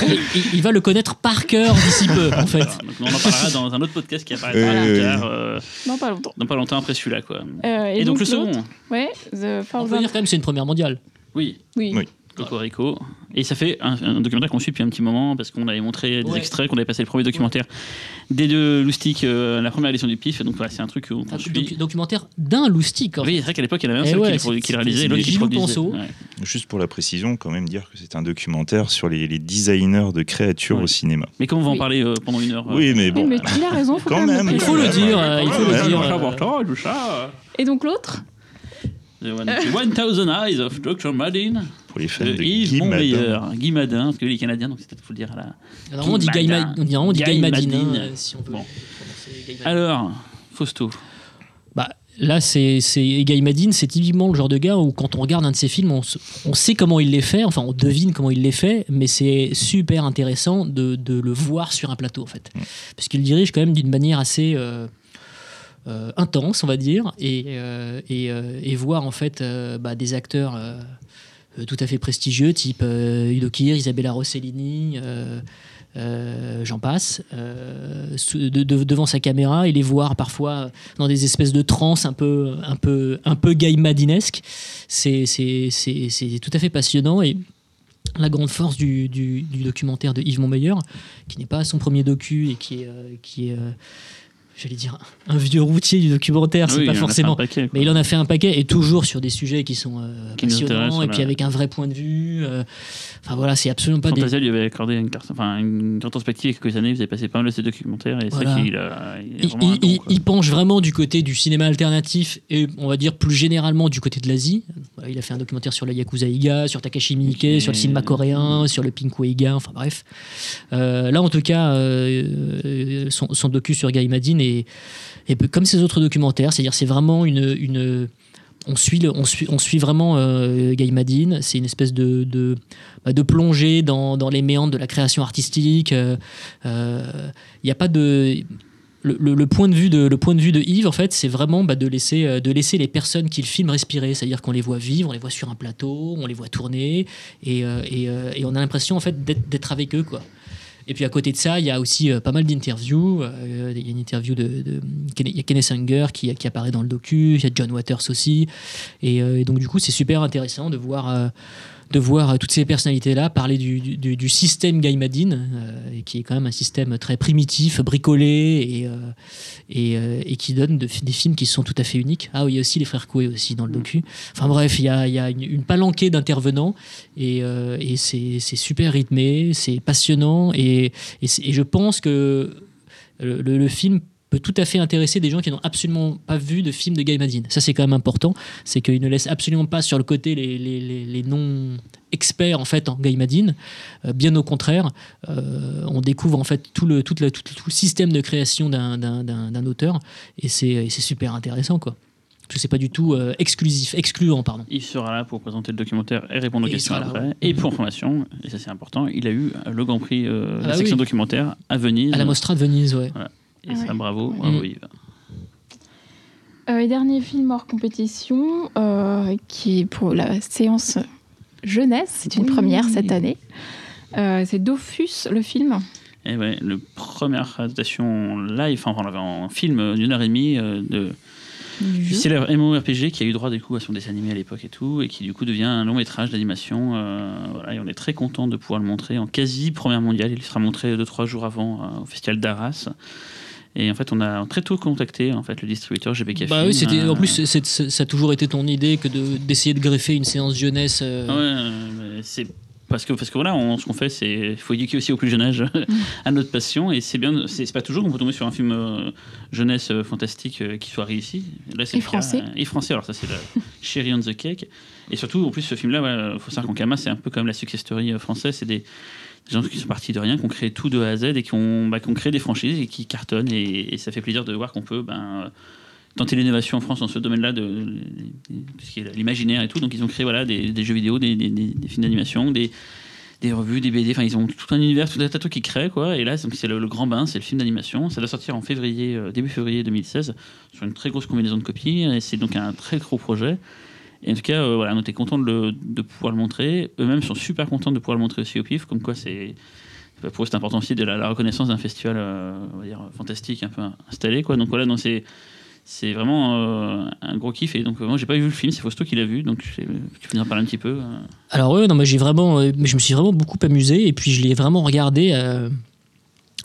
il, va le connaître par cœur d'ici peu, en fait. Voilà, donc on en parlera dans un autre podcast qui apparaîtra Oui, oui, tard, euh, Non, pas longtemps. dans pas longtemps après celui-là. Quoi. Euh, Et, donc, le second Ouais, The On Thousand. peut dire quand même que c'est une première mondiale. Oui, Oui. Oui. Cocorico. Et ça fait un, un documentaire qu'on suit depuis un petit moment parce qu'on avait montré des Ouais. extraits, qu'on avait passé le premier documentaire des deux loustiques, euh, la première édition du PIF. Donc voilà, c'est un truc qu'on Un suit. docu- documentaire d'un loustic. en Oui, c'est vrai qu'à l'époque, il y en avait un Eh seul ouais, qui, qui le réalisait l'autre qui produisait. Juste pour la précision, quand même dire que c'est un documentaire sur les, les designers de créatures au cinéma. Mais comme on va en parler euh, pendant une heure. Oui, mais Oui, bon. mais il a raison, faut Quand quand, même. Il faut le dire, euh, il faut le dire. euh. Et donc l'autre? The One- The 1000 Eyes of Dr. Madin. Pour les fans de de Yves Guy Madin. Montmeilleur. Guy Madin, parce que lui il est canadien, donc c'est peut-être faut le dire à la. Alors, on dit Guy Madin. On dit- on Guy Guy Madin, Madin. euh, si on peut Bon. Alors, Fausto. Bah, là, c'est Guy Madin, c'est typiquement le genre de gars où quand on regarde un de ses films, on, on sait comment il les fait, enfin on devine comment il les fait, mais c'est super intéressant de, de le voir sur un plateau en fait, parce qu'il dirige quand même d'une manière assez euh, euh, intense, on va dire, et, euh, et, euh, et voir en fait euh, bah, des acteurs euh, euh, tout à fait prestigieux, type euh, Udo Kier, Isabella Rossellini. euh, euh, j'en passe, euh, devant sa caméra et les voir parfois dans des espèces de transes un peu, un peu, un peu gaimadinesques. C'est, tout à fait passionnant et la grande force du, du- documentaire de Yves Montmeilleur, qui n'est pas son premier docu et qui est, euh, qui euh, j'allais dire, un vieux routier du documentaire, c'est Oui, pas il en a fait un forcément. paquet. Mais il en a fait un paquet et toujours sur des sujets qui sont euh, Qui passionnants et puis avec un vrai point de vue. euh, Enfin voilà, c'est absolument pas des. Fantasia lui avait accordé une, carte, enfin, une il y a quelques années, vous avez passé pas mal de ses documentaires et Voilà. vrai qu'il a, il Il, il- il- il penche vraiment du côté du cinéma alternatif et on va dire plus généralement du côté de l'Asie. Voilà, il a fait un documentaire sur la Yakuza Iga, sur Takashi Miike, Et- sur le cinéma coréen, sur le Pink Iga, enfin bref. Euh, là en tout cas, euh, son, son docu sur Guy Madin est, comme ses autres documentaires, c'est-à-dire c'est vraiment une, une on suit, on suit, on suit vraiment euh, Guy. C'est une espèce de, bah, de plongée dans, dans les méandres de la création artistique. Il n'y a pas de. Le, point de vue de, le point de vue de Yves, en fait, c'est vraiment bah, de, laisser, euh, de laisser les personnes qu'il filme respirer. C'est-à-dire qu'on les voit vivre, on les voit sur un plateau, on les voit tourner, et, euh, et, euh, et on a l'impression en fait, d'être avec eux. Quoi. Et puis à côté de ça, il y a aussi euh, pas mal d'interviews. Euh, Il y a une interview de, il y a Kenneth Anger qui, apparaît dans le docu. Il y a John Waters aussi. Et, euh, donc du coup, c'est super intéressant de voir, de voir toutes ces personnalités-là parler du, du, du système Gaimadine, euh, qui est quand même un système très primitif, bricolé, et, euh, et, euh, et qui donne de- des films qui sont tout à fait uniques. Ah oui, il y a aussi les frères Coué aussi dans le docu. Enfin bref, il y a, il y a une, une palanquée d'intervenants, et, et c'est c'est super rythmé, c'est passionnant, et, et, je pense que le, le- le film peut tout à fait intéresser des gens qui n'ont absolument pas vu de film de Gaimadine. Ça, c'est quand même important. C'est qu'il ne laisse absolument pas sur le côté les, les- les- les non-experts en fait en Gaimadine. Euh, bien au contraire, euh, on découvre en fait tout le, tout le, tout, le- tout le système de création d'un- d'un d'un- d'un auteur et c'est super intéressant quoi. Parce que c'est pas du tout euh, exclusif, excluant pardon. Il sera là pour présenter le documentaire et répondre aux Et questions là, après. ouais. Et pour information, et ça c'est important, il a eu le Grand Prix euh, de Ah la bah section oui. documentaire à Venise. À la Mostra de Venise, ouais. Et ça, ouais. bravo, bravo Mm. Yves. Euh, et dernier film hors compétition, euh, qui est pour la séance jeunesse, c'est une Oui. première cette année. Euh, c'est Dofus, le film. Et ouais, le première adaptation live, enfin on l'avait en film d'une heure et demie euh, de, du célèbre MMORPG qui a eu droit du coup à son dessin animé à l'époque et tout, et qui du coup devient un long métrage d'animation. euh, voilà, et on est très content de pouvoir le montrer en quasi première mondiale. Il sera montré 2-3 jours avant euh, au festival d'Arras. Et en fait, on a très tôt contacté en fait le distributeur GBK Bah Film, oui, c'était euh, en plus c'est- c'est- ça a toujours été ton idée que de- d'essayer de, greffer une séance jeunesse. euh, ouais, mais c'est parce que parce que voilà, on- ce qu'on fait, c'est faut éduquer aussi au plus jeune âge à notre passion et c'est bien. C'est c'est pas toujours qu'on peut tomber sur un film euh, jeunesse euh, fantastique euh, qui soit réussi. Là, c'est Et le cas, français. euh, et français. Alors ça, c'est la Cherry on the Cake. Et surtout, en plus, ce film-là, il faut savoir qu'en Kama, c'est un peu comme la success story euh, française. C'est des des gens qui sont partis de rien, qui ont créé tout de A à Z et qui ont, bah, qui ont créé des franchises et qui cartonnent. Et, ça fait plaisir de voir qu'on peut ben, tenter l'innovation en France dans ce domaine-là, de, de- de- l'imaginaire et tout. Donc ils ont créé voilà, des, jeux vidéo, des, films d'animation, des, revues, des BD. Enfin, ils ont tout un univers, tout un tas qu'ils créent. Quoi. Et là, c'est le, le grand bain, c'est le film d'animation. Ça doit sortir en février, euh, début février 2016, sur une très grosse combinaison de copies. Et c'est donc un très gros projet. Et en tout cas, euh, voilà, on était content de, pouvoir le montrer. Eux-mêmes sont super contents de pouvoir le montrer aussi au PIF, comme quoi c'est. Pour eux, c'est important aussi de la, reconnaissance d'un festival euh, fantastique, un peu installé. Quoi. Donc voilà, donc c'est, c'est vraiment euh, un gros kiff. Et donc, euh, moi, j'ai pas vu le film, c'est Fausto qui l'a vu. Donc, tu peux nous en parler un petit peu. Alors ouais, non, moi j'ai vraiment, je me suis vraiment beaucoup amusé et puis je l'ai vraiment regardé.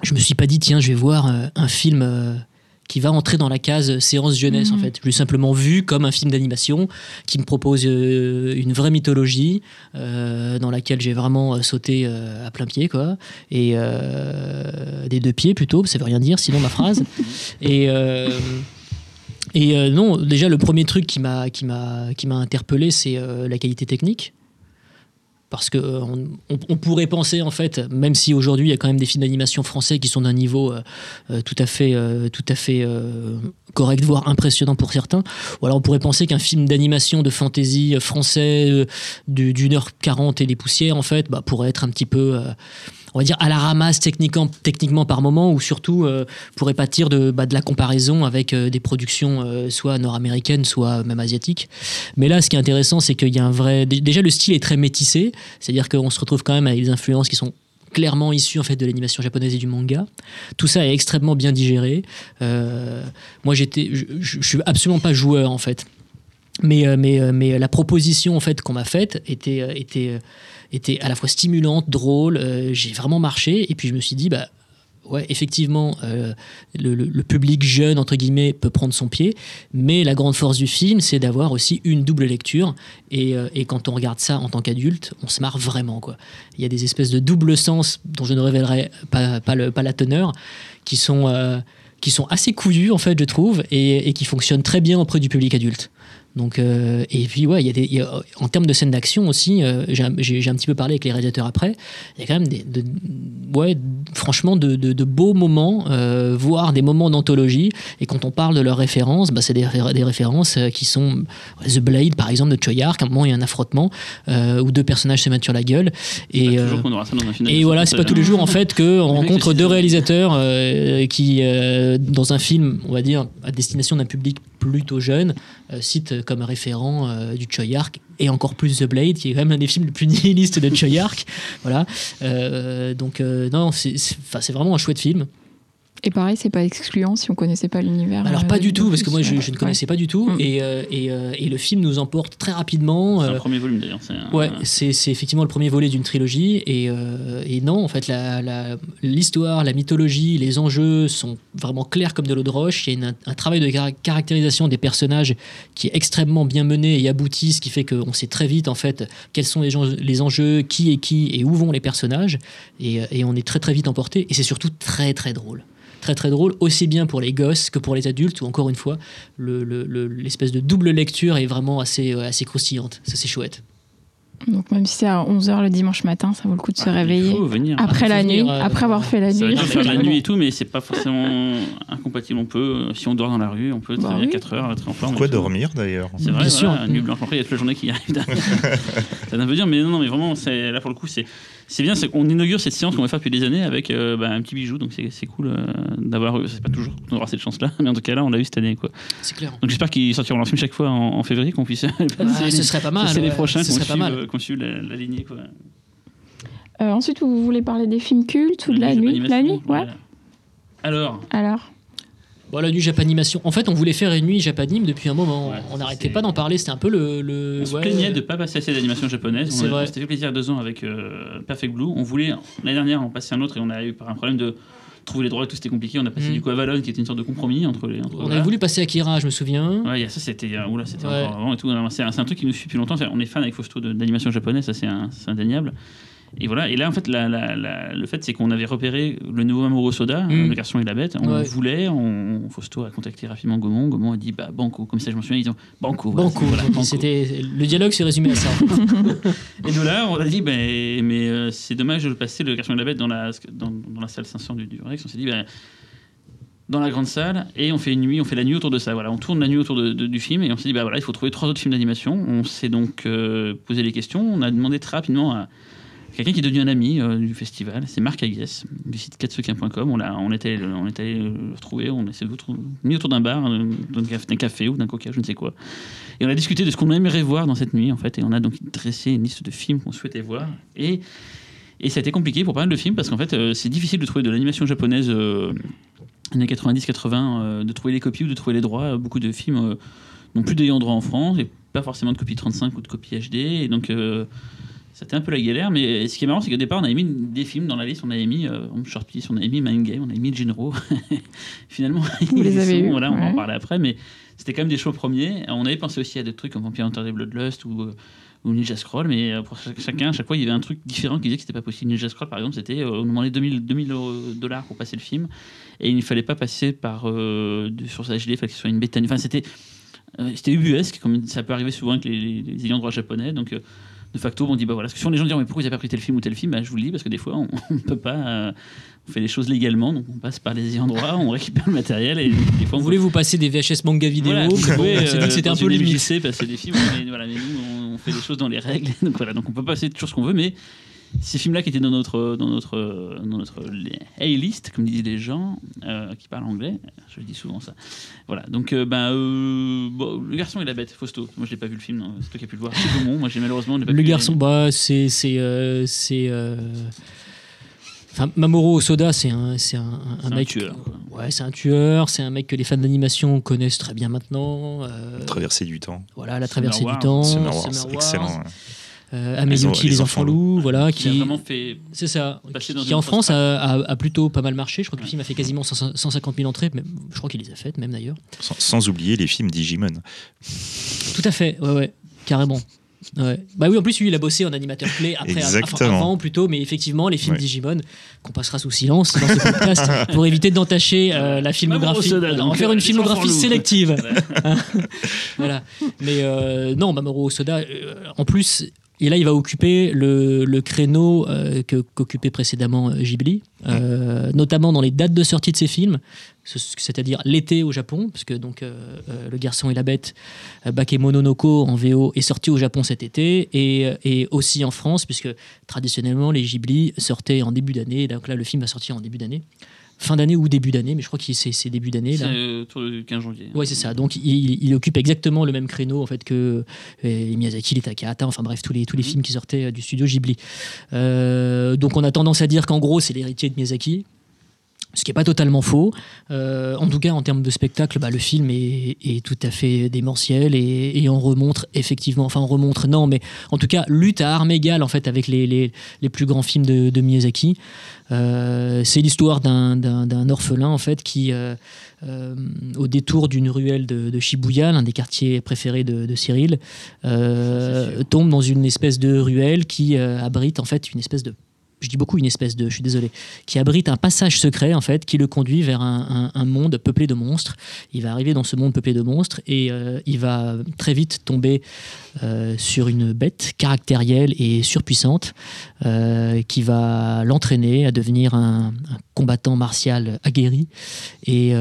je me suis pas dit tiens, je vais voir un film qui va entrer dans la case séance jeunesse Mhm. en fait. Je l'ai simplement vu comme un film d'animation qui me propose euh, une vraie mythologie euh, dans laquelle j'ai vraiment euh, sauté euh, à plein pied quoi et euh, des deux pieds plutôt, ça veut rien dire sinon ma phrase. et euh, et euh, non, déjà le premier truc qui m'a qui m'a qui m'a interpellé, c'est euh, la qualité technique. Parce que euh, on, pourrait penser en fait, même si aujourd'hui il y a quand même des films d'animation français qui sont d'un niveau euh, euh, tout à fait tout à fait correct, voire impressionnant pour certains. Ou alors on pourrait penser qu'un film d'animation de fantasy français du- d'une heure quarante et des poussières en fait, bah, pourrait être un petit peu on va dire à la ramasse techniquement, par moment, ou surtout euh, pourrait pâtir de, bah, de la comparaison avec euh, des productions euh, soit nord-américaines, soit même asiatiques. Mais là, ce qui est intéressant, c'est qu'il y a un vrai. dé- Déjà, le style est très métissé, c'est-à-dire qu'on se retrouve quand même avec des influences qui sont clairement issues en fait de l'animation japonaise et du manga. Tout ça est extrêmement bien digéré. Moi, j'étais, je, suis absolument pas joueur en fait. Mais, mais, mais la proposition en fait qu'on m'a faite était, était, était à la fois stimulante, drôle. euh, j'ai vraiment marché et puis je me suis dit bah ouais effectivement euh, le, public jeune entre guillemets peut prendre son pied, mais la grande force du film c'est d'avoir aussi une double lecture et, euh, quand on regarde ça en tant qu'adulte, on se marre vraiment quoi. Il y a des espèces de double sens dont je ne révélerai pas, la teneur qui sont qui sont assez couillus en fait je trouve et qui fonctionnent très bien auprès du public adulte. Donc, euh, et puis, ouais, y a des, il y a- en termes de scènes d'action aussi, euh, j'ai un- petit peu parlé avec les réalisateurs après, il y a quand même des, de- ouais, franchement de, de- de beaux moments, euh, voire des moments d'anthologie. Et quand on parle de leurs références, bah, c'est des, ré- des références qui sont The Blade, par exemple, de Choyark. À un moment, il y a un affrontement où deux personnages se mettent sur la gueule. Et qu'on aura ça dans un film et voilà, c'est pas tous les hein. jours en fait qu'on rencontre deux réalisateurs qui, dans un film, on va dire, à destination d'un public plutôt jeune, euh, citent comme référent euh, du Choyark et encore plus The Blade, qui est quand même l'un des films les plus nihilistes de Choyark. voilà. Euh, donc, non, c'est vraiment un chouette film. Et pareil, c'est pas excluant si on connaissait pas l'univers. Alors euh, pas du tout, parce que moi je, ne connaissais pas du tout, et, euh, et, euh, et le film nous emporte très rapidement. C'est euh, un premier volume d'ailleurs. c'est un- Ouais, c'est c'est effectivement le premier volet d'une trilogie. Et, euh, et non, en fait, la- la- l'histoire, la, mythologie, les enjeux sont vraiment clairs comme de l'eau de roche. Il y a une- un travail de cara- caractérisation des personnages qui est extrêmement bien mené et abouti, ce qui fait qu'on sait très vite, en fait, quels sont les, gens- les enjeux, qui est qui et où vont les personnages. Et, et on est très, très vite emporté. Et c'est surtout très, très drôle. Très très drôle, aussi bien pour les gosses que pour les adultes, où encore une fois, le- le- le- l'espèce de double lecture est vraiment assez, euh, assez croustillante. Ça, c'est chouette. Donc même si c'est à 11h le dimanche matin, ça vaut le coup de se Ah, réveiller. Venir. Après la venir, nuit, euh, après avoir fait la Ça nuit. dire faire la nuit et tout, mais c'est pas forcément incompatible. On peut, euh, si on dort dans la rue, on peut Bah travailler oui. 4 heures, être en forme. Pourquoi dormir d'ailleurs? C'est vrai, Bien voilà, sûr. nuit blanche. Après, il y a toute la journée qui arrive ça ne veut dire, mais non, non, mais vraiment, là pour le coup, c'est, c'est bien, c'est qu'on inaugure cette séance qu'on va faire depuis des années avec euh, bah, un petit bijou, donc c'est, c'est cool euh, d'avoir eu, c'est pas toujours qu'on aura cette chance-là, mais en tout cas là, on l'a eu cette année. Quoi. C'est clair. Donc j'espère qu'ils sortiront leur film chaque fois en, en février, qu'on puisse les, ce serait pas mal. les ouais. prochains, ce qu'on serait pas suive, mal. euh, qu'on suive la, la lignée. Quoi. Euh, ensuite, vous voulez parler des films cultes ou de la nuit La nuit, ouais. voilà. Alors, Alors Bon, la nuit Japanimation. En fait, on voulait faire une nuit Japanime depuis un moment. Ouais, on n'arrêtait pas d'en parler. C'était un peu le. le on se ouais. plaignait de ne pas passer assez d'animation japonaise. C'est On, s'était fait plaisir deux ans avec euh, Perfect Blue. On voulait, l'année dernière, en passer un autre et on a eu par un problème de trouver les droits et tout, c'était compliqué. On a passé Mm. du coup Avalon qui était une sorte de compromis entre les. Entre, On avait voulu passer Akira, je me souviens. Ouais, ça c'était euh, oula, c'était Ouais. encore avant et tout. C'est un, c'est un truc qui nous suit depuis longtemps. Enfin, on est fan avec Fausto de- d'animation japonaise, ça c'est un- c'est indéniable. Et voilà. Et là, en fait, la- la- la- le fait, c'est qu'on avait repéré le nouveau Mamoru Soda, Mm. le garçon et la bête. On Ouais. voulait, on, Fausto a contacté rapidement Gaumont. Gaumont a dit bah banco, comme ça je m'en souviens, ils ont banco. voilà, Banco. voilà, banco. C'était le dialogue se résumait à ça. Et de là, on a dit, ben, mais euh, c'est dommage de passer le garçon et la bête dans la, dans, dans la salle 500 du, du Rex. On s'est dit, ben, dans la grande salle, et on fait une nuit, on fait la nuit autour de ça. Voilà, on tourne la nuit autour de- de- du film, et on s'est dit, bah voilà, il faut trouver trois autres films d'animation. On s'est donc euh, posé les questions. On a demandé très rapidement à quelqu'un qui est devenu un ami euh, du festival, c'est Marc Aguès, du site katsukin.com. On, on, est allé, on est allé le retrouver, on s'est mis autour d'un bar, euh, d'un café, ou d'un coca, je ne sais quoi. Et on a discuté de ce qu'on aimerait voir dans cette nuit, en fait, et on a donc dressé une liste de films qu'on souhaitait voir. Et, et ça a été compliqué pour pas mal de films, parce qu'en fait, euh, c'est difficile de trouver de l'animation japonaise euh, années 90-80, euh, de trouver les copies ou de trouver les droits. Beaucoup de films n'ont plus d'ayant droit en France, et pas forcément de copie 35 ou de copie HD, et donc... c'était un peu la galère, mais ce qui est marrant, c'est qu'au départ, on avait mis des films dans la liste. On avait mis euh, Short Piece, on avait mis Mind Game, on avait mis Jinro. Finalement, Vous les avez sont, Voilà, on va en parler après, mais c'était quand même des choix premiers. On avait pensé aussi à des trucs comme Vampire Hunter des Bloodlust ou, euh, ou Ninja Scroll, mais euh, pour chacun, à chaque fois, il y avait un truc différent qui disait que c'était pas possible. Ninja Scroll, par exemple, c'était on demandait 2000 2000 dollars pour passer le film, et il ne fallait pas passer par euh, de source HD, il fallait que ce soit une bêta. Enfin, c'était euh, c'était ubuesque, comme ça peut arriver souvent avec les, les, les ayants droit japonais. Donc, euh, de facto, on dit bah voilà. Parce que souvent les gens disent mais pourquoi ils n'ont pas pris tel film ou tel film bah, Je vous le dis parce que des fois, on ne peut pas. euh, on fait les choses légalement, donc on passe par les ayants droit, on récupère le matériel et des fois On on voulait vous passer des VHS manga vidéo. voilà, vous euh, c'était un peu limite. Passer des films, mais, voilà, mais nous on, on fait les choses dans les règles, donc voilà, donc on peut passer toujours ce qu'on veut, mais ces films-là qui étaient dans notre dans notre dans notre A-list, comme disent les gens euh, qui parlent anglais, je dis souvent ça. Voilà, donc euh, ben euh, bon, le garçon et la bête, Fausto. Moi je l'ai pas vu le film, c'est toi qui as pu le voir. C'est Gaumont, moi j'ai malheureusement pas Le pu- garçon, bah, c'est. c'est, euh, c'est, euh, Enfin, Mamoru Osoda, c'est un, c'est un, un C'est un mec. tueur, quoi. Ouais, c'est un tueur. C'est un mec que les fans d'animation connaissent très bien maintenant. euh, Traversée du temps. voilà, la traversée du temps. Wars, excellent. ouais. Euh, Les Ameyuki, en- les, enfants loups, voilà, Qui a qui. vraiment fait C'est ça. Qui en France a, a- a plutôt pas mal marché. Je crois que le film a fait quasiment 100 150 000 entrées. Mais je crois qu'il les a faites, même d'ailleurs. Sans, sans oublier les films Digimon. Tout à fait, ouais, ouais, carrément. Ouais. Bah oui, en plus, lui, il a bossé en animateur clé après, enfin, Exactement. avant plutôt, mais effectivement, les films Ouais. Digimon, qu'on passera sous silence dans ce podcast pour éviter d'entacher euh, la filmographie. Voilà, en faire euh, une les filmographie sélective. Voilà. voilà. Mais euh, non, Mamoru Osoda, euh, en plus, et là, il va occuper le, le créneau euh, que- qu'occupait précédemment euh, Ghibli, euh, notamment dans les dates de sortie de ses films, ce- c'est-à-dire l'été au Japon, parce que donc, euh, Le Garçon et la Bête, Bakemononoko en VO est sorti au Japon cet été, et, et aussi en France, puisque traditionnellement, les Ghibli sortaient en début d'année, donc là, le film va sortir en début d'année. Fin d'année ou début d'année, mais je crois que c'est c'est début d'année. C'est euh, autour du 15 janvier. Ouais, c'est ça. Donc, il, il occupe exactement le même créneau en fait que euh, les Miyazaki, les Takahata, enfin bref, tous les, tous les Mhm. films qui sortaient euh, du studio Ghibli. Euh, donc, on a tendance à dire qu'en gros, c'est l'héritier de Miyazaki. Ce qui n'est pas totalement faux. Euh, en tout cas, en termes de spectacle, bah, le film est, est tout à fait démentiel et, et on remontre effectivement, enfin on remontre, non, mais en tout cas, lutte à armes égales en fait avec les, les, les plus grands films de, de Miyazaki. Euh, c'est l'histoire d'un- orphelin en fait qui, euh, euh, au détour d'une ruelle de, de Shibuya, l'un des quartiers préférés de, de Cyril, tombe dans une espèce de ruelle qui abrite en fait une espèce de je dis beaucoup une espèce de, je suis désolé, qui abrite un passage secret en fait, qui le conduit vers un, monde peuplé de monstres. Il va arriver dans ce monde peuplé de monstres et euh, il va très vite tomber euh, sur une bête caractérielle et surpuissante euh, qui va l'entraîner à devenir un, combattant martial aguerri. Et,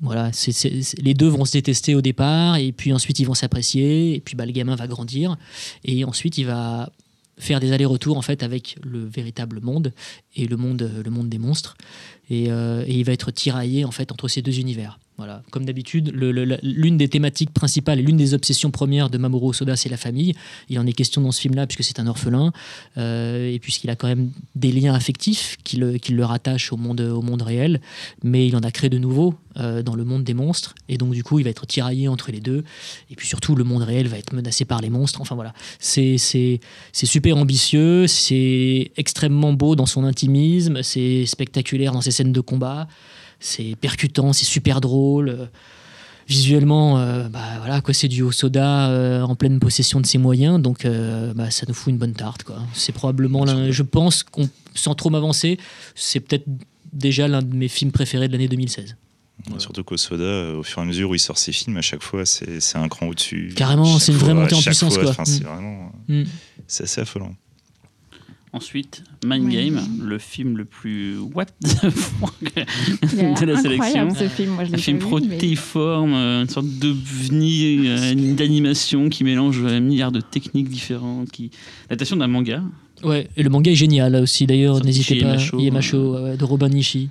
voilà, les deux vont se détester au départ et puis ensuite ils vont s'apprécier et puis bah, le gamin va grandir et ensuite il va faire des allers-retours en fait avec le véritable monde et le monde, des monstres et, euh, et il va être tiraillé en fait entre ces deux univers. Voilà, comme d'habitude, l'une des thématiques principales et l'une des obsessions premières de Mamoru Soda, c'est la famille. Il en est question dans ce film-là puisque c'est un orphelin euh, et puisqu'il a quand même des liens affectifs qui le, qui rattachent au monde, au monde réel, mais il en a créé de nouveaux euh, dans le monde des monstres. Et donc du coup, il va être tiraillé entre les deux. Et puis surtout, le monde réel va être menacé par les monstres. Enfin voilà, c'est super ambitieux, c'est extrêmement beau dans son intimisme, c'est spectaculaire dans ses scènes de combat, c'est percutant, c'est super drôle. euh, Visuellement, euh, bah voilà quoi, c'est du Osoda euh, en pleine possession de ses moyens, donc euh, bah, ça nous fout une bonne tarte quoi. C'est probablement, l'un- je pense qu'on, sans trop m'avancer, c'est peut-être déjà l'un de mes films préférés de l'année 2016. Surtout qu'au Soda, au fur et à mesure où il sort ses films, à chaque fois, c'est c'est un cran au-dessus. Carrément, Chaque c'est une vraie fois, montée en puissance, fois, quoi. C'est Mm. vraiment, Mm. c'est assez affolant. Ensuite, Mind Game, le film le plus what the fuck de la sélection. ce film, moi je Un film mais- protéiforme, euh, une sorte d'ovni euh, d'animation qui mélange un milliard de techniques différentes, qui l'adaptation d'un manga. Ouais, et le manga est génial là aussi d'ailleurs, n'hésitez pas. Yamacho, ouais, ouais, de Robin Nishi.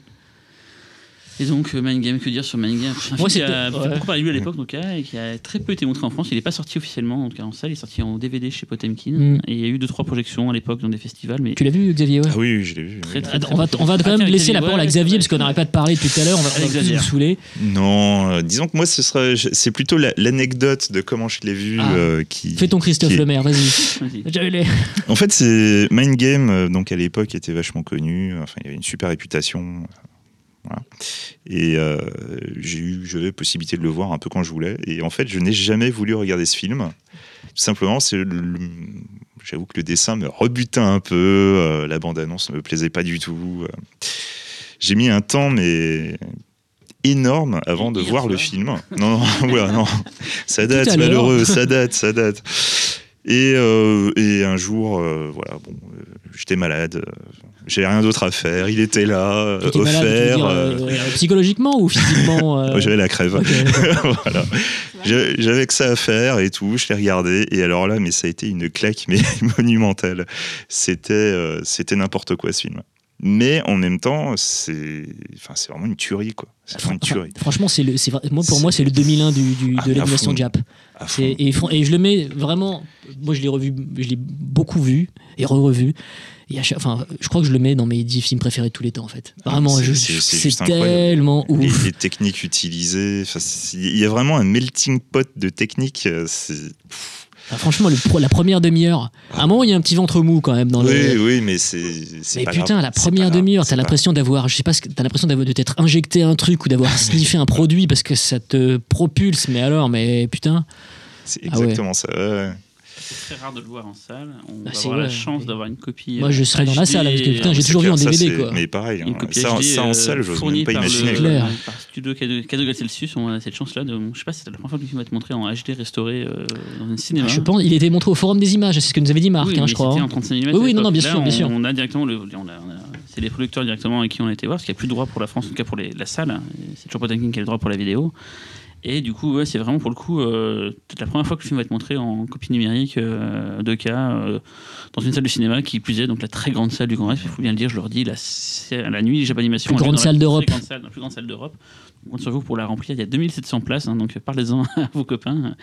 Et donc euh, Mind Game, que dire sur Mind Game? Un Moi, qui a ouais. beaucoup lui à l'époque, donc, et qui a très peu été montré en France. Il n'est pas sorti officiellement, en tout cas en salle, il est sorti en DVD chez Potemkin. Mm. Et il y a eu deux trois projections à l'époque dans des festivals, mais Tu l'as vu Xavier ouais? Ah oui, je l'ai vu. Très, très, on va, on va quand même laisser Xavier, la parole à Xavier c'est parce qu'on n'arrête pas de parler depuis tout à l'heure, on va, on va vous saouler. Non, euh, disons que moi, ce sera, je- c'est plutôt la- l'anecdote de comment je l'ai vu Ah. euh, qui. Fais ton Christophe Lemaire, vas-y. Les- En fait, c'est Mind Game, euh, donc à l'époque, était vachement connu. Enfin, il avait une super réputation. Voilà. Et euh, j'ai eu, j'avais la possibilité de le voir un peu quand je voulais. Et en fait, je n'ai jamais voulu regarder ce film. Tout simplement, c'est j'avoue que le dessin me rebutait un peu. euh, la bande-annonce ne me plaisait pas du tout. euh. J'ai mis un temps, mais énorme avant de voir le film. Non, non, ça date, malheureux, ça date, ça date. Et, euh, et un jour, euh, voilà, bon, euh, j'étais malade, j'avais rien d'autre à faire. Il était là, euh, malade, offert. dire, euh, euh, psychologiquement ou physiquement euh, J'avais la crève. voilà. J'avais que ça à faire et tout. Je l'ai regardé et alors là, mais ça a été une claque mais monumentale. C'était euh, c'était n'importe quoi ce film. Mais en même temps, c'est enfin c'est vraiment une tuerie quoi. C'est vraiment une Enfin, tuerie. franchement, c'est le, c'est vrai- moi, pour moi, c'est le 2001 du, du- Ah, de l'animation. Jap. Et, je le mets vraiment. Moi, je l'ai revu, je l'ai beaucoup vu et re-revu. Et à chaque, enfin, je crois que je le mets dans mes 10 films préférés de tous les temps, en fait. Vraiment, C'est- juste incroyable. tellement les, ouf. les techniques utilisées, il y a vraiment un melting pot de techniques. euh, c'est- Enfin, franchement, le pro- la première demi-heure, à un moment, il y a un petit ventre mou quand même dans Oui, le. oui, mais c'est. Mais pas putain, grave. la première demi-heure, t'as l'impression d'avoir, je sais pas, t'as l'impression d'avoir de t'être injecté un truc ou d'avoir sniffé un produit parce que ça te propulse. Mais alors, mais putain. C'est Ah ouais. exactement ça. C'est très rare de le voir en salle. On Ah, va avoir la chance d'avoir une copie. Moi, euh, je serais dans la salle, parce que, putain, euh, j'ai toujours vu en ça, DVD, quoi. Mais pareil, hein, Une copie ça, HD, ça en euh, salle, j'ose même pas par imaginer. le- par Studio 4 degrés Celsius, on a cette chance-là. De, je sais pas, c'est la première fois que le film va être montré en HD restauré euh, dans un cinéma. Je pense, il était montré au Forum des images, c'est ce que nous avait dit Marc, oui, hein, je crois. C'était hein. en 35 mm. Oui, oui, non, non, bien sûr, bien on, sûr. On a directement le, on a- on a- c'est les producteurs directement avec qui on a été voir, parce qu'il n'y a plus de droit pour la France, en tout cas pour les- la salle. C'est toujours Potemkin qui a le droit pour la vidéo. Et du coup, ouais, c'est vraiment pour le coup euh, peut-être la première fois que le film va être montré en copie numérique euh, 2K euh, dans une salle de cinéma qui plus est donc la très grande salle du Grand Rex. Il faut bien le dire, je leur dis, la, la nuit est grande salle d'Europe. grande salle- La plus grande salle d'Europe. On compte sur vous pour la remplir. Il y a 2700 places, hein, donc parlez-en à vos copains.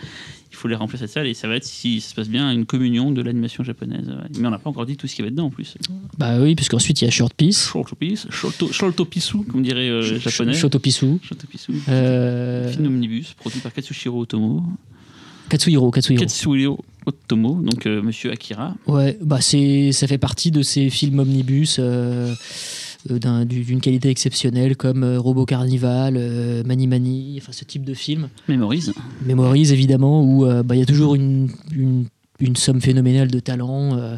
Il faut les remplir cette salle et ça va être, si ça se passe bien, une communion de l'animation japonaise. Mais on n'a pas encore dit tout ce qui va dedans en plus. Bah oui, puisqu'ensuite il y a Short Piece, Shotopisu, Shoto- Shotopisu, comme dirait euh, japonais. Shotopisu, Shotopisu. euh, Film omnibus produit par Katsushiro Otomo. Katsuhiro, Katsuhiro. Katsuhiro Otomo, donc euh, Monsieur Akira. Ouais, bah c'est, ça fait partie de ces films omnibus euh, d'un- du- d'une qualité exceptionnelle comme euh, Robot Carnival, euh, Mani Mani, enfin ce type de film. Mémorise. Mémorise évidemment, où euh, bah, il y a toujours une, une, une somme phénoménale de talent. euh.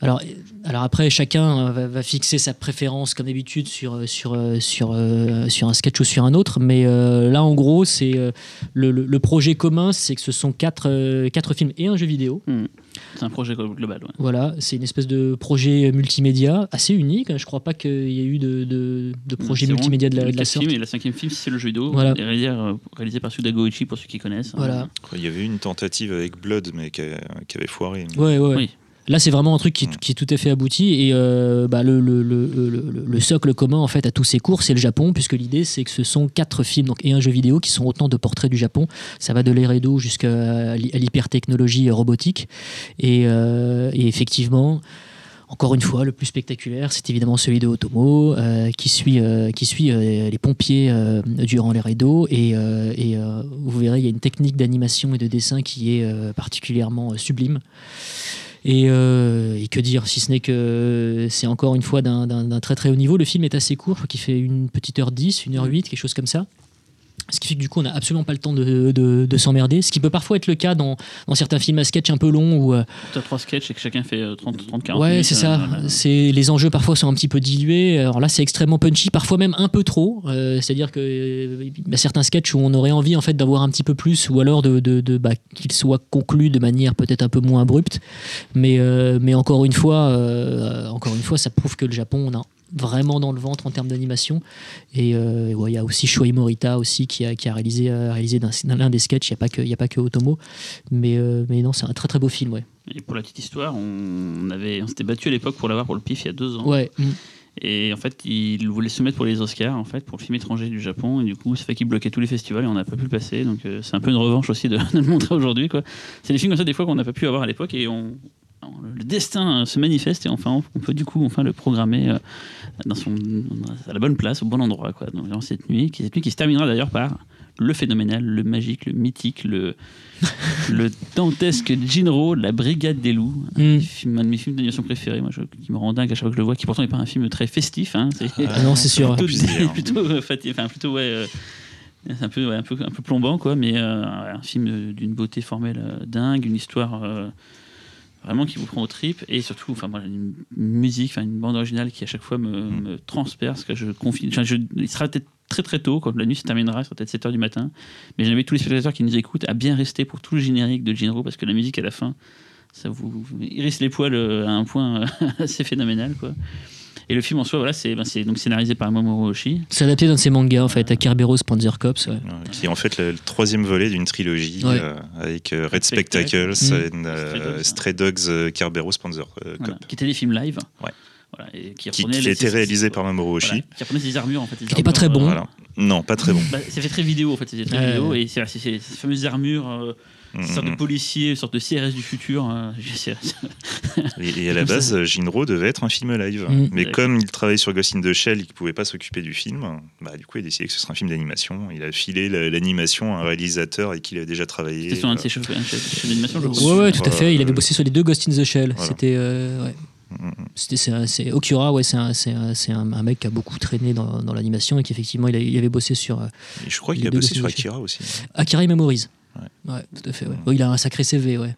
alors, alors après, chacun euh, va, va fixer sa préférence comme d'habitude sur, euh, sur, euh, sur, euh, sur un sketch ou sur un autre, mais euh, là en gros, c'est euh, le, projet commun, c'est que ce sont quatre, euh, quatre films et un jeu vidéo. C'est un projet global. ouais. Voilà, c'est une espèce de projet multimédia assez unique. hein. Je crois pas qu'il y ait eu de, de, de projet multimédia de la, de la sorte. Et la cinquième film, c'est le jeu vidéo. Voilà. Réalisé, réalisé par Suda Goichi, pour ceux qui connaissent. Voilà. Il y avait eu une tentative avec Blood, mais qui, avait foiré. Ouais, ouais. Oui. Là, c'est vraiment un truc qui, qui est tout à fait abouti. Et euh, bah, le, le, le, le- le socle commun en fait à tous ces cours, c'est le Japon, puisque l'idée c'est que ce sont quatre films donc, et un jeu vidéo qui sont autant de portraits du Japon. Ça va de l'Eredo jusqu'à l'hypertechnologie robotique. Et, euh, et effectivement. Encore une fois, le plus spectaculaire, c'est évidemment celui de Otomo, euh, qui suit, euh, qui suit euh, les pompiers euh, durant les rideaux. Et, euh, et, euh, vous verrez, il y a une technique d'animation et de dessin qui est euh, particulièrement euh, sublime. Et, euh, et que dire, si ce n'est que c'est encore une fois d'un- très très haut niveau. Le film est assez court, je crois qu'il fait une petite heure 10, une heure 8, quelque chose comme ça. Ce qui fait que du coup, on n'a absolument pas le temps de, de- de s'emmerder. Ce qui peut parfois être le cas dans, dans certains films à sketch un peu longs où euh, Tu as trois sketchs et que chacun fait euh, 30, 30 40 Ouais, c'est euh, ça. C'est les enjeux parfois sont un petit peu dilués. Alors là, c'est extrêmement punchy, parfois même un peu trop. Euh, C'est-à-dire que euh, a certains sketchs où on aurait envie en fait d'avoir un petit peu plus, ou alors de, bah, qu'ils soient conclus de manière peut-être un peu moins abrupte. Mais euh, mais encore une fois, euh, encore une fois, ça prouve que le Japon, on a vraiment dans le ventre en termes d'animation. Et euh, ouais, il y a aussi Shoei Morita aussi qui a, qui a réalisé, euh, réalisé l'un des sketchs. Il n'y a a pas que Otomo, mais euh, mais non, c'est un très très beau film, ouais. Et pour la petite histoire, on, avait, on s'était battu à l'époque pour l'avoir pour le PIF il y a deux ans. Ouais. mm. Et en fait, il voulait se mettre pour les Oscars, en fait, pour le film étranger du Japon. Et du coup, ça fait qu'il bloquait tous les festivals et on n'a pas pu le passer. Donc, euh, c'est un peu une revanche aussi de, de le montrer aujourd'hui. quoi. C'est des films comme ça, des fois, qu'on n'a pas pu avoir à l'époque. Et on, on- le destin se manifeste et enfin, on, on peut du coup enfin le programmer euh, dans son, à la bonne place, au bon endroit. Quoi. Donc, dans cette nuit, qui, cette nuit qui se terminera d'ailleurs par le phénoménal, le magique, le mythique, le, le dantesque Jinro, la Brigade des loups. Mm. Un, film- un de mes films d'animation préférés, moi, je- qui me rend dingue à chaque fois que je le vois, qui pourtant n'est pas un film très festif. Hein, c'est Ah non, c'est sûr. plutôt, plutôt, euh, enfin, plutôt ouais, euh, c'est un peu, ouais, un peu, un peu plombant, quoi, mais euh, un film d'une beauté formelle euh, dingue, une histoire euh, vraiment qui vous prend aux tripes, et surtout, enfin, moi, une musique, enfin, une bande originale qui à chaque fois me, me transperce, que je confie. enfin, je- il sera peut-être très très tôt, quand la nuit se terminera, il sera peut-être 7h du matin, mais j'invite tous les spectateurs qui nous écoutent à bien rester pour tout le générique de Jinro, parce que la musique à la fin, ça vous, vous hérisse les poils euh, à un point euh, assez phénoménal, quoi. Et le film en soi, voilà, c'est ben, donc scénarisé par Mamoru Oshii. C'est adapté d'un de ses mangas en fait, à Kerberos Panzer Cops. ouais. Qui est en fait le, le troisième volet d'une trilogie Ouais. euh, avec euh, Red Spectacle. Spectacles, Mm. and, euh, Stray Dogs. Euh, Kerberos, Panzer euh, Voilà, Cop, qui étaient des films live. Ouais. Voilà, et qui, qui, a été réalisé par Mamoru Oshii. voilà, qui reprenait ses armures en fait. Qui était pas très bon. euh, Voilà. Non, pas très bon. bah, ça fait très vidéo en fait, c'était très vidéo et c'est ces fameuses armures, euh, Mm, sorte de mm. policiers, une sorte de CRS du futur. c'est- Et, et à la base, Jinro devait être un film live. Mm. Mais comme il travaillait sur Ghost in the Shell et qu'il ne pouvait pas s'occuper du film, bah, du coup, il a décidé que ce serait un film d'animation. Il a filé la- l'animation à un réalisateur avec qui il avait déjà travaillé. C'était sur un de Euh, ses chefs d'animation, je Ouais, crois. ouais, tout à fait. Il avait bossé sur les deux Ghost in the Shell. Voilà. C'était. euh, ouais. Mm. C'était c'est Okura, ouais, c'est un, c'est un, c'est un- un mec qui a beaucoup traîné dans, dans l'animation et qui effectivement il, a- il avait bossé sur euh, Et je crois qu'il a bossé sur Akira aussi. Akira et Memories. Ouais. Ouais, tout à fait. Ouais. Ouais, il a un sacré CV, ouais.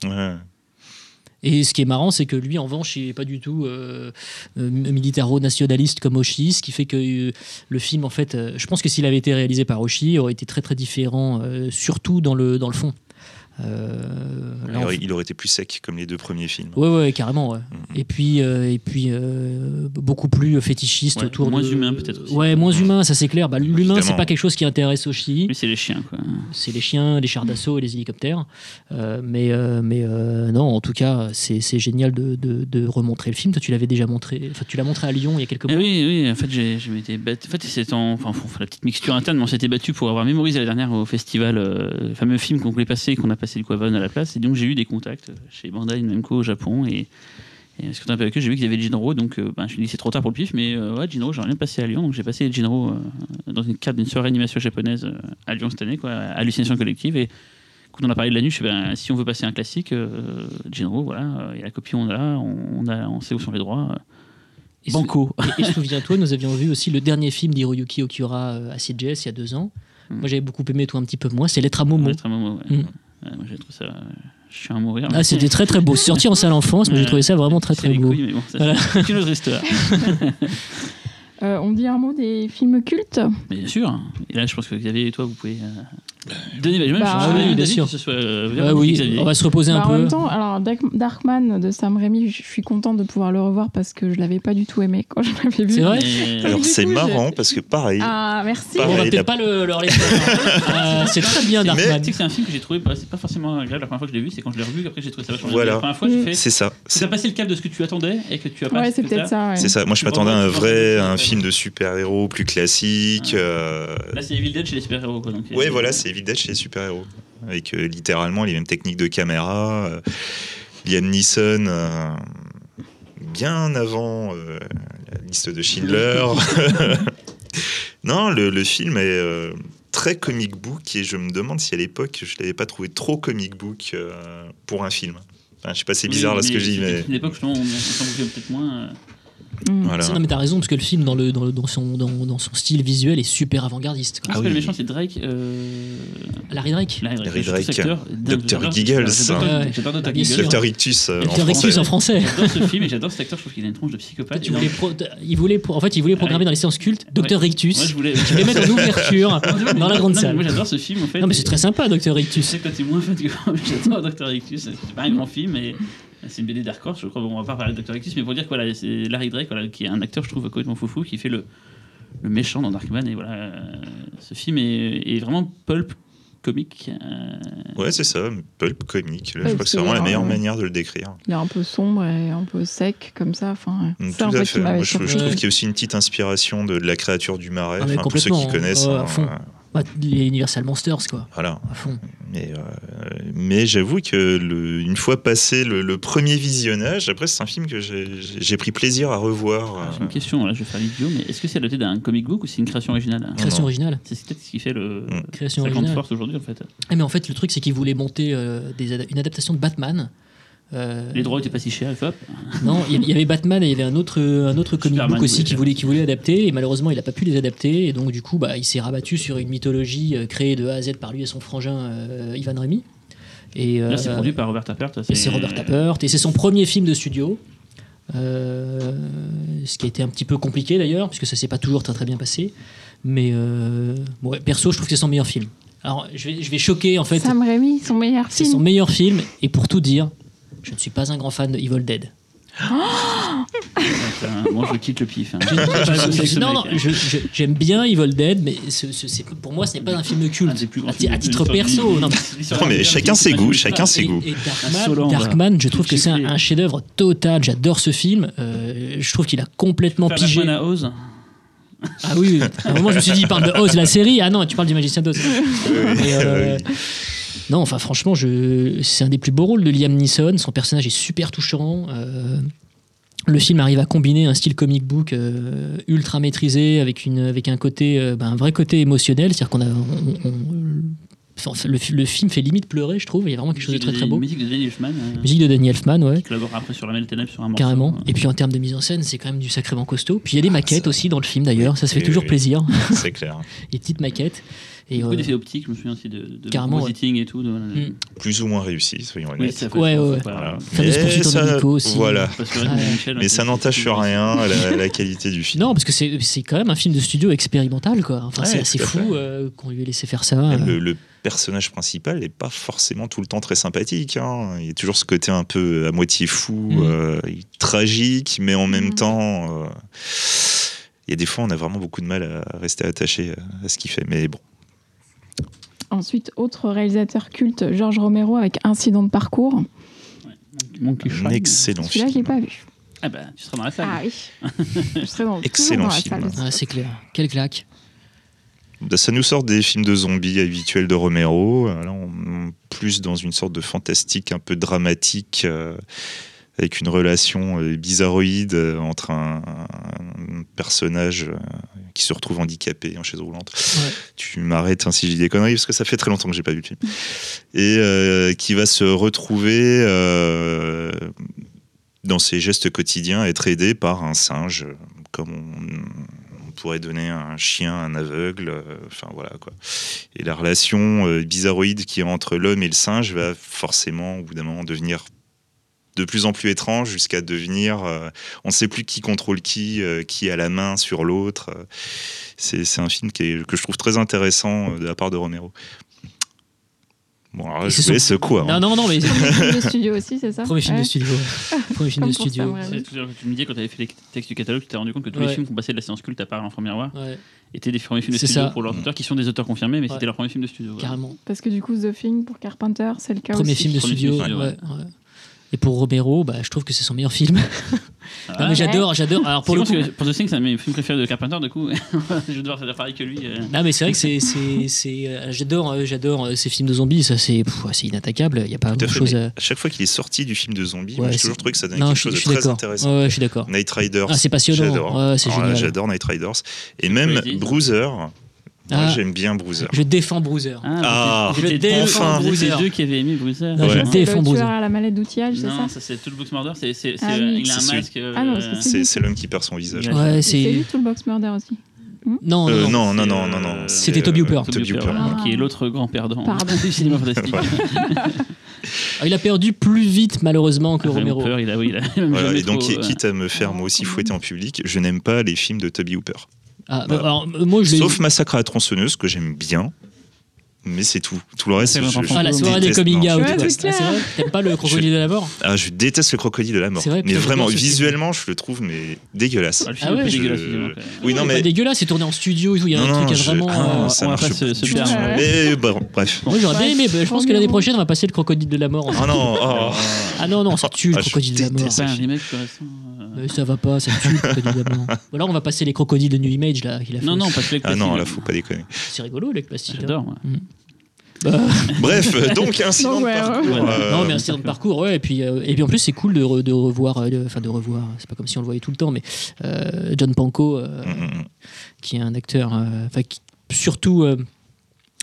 Et ce qui est marrant, c'est que lui, en revanche, il n'est pas du tout euh, euh, militaro-nationaliste comme Oshii, ce qui fait que euh, le film, en fait, euh, je pense que s'il avait été réalisé par Oshii, il aurait été très très différent, surtout dans le, dans le fond. Euh, là, il, on aurait, il aurait été plus sec comme les deux premiers films. Ouais, ouais, carrément. Ouais. Mhm. Et puis, euh, et puis euh, beaucoup plus fétichiste Ouais, autour moins de. humain, peut-être aussi. Ouais, moins humain, ça c'est clair. Bah, L'humain, c'est pas quelque chose qui intéresse aussi. Lui, c'est les chiens, quoi. C'est les chiens, les chars d'assaut et les hélicoptères. Euh, mais euh, mais euh, non, en tout cas, c'est c'est génial de, de, de remontrer le film. Toi, tu l'avais déjà montré. Enfin, tu l'as montré à Lyon il y a quelques Eh mois. oui, oui, en fait, j'ai, je m'étais battu. En fait, c'est en, enfin, la petite mixture interne, mais on s'était battu pour avoir mémorisé la dernière au festival, euh, le fameux film qu'on voulait passer et qu'on a passé le Quavon à la place. Et donc, j'ai eu des contacts chez Bandai Namco au Japon. Et, et ce que un peu avec eux, j'ai vu qu'il y avait Jinro. Donc, euh, ben, je me suis dit, c'est trop tard pour le pif, mais euh, ouais, Jinro, j'aurais bien passé à Lyon. Donc, j'ai passé Jinro euh, dans une cadre d'une soirée animation japonaise euh, à Lyon cette année, quoi, Hallucination Collective. Et quand on a parlé de la nuit, je fais, ben, si on veut passer un classique, euh, Jinro, voilà, et la copie, on a, on, on a, on sait où sont les droits. Et Banco. Et, et souviens-toi, nous avions vu aussi le dernier film d'Hiroyuki Okura à CJS il y a deux ans. Mm. Moi, j'avais beaucoup aimé, toi un petit peu moins. C'est Lettre à Momo. Lettre à Momo, ouais. Mm. Moi, j'ai trouvé ça. Je suis à mourir. Ah, c'était très très beau. C'est sorti en salle enfance, mais j'ai trouvé ça vraiment très très beau. couilles, mais bon, ça, Voilà. c'est une autre histoire. Euh, on dit un mot des films cultes? Bien sûr. Et là, je pense que Xavier et toi, vous pouvez euh, donner. Même, Bah, je- d'avis bien sûr. Que ce soit euh, Ah et oui, on va se reposer un Bah, En peu. même temps, alors Dark- Darkman de Sam Raimi, je suis contente de pouvoir le revoir parce que je l'avais pas du tout aimé quand je l'avais vu. C'est vrai Mais- Alors c'est marrant parce que pareil, Ah, merci. Bon, on va Pareil, peut-être la- pas le, leur laisser. Euh, c'est très bien, Mais- Darkman. Tu sais que c'est un film que j'ai trouvé pas- c'est pas forcément agréable la première fois que je l'ai vu, c'est quand je l'ai revu, après j'ai trouvé ça vachement. Voilà. La première fois, j'ai fait. c'est ça. C'est passé le cap de ce que tu attendais et que tu as pas Ouais, c'est peut-être ça. c'est ça. Moi je m'attendais à un vrai un film de super-héros plus classique. Euh, Là, c'est Evil Dead chez les super-héros. quoi, Ouais, voilà, c'est Dead chez les super-héros. Avec euh, littéralement les mêmes techniques de caméra. euh, Liam Neeson, euh, bien avant euh, la liste de Schindler. non, le, le film est très comic book et je me demande si à l'époque je l'avais pas trouvé trop comic book pour un film. Enfin, je sais pas, c'est oui, bizarre là ce que je dis, mais une époque, justement, où on s'en bougeait peut-être moins. Mm. voilà. Non, mais t'as raison, parce que le film, dans, le, dans, le- dans son, dans, dans son style visuel, est super avant-gardiste. Ah oui. le méchant C'est Drake. Euh... Larry Drake. Larry je Drake. Dr. Giggles. Dr. Dr. Ictus euh, en Dr. français. Rictus en français. J'adore ce film et j'adore cet acteur. Je trouve qu'il a une tronche de psychopathe. Tu Et voulais pro- il voulait, pro- en fait, il voulait programmer Ouais. dans les séances cultes Dr. Rictus. Moi, je voulais. Je voulais mettre en ouverture dans la grande salle. Moi, j'adore ce film en fait. Non, mais c'est très sympa, Dr. Tu Rictus. sais que toi, t'es moins fan que moi, mais j'adore Dr. Rictus. C'est pas un grand film, mais c'est une BD Dark Horse, je crois. Bon, on va pas parler de Dr. Rictus, mais pour dire que voilà, c'est Larry Drake, voilà, qui est un acteur, je trouve, complètement foufou, qui fait le, le méchant dans Darkman. Et voilà, euh, ce film est, est vraiment pulp comique. euh, Ouais, c'est ça, pulp comique. Là, je crois que c'est vraiment la meilleure manière de le décrire. Il est un peu sombre et un peu sec comme ça. Enfin, Mm, Tout à fait. Moi, je, trouve qu'il y a aussi une petite inspiration de, de la créature du marais, Ah, pour ceux qui complètement, connaissent. à hein, fond. Bah, les Universal Monsters, quoi. voilà. À fond. Mais, euh, mais j'avoue que le- une fois passé le, le premier visionnage, après c'est un film que j'ai pris plaisir à revoir. J'ai euh, une question, là, je vais faire l'idiot, mais est-ce que c'est adapté d'un comic book ou c'est une création originale Création non. originale. C'est peut-être ce qui fait le. Mm. Création sa grande force aujourd'hui, en fait. Eh, mais en fait, le truc, c'est qu'il voulait monter euh, des une adaptation de Batman. Euh, Les droits étaient pas si chers, hop. Non, il y- avait Batman et il y avait un autre, un autre comic Superman book aussi qui voulait, qui voulait adapter et malheureusement il n'a pas pu les adapter et donc du coup bah, il s'est rabattu sur une mythologie euh, créée de A à Z par lui et son frangin euh, Ivan Remy. Et, Là, c'est produit par Robert Tappert. et c'est Robert Tappert et c'est son premier film de studio. Euh, ce qui a été un petit peu compliqué d'ailleurs, puisque ça s'est pas toujours très très bien passé. Mais euh, bon, ouais, perso, je trouve que c'est son meilleur film. Alors, je vais, je vais choquer en fait. Sam Raimi, son meilleur C'est film. son meilleur film, et pour tout dire, je ne suis pas un grand fan de Evil Dead. Putain, Moi, je quitte le pif. hein. Non, non, j'aime bien Evil Dead, mais ce- ce- c'est- pour moi, ce n'est pas un film Un culte. grands À, titre perso. non, mais- chacun ses goûts, chacun ses et, goûts. Darkman, je trouve que c'est un, un chef-d'œuvre total. J'adore ce film. Euh, je trouve qu'il a complètement pigé. Batman à Oz. Ah oui, oui. à un moment, je me suis dit, il parle de Oz, la série. Ah non, tu parles du Magicien d'Oz. Mais, euh, non, enfin, franchement, je... c'est un des plus beaux rôles de Liam Neeson. Son personnage est super touchant. Euh, Le film arrive à combiner un style comic book euh, ultra maîtrisé avec, une, avec un côté, euh, ben, un vrai côté émotionnel. C'est-à-dire qu'on a, on- on- enfin, le, le film fait limite pleurer, je trouve. Il y a vraiment quelque chose de très très beau. Musique de Danny Elfman. euh, Musique de Danny Elfman, ouais. Qui collabore après sur La Mêle Ténèbres sur un morceau. Carrément. euh, Et puis en termes de mise en scène, c'est quand même du sacrément costaud. Puis il y a des maquettes ça- aussi dans le film d'ailleurs, ça se fait Oui, toujours oui. plaisir. C'est clair. les petites maquettes. Et, Beaucoup euh, d'effets optiques, je me souviens aussi de, de Carrément, compositing et tout. de- voilà. Mm. Plus ou moins réussi, soyons Oui, honnêtes. ça fait- Ouais, ouais. Voilà. Faire des poursuites en ça- aussi. Voilà. Mais ça n'entache rien à la, qualité du film. Non, parce que c'est quand même un film de studio expérimental, quoi. Enfin, Ouais, c'est fou euh, qu'on lui ait laissé faire ça. Euh. le, le personnage principal n'est pas forcément tout le temps très sympathique. hein. Il y a toujours ce côté un peu à moitié fou, euh, tragique, mais en même Mhm. temps, euh, il y a des fois on a vraiment beaucoup de mal à rester attaché à- à ce qu'il fait. Mais bon, Ensuite, autre réalisateur culte, Georges Romero avec Incident de parcours. Monkey un Shine. excellent Celui-là, je l'ai pas vu. Ah bah, tu seras dans la salle. Ah oui. je serais dans, Excellent dans la film. salle. Ah, c'est clair. Quelle claque. Bah, Ça nous sort des films de zombies habituels de Romero. Là, on plus dans une sorte de fantastique un peu dramatique, euh, avec une relation euh, bizarroïde euh, entre un, un personnage euh, qui se retrouve handicapé en chaise roulante. Ouais. Tu m'arrêtes hein, si je dis des conneries, parce que ça fait très longtemps que j'ai pas vu le film. Et euh, qui va se retrouver euh, dans ses gestes quotidiens, être aidé par un singe, comme on, on pourrait donner un chien, un aveugle, euh, enfin voilà quoi. Et la relation bizarroïde qui est entre l'homme et le singe va forcément, au bout d'un moment, devenir de plus en plus étrange jusqu'à devenir, euh, on ne sait plus qui contrôle qui, euh, qui a la main sur l'autre. Euh, C'est un film qui est- que je trouve très intéressant euh, de la part de Romero. Bon, alors là, je c'est vous son- laisse quoi hein. Non, non, non, mais Premier film de studio aussi, c'est ça premier film Ouais. de studio. Premier film de studio. C'est que tu me disais quand tu avais fait les textes du catalogue, tu t'es rendu compte que tous les films qu'on passait de la séance culte à part l'enfant miroir Ouais, étaient des premiers films de C'est studio ça. pour leurs auteurs qui sont des auteurs confirmés, mais Ouais. c'était leur premier film de studio. carrément. Parce que du coup, The Thing pour Carpenter, c'est le cas Premier aussi. film de Premier studio. film de studio, ouais, ouais. Et pour Romero, bah, je trouve que c'est son meilleur film. Ah, non, mais ouais. j'adore, j'adore. Alors pour le coup. que pour The Thing, c'est un de mes films préférés de Carpenter, du coup, je vais devoir faire pareil que lui. euh. Non mais c'est vrai que c'est c'est c'est euh, j'adore euh, j'adore euh, ces films de zombies ça c'est c'est inattaquable il y a pas grand chose à à chaque fois qu'il est sorti du film de zombies, Ouais, moi, j'ai toujours trouvé que ça donnait non quelque je, chose de suis très d'accord intéressant. ouais, ouais, je suis d'accord Night Riders. ah c'est passionnant J'adore. ouais, c'est Alors là, génial J'adore Night Riders. Et même. Bruiser. Moi, Ah. j'aime bien Bruiser. je défends Bruiser Ah, Ah, je défends Bruiser. deux qui avaient aimé Bruiser. Non, je Ouais. C'est défends le Bruiser tueur à la mallette d'outillage, c'est ça Non, ça c'est Toolbox Murder, c'est, c'est, c'est, Ah euh, oui. il a un C'est masque. euh, Ah que c'est- C'est c'est l'homme qui perd son visage. Ouais. C'est lui, c'est Toolbox Murder aussi. non Euh, non, non, non, c'est, non, euh, non, non. C'était c'est, Toby euh, Hooper. Toby Hooper, Ah. qui est l'autre grand perdant Pardon. du cinéma fantastique. Ah, il a perdu plus vite malheureusement que Ah, Romero Hooper, il a, oui, il a même Voilà, jamais et donc, trop, euh, quitte à me faire moi aussi fouetter en public, je n'aime pas les films de Toby Hooper. Ah, Voilà. alors euh, moi je l'ai Sauf Massacre à la tronçonneuse, que j'aime bien. Mais c'est tout. Tout le reste, C'est je, je ah la soirée des déteste. coming Non, out Ouais, c'est Ah, vrai t'aimes pas le crocodile de la mort Ah, je déteste le crocodile de la mort. C'est vrai, mais vraiment, visuellement, je le trouve mais dégueulasse. Ah, le film Ah ouais, je- dégueulasse. Oui, non, C'est mais dégueulasse c'est tourné en studio et tout il y a Non, un truc non, à je- vraiment ah, euh, ça on marche pas. Ouais. Mais bon, bref. moi j'aurais bien aimé je pense que l'année prochaine on va passer le crocodile de la mort non, oh. ah non non ça tue le Ah, crocodile de la mort C'est un remake plus récent. Euh. Euh, ça va pas, ça tue la mort. Ou alors on va passer les crocodiles de New Image là. qu'il a fait. Non, non, pas que Ah non, là, faut pas déconner. C'est rigolo les plastiques. J'adore. moi. Bref, euh, donc, incident Donc, de ouais, parcours. ouais. euh, Non, mais un de parcours, ouais. Et puis, euh, et puis en plus, c'est cool de, re- de revoir, euh, enfin de revoir. C'est pas comme si on le voyait tout le temps, mais euh, John Panko, euh, mm, mm, mm. qui est un acteur, euh, enfin qui- surtout, euh,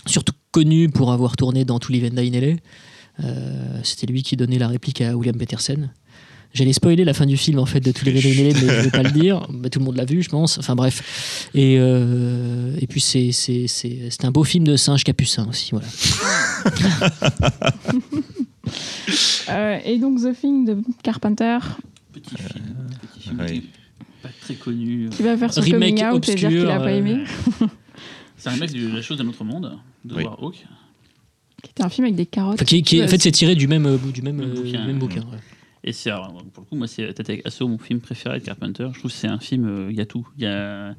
surtout connu pour avoir tourné dans To Live and Die in LA. Euh, C'était lui qui donnait la réplique à William Peterson. J'allais spoiler la fin du film en fait de To Live and Die in LA, mais je vais pas le dire. Bah, tout le monde l'a vu, je pense. Enfin bref. Et, euh, et puis c'est c'est c'est c'est un beau film de singe capucin aussi, voilà. Euh, et donc The Thing de Carpenter, Petit film. Petit film ouais. pas très connu. qui va faire son Remake coming out et dire qu'il a obscur, pas euh, aimé. C'est un remake de La chose d'un autre monde de Oui. Warhawk. Qui était un film avec des carottes. Enfin, qui, qui- en fait, c'est tiré du même, du même, euh, bouquin. même bouquin. ouais. Et c'est alors, pour le coup, moi, c'est peut-être avec Asso mon film préféré de Carpenter. Je trouve que c'est un film, euh, il y a tout. Il y a,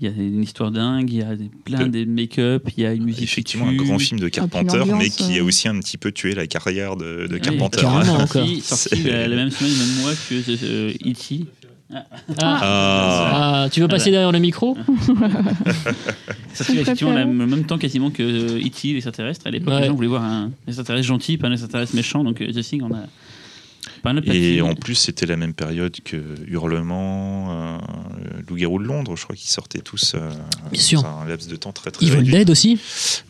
il y a une histoire dingue, il y a des- plein De- make-up, il y a une musique. Effectivement, un grand film de Carpenter, mais qui a euh. aussi un petit peu tué la carrière de, de Oui, Carpenter. Carrément, hein. encore. Sorti, sorti la, la même semaine, le même mois que euh, E.T. Ah, Ah, ah, tu veux passer Ah bah. derrière le micro Sorti Son effectivement le même temps quasiment que euh, E.T. l'extraterrestre. À l'époque, Ouais. les gens voulaient voir un extraterrestre gentil, pas un extraterrestre méchant. Donc The Thing, on a, Et en plus, c'était la même période que Hurlement, euh, Loup-garou de Londres, je crois qu'ils sortaient tous. euh, Bien sûr. dans un laps de temps très très Evil réduit. Dead aussi.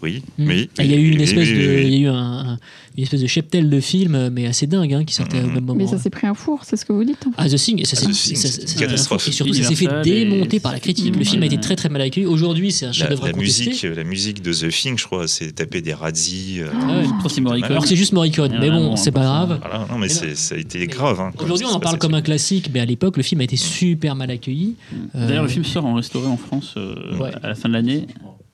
Oui, Mm. oui. Ah, Il y a eu une oui, espèce oui, de, oui, il y a eu un, un- une espèce de cheptel de films, mais assez dingue, hein, qui sortait au Mhm. même moment. Mais ça s'est pris un four, c'est ce que vous dites. hein. Ah, The Thing, et ça, Ah, c'est- The Thing, ça- c'est ça- une catastrophe. Et surtout, ça s'est fait et- démonter par la critique. Le film a été très très mal accueilli. Aujourd'hui, c'est un La, chef-d'œuvre la contester. musique, la musique de The Thing, je crois, c'est taper des radis. euh, Ah. Alors que c'est juste Morricone, mais bon, c'est pas ça- grave. Voilà, non, Mais c'est- ça a été grave. hein, Aujourd'hui, on en parle comme un classique, mais à l'époque, le film a été super mal accueilli. Euh, D'ailleurs, le film sort en restauré en France euh, Ouais. à la fin de l'année.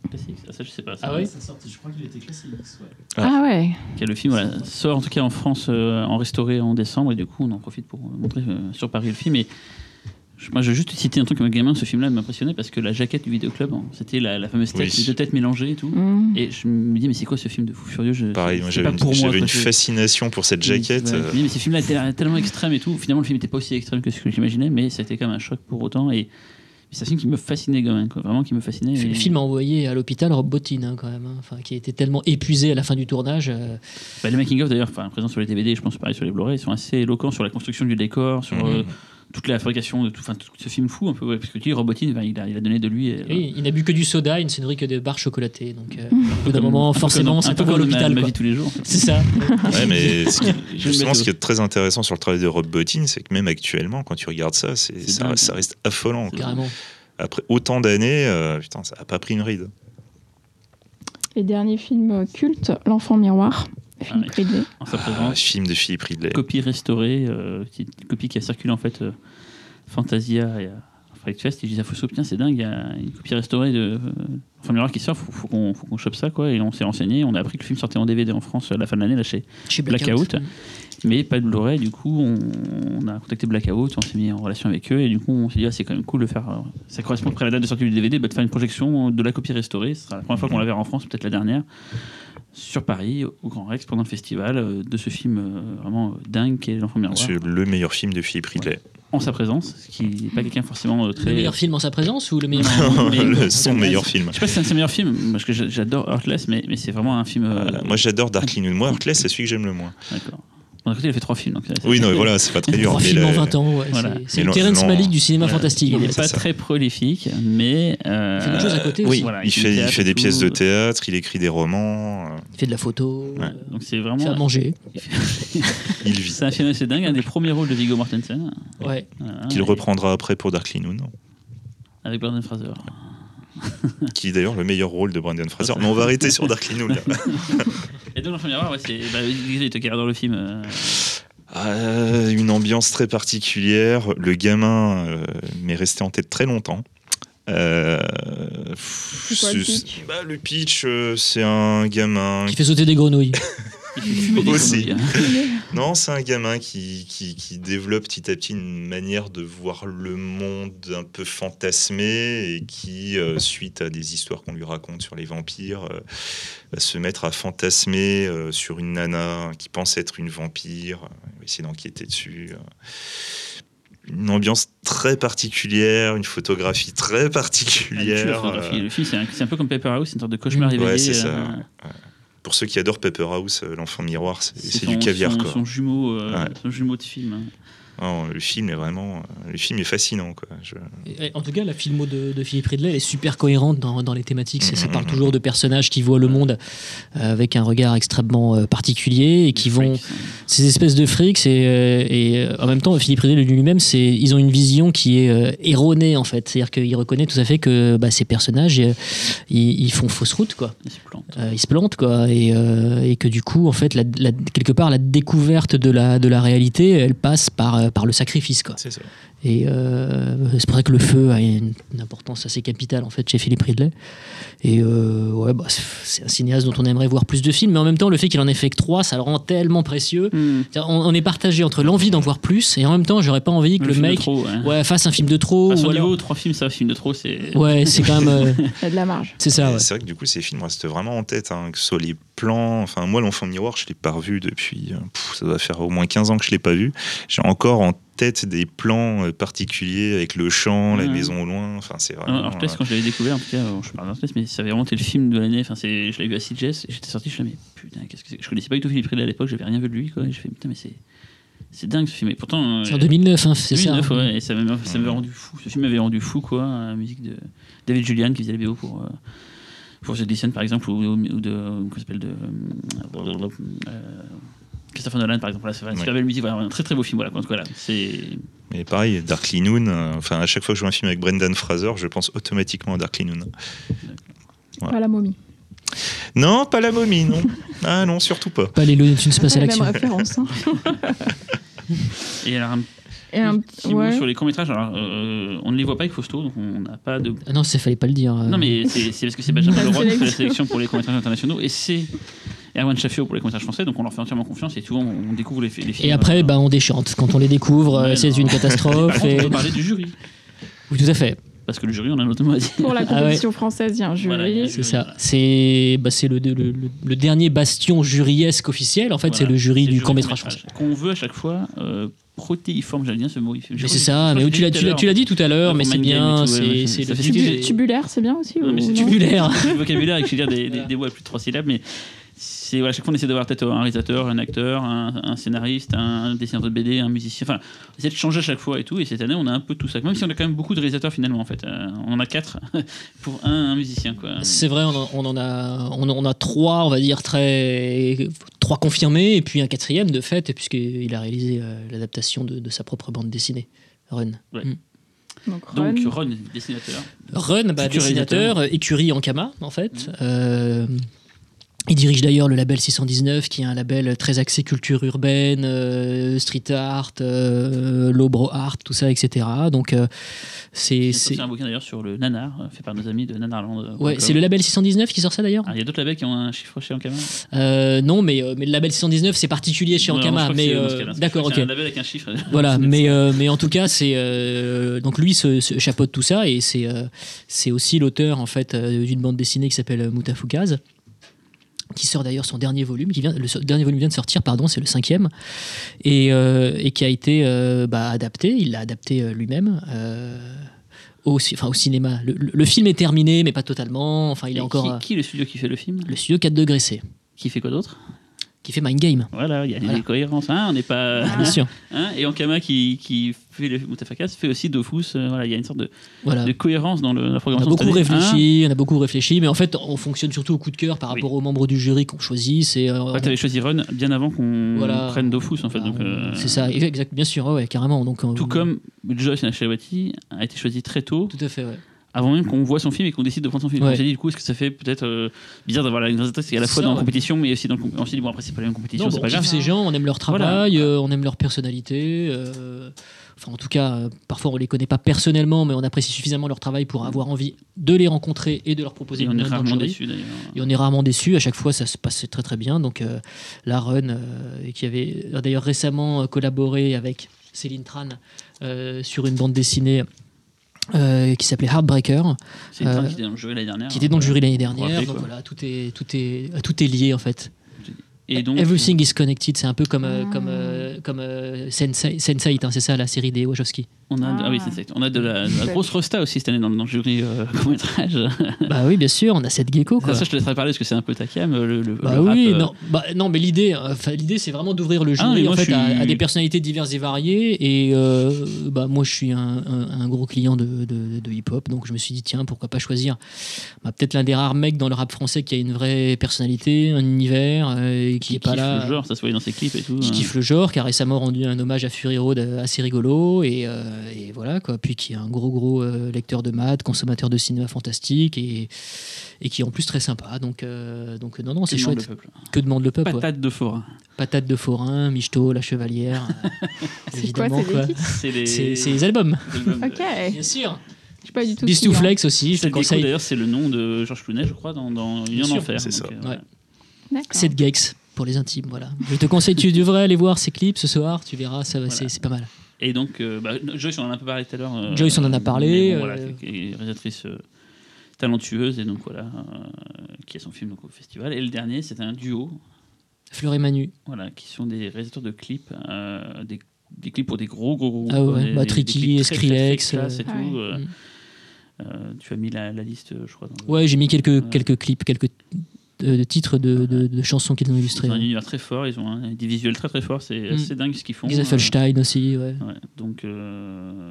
Classique, ça, ça, je sais pas. ça. Ah ouais Je crois qu'il était classé X. Ouais. Ah ouais. Que Le film voilà, sort en tout cas en France euh, en restauré en décembre et du coup on en profite pour montrer euh, sur Paris le film. Et moi je veux juste citer un truc comme un gamin, ce film-là m'impressionnait parce que la jaquette du vidéoclub, hein, c'était la, la fameuse tête, Oui. les deux têtes mélangées et tout. Mm. Et je me dis mais c'est quoi ce film de fou furieux? Je, Pareil, j'avais une, pour moi, une fascination pour cette jaquette. Euh, dis, mais ces films-là étaient tellement extrêmes et tout. Finalement, le film n'était pas aussi extrême que ce que j'imaginais, mais ça a été quand même un choc pour autant. Et c'est un film qui me fascinait, gamin, quoi. vraiment qui me fascinait. Le Et- film a envoyé à l'hôpital Rob Bottin, hein, quand même, hein, enfin, qui était tellement épuisé à la fin du tournage. euh, Bah, les making of d'ailleurs, enfin présents sur les DVD, je pense pareil sur les Blu-ray, ils sont assez éloquents sur la construction du décor, sur Mhm. euh, toute la fabrication de tout, enfin tout ce film fou un peu, ouais, parce que tu dis Robotine, ben, il, a, il a donné de lui. Et, oui, il n'a bu que du soda, il ne s'est nourri que de barres chocolatées. Donc, euh, Mmh. au bout d'un moment, forcément, c'est un peu comme l'hôpital. ma, vie tous les jours. C'est ça. Ouais, mais ce qui- Je justement, ce qui est très intéressant sur le travail de Rob Bottin, c'est que même actuellement, quand tu regardes ça, c'est, C'est ça, dingue. ça reste affolant. Carrément. Après autant d'années, euh, putain, ça a pas pris une ride. Et dernier film culte, L'enfant miroir, film Ah oui. Ridley. En sa Ah, film de Philippe Ridley. copie restaurée, euh, petite copie qui a circulé en fait euh, Fantasia et à Fright Fest. Et je disais, Fosso, putain, c'est dingue, il y a une copie restaurée de euh, Enfin Miroir qui sort, faut, faut qu'on qu'on chope ça quoi. Et on s'est renseigné, on a appris que le film sortait en DVD en France à la fin de l'année là chez Chez Blackout. Mais pas de Blu-ray, du coup, on, on a contacté Blackout, on s'est mis en relation avec eux, et du coup, on s'est dit, ah, c'est quand même cool de faire. euh, Ça correspond après la date de sortie du DVD, bah, de faire une projection de la copie restaurée. Ce sera la première fois qu'on la verra en France, peut-être la dernière, sur Paris, au Grand Rex, pendant le festival, euh, de ce film euh, vraiment euh, dingue qui est L'Enfant Miroir, C'est le meilleur film de Philippe Ridley. en sa présence, ce qui n'est pas quelqu'un forcément très. Le meilleur film en sa présence ou le meilleur Non, Le- son meilleur film. Je sais pas si c'est un de ses meilleurs films, parce que j'a- j'adore Heartless, mais, mais c'est vraiment un film. euh. Moi j'adore Dark Moon. Moi, Heartless, c'est celui que j'aime le moins. D'accord. Bon, D'un côté, il a fait trois films. Donc, Oui, non, mais voilà, c'est pas très dur. Trois films en 20 ans, ouais, Voilà. c'est- le non. Malick du cinéma Voilà. fantastique. Il n'est pas ça. très prolifique, mais. euh, Il fait d'autres choses à côté oui, aussi. voilà, Il fait, il fait des pièces de théâtre, il écrit des romans, euh, Il fait de la photo, Ouais. euh, Donc c'est il fait à vraiment. manger. il vit. C'est un film assez dingue, un des premiers rôles de Viggo Mortensen. Ouais. Voilà, Qu'il et- reprendra après pour Dark Noon, Avec Brandon Fraser. qui est d'ailleurs le meilleur rôle de Brandon Fraser. Mais on va arrêter sur Dark Noon. Et donc l'enfant miroir, ouais, c'est. Bah, il dans le film. euh, Ah, une ambiance très particulière. Le gamin euh, m'est resté en tête très longtemps. Euh, C'est quoi le c'est- pitch bah, le pitch, euh, c'est un gamin. Qui fait sauter des grenouilles. il fait fumer des Aussi. grenouilles, hein. Non, c'est un gamin qui, qui, qui développe petit à petit une manière de voir le monde un peu fantasmé et qui, euh, suite à des histoires qu'on lui raconte sur les vampires, euh, va se mettre à fantasmer euh, sur une nana qui pense être une vampire, il va essayer d'enquêter dessus. Une ambiance très particulière, une photographie très Ah, particulière. photographie. euh, Le film, c'est un, peu comme Paper House, c'est une sorte de cauchemar Mm. éveillé. Ouais, c'est ça. euh, ouais. Pour ceux qui adorent Pepper House, euh, l'enfant miroir, c'est du caviar. Son, quoi. son jumeau, euh, Ouais. son jumeau de film. Non, le film est vraiment, le film est fascinant quoi. Je- Et, En tout cas, la filmo de, de Philippe Ridley elle est super cohérente dans, dans les thématiques. Ça, ça Mhm. parle toujours de personnages qui voient le monde euh, avec un regard extrêmement euh, particulier et qui vont freaks, ces espèces de frics et, euh, et en même temps Philippe Ridley lui-même c'est ils ont une vision qui est erronée en fait c'est-à-dire qu'il reconnaît tout à fait que bah, ces personnages ils, ils font fausse route quoi se ils se plantent quoi et, et que du coup en fait la- la- quelque part la découverte de la de la réalité elle passe par euh, par le sacrifice quoi C'est ça. et euh, c'est pour ça que le feu a une, une importance assez capitale en fait chez Philippe Ridley. Et euh, ouais, bah, c'est- c'est un cinéaste dont on aimerait voir plus de films, mais en même temps, le fait qu'il en ait fait que trois, ça le rend tellement précieux. Mm. C'est-à-dire, On, on est partagé entre l'envie d'en voir plus et en même temps, j'aurais pas envie que le, film de mec trop, ouais. ouais, fasse un film de trop. À son ou alors- niveau, trois films, ça, film de trop, c'est. Ouais, c'est quand même. euh, Il y a de la marge. c'est ça. C'est vrai que du coup, ces films restent vraiment en tête, hein, que ce soit les plans. Enfin, moi, l'enfant miroir, je l'ai pas revu depuis. euh, pff, ça doit faire au moins 15 ans que je l'ai pas vu. J'ai encore en tête des plans euh, particuliers avec le champ, la Ouais. maison au loin. Enfin, c'est vraiment. alors, Heartless, quand je l'avais découvert, en tout cas, bon, je parle d'Heartless, mais ça avait vraiment été le film de l'année. Enfin, c'est, je l'avais vu à CJS, et j'étais sorti, je me suis dit, mais putain, qu'est-ce que c'est Je connaissais pas du tout Philippe Ridley à l'époque, j'avais rien vu de lui, quoi. Et je fais, putain, mais c'est. C'est dingue ce film. Et pourtant, C'est euh, en 2009, hein, c'est ça. 2009, hein. ouais, et ça m'avait ça m'avait rendu fou. Ce film m'avait rendu fou, quoi. La musique de David Julian qui faisait les BO pour, euh, pour The par exemple, ou, ou de. S'appelle de. euh, Christopher Nolan, par exemple. Voilà, c'est une Ouais. super belle musique. Voilà, un très très beau film. Voilà, voilà, c'est. Mais pareil, Darkly Noon, euh, enfin, à chaque fois que je vois un film avec Brendan Fraser, je pense automatiquement à Darkly Noon. Pas la momie. Non, pas la momie, non. Ah non, surtout pas. Pas les Looney Tunes C'est Space à pas la même référence. hein. Et alors, un Et un petit mot sur les courts-métrages. Alors, euh, on ne les voit pas avec Fausto, donc on n'a pas de. Ah non, ça fallait pas le dire. euh. Non, mais c'est c'est parce que c'est Benjamin Leroy qui fait la sélection. pour les courts-métrages internationaux et c'est Erwan Chaffio pour les courts-métrages français, donc on leur fait entièrement confiance et souvent on découvre les, les films. Et après, euh, bah, on déchante. Quand on les découvre, euh, Ouais, c'est une Par catastrophe. contre, et- on peut parler du jury, Oui, tout à fait. parce que le jury, on a notamment à dire. Pour la Ah ouais. compétition française, il y a un jury. Voilà, C'est jury, ça. C'est bah, c'est le, le, le- le dernier bastion juryesque officiel. En fait, c'est le jury du court-métrage court-métrage, français. Qu'on veut à chaque fois euh, protéiforme, j'allais dire ce mot. Mais c'est ça. Mais tu l'as tu l'as- dit tu l'as dit tout à l'heure, mais c'est bien. C'est c'est Tubulaire, c'est bien aussi Non, mais ou c'est non Tubulaire. le vocabulaire je veux dire des, des, des mots à plus de trois syllabes, mais c'est voilà, à chaque fois on essaie d'avoir peut-être un réalisateur, un acteur, un, un scénariste, un dessinateur de BD, un musicien. Enfin, on essaie de changer à chaque fois et tout. Et cette année, on a un peu tout ça. Même si on a quand même beaucoup de réalisateurs finalement, en fait, Euh, on en a quatre pour un, un musicien, quoi. C'est vrai, on en, on en a, on, en a trois, on va dire très, trois confirmés, et puis un quatrième de fait, puisqu'il a réalisé euh, l'adaptation de, de sa propre bande dessinée, Run. Ouais. Mm. Donc, Donc Ron. Ron, dessinateur. Run, bah, dessinateur, écurie Ankama, en fait. Mhm. Euh, il dirige d'ailleurs le label 619, qui est un label très axé culture urbaine, euh, street art, euh, art, tout ça, etc. Donc, euh, c'est. Un bouquin d'ailleurs sur le nanar, euh, fait par nos amis de Nanarland. Ouais, c'est le label 619 qui sort ça d'ailleurs? Ah, Il y a d'autres labels qui ont un chiffre chez Ankama? Euh, Non, mais, mais le label 619, c'est particulier chez Ankama. Mais d'accord, ok. un label avec un chiffre. Voilà, mais, mais en tout cas, c'est donc lui se, se chapeaute tout ça et c'est c'est aussi l'auteur en fait d'une bande dessinée qui s'appelle Moutafoukaz qui sort d'ailleurs son dernier volume, qui vient, le dernier volume vient de sortir, pardon, c'est le cinquième, et, euh, et qui a été euh, bah, adapté, il l'a adapté euh, lui-même au, enfin, au cinéma. Le, le- le film est terminé, mais pas totalement, enfin il est Et encore... qui, qui est le studio qui fait le film? le studio 4 degrés C, Qui fait quoi d'autre? Qui fait Mind Game, Voilà, il y a Voilà. des cohérences. Hein, on n'est pas. bien sûr. Hein, et Ankama qui, qui fait le Moutafakas fait aussi Dofus. euh, voilà, il y a une sorte de, Voilà. de cohérence dans le, la On a programmation. beaucoup réfléchi, on a beaucoup réfléchi, mais en fait, on fonctionne surtout au coup de cœur par Oui. rapport aux membres du jury qu'on choisit. C'est euh, tu avais choisi Run bien avant qu'on Voilà. prenne Dofus, en fait. on- euh, C'est ça, exact, bien sûr, ouais, carrément. Donc, on- Tout comme Joyce Nachawati a été choisi très tôt, Tout à fait, ouais. avant même qu'on voit son film et qu'on décide de prendre son film. Ouais. S'est dit, du coup, est-ce que ça fait peut-être euh, bizarre d'avoir la réalisatrice qui est à la fois Ça, dans la compétition, mais aussi dans le. On s'est dit, bon, après, c'est pas la même compétition, c'est bon, pas on grave. ces gens, on aime leur Voilà. travail, euh, on aime leur personnalité. euh, Enfin, en tout cas, euh, parfois on les connaît pas personnellement, mais on apprécie suffisamment leur travail pour avoir envie de les rencontrer et de leur proposer Et on est rarement déçus, d'ailleurs. Et on est rarement déçu. À chaque fois, ça se passe très très bien. Donc, euh, la Run, euh, qui avait d'ailleurs récemment euh, collaboré avec Céline Tran euh, sur une bande dessinée euh, qui s'appelait Heartbreaker, C'est Euh, qui était dans le jury l'année dernière. qui était dans le jury l'année dernière. rappeler, Donc quoi. voilà, tout est tout est tout est lié en fait. Et donc, Everything is connected. C'est un peu comme euh, Ah. comme euh, comme euh, Sense8, Sense8, hein, c'est ça la série des Wachowski. On a, ah. oui, Ah. c'est exact. On a de la, de la Ouais. grosse rosta aussi cette année dans, dans le jury euh, court-métrage. bah oui, bien sûr, on a cette gecko quoi. Ça, ça, je te laisserai parler parce que c'est un peu ta cam. Le, le- Bah le rap, oui, euh, non, bah, non, mais l'idée, euh, enfin, l'idée, c'est vraiment d'ouvrir le Ah, jury en fait suis- à, à des personnalités diverses et variées. Et euh, bah moi, je suis un, un- un gros client de, de- de hip-hop, donc je me suis dit tiens, pourquoi pas choisir bah, peut-être l'un des rares mecs dans le rap français qui a une vraie personnalité, un univers, euh, qui, est pas kiffe là. le genre, ça se voyait dans ses clips et tout. qui hein. kiffe le genre, qui a récemment rendu un hommage à Fury Road euh, assez rigolo, et, euh, et voilà quoi. Puis qui est un gros gros euh, lecteur de maths, consommateur de cinéma fantastique, et, et qui est en plus très sympa. Donc euh, donc non non, c'est chouette. Que demande le peuple ouais. Patate de forain. Patate de forain, Michto, la chevalière, euh, C'est quoi, évidemment c'est les, les albums. les albums Ok. Bien sûr. Je sais pas du tout. hein. Bistouflex aussi, je d'ailleurs, c'est le nom de Georges Clooney, je crois, dans, dans Union d'Enfer. c'est ça. Ouais. Cette Gex pour les intimes, voilà. Je te conseille, tu devrais aller voir ces clips ce soir, tu verras, ça va, Voilà. c'est c'est pas mal. Et donc, euh, bah, Joyce, on en a un peu parlé tout à l'heure. euh, Joyce, on en a parlé, bon, voilà, euh, réalisatrice euh, talentueuse, et donc voilà, euh, qui a son film donc, au festival. Et le dernier, c'est un duo, Fleur et Manu. voilà, qui sont des réalisateurs de clips, euh, des, des clips pour des gros, gros, gros Ah ouais, des- bah, des- Tricky, des clips très, très, très Skrillex, euh, tout. Ah ouais. euh, Mm. euh, tu as mis la, la liste, je crois. dans le- Ouais, j'ai mis quelques, Ouais. quelques clips, quelques de titres de, de- de chansons qu'ils ont illustrées. Ils ont un ouais. univers très fort, ils ont des visuels très très forts, c'est Mm. assez dingue ce qu'ils font. Lisa Euh, Felstein aussi, ouais. Ouais, donc euh,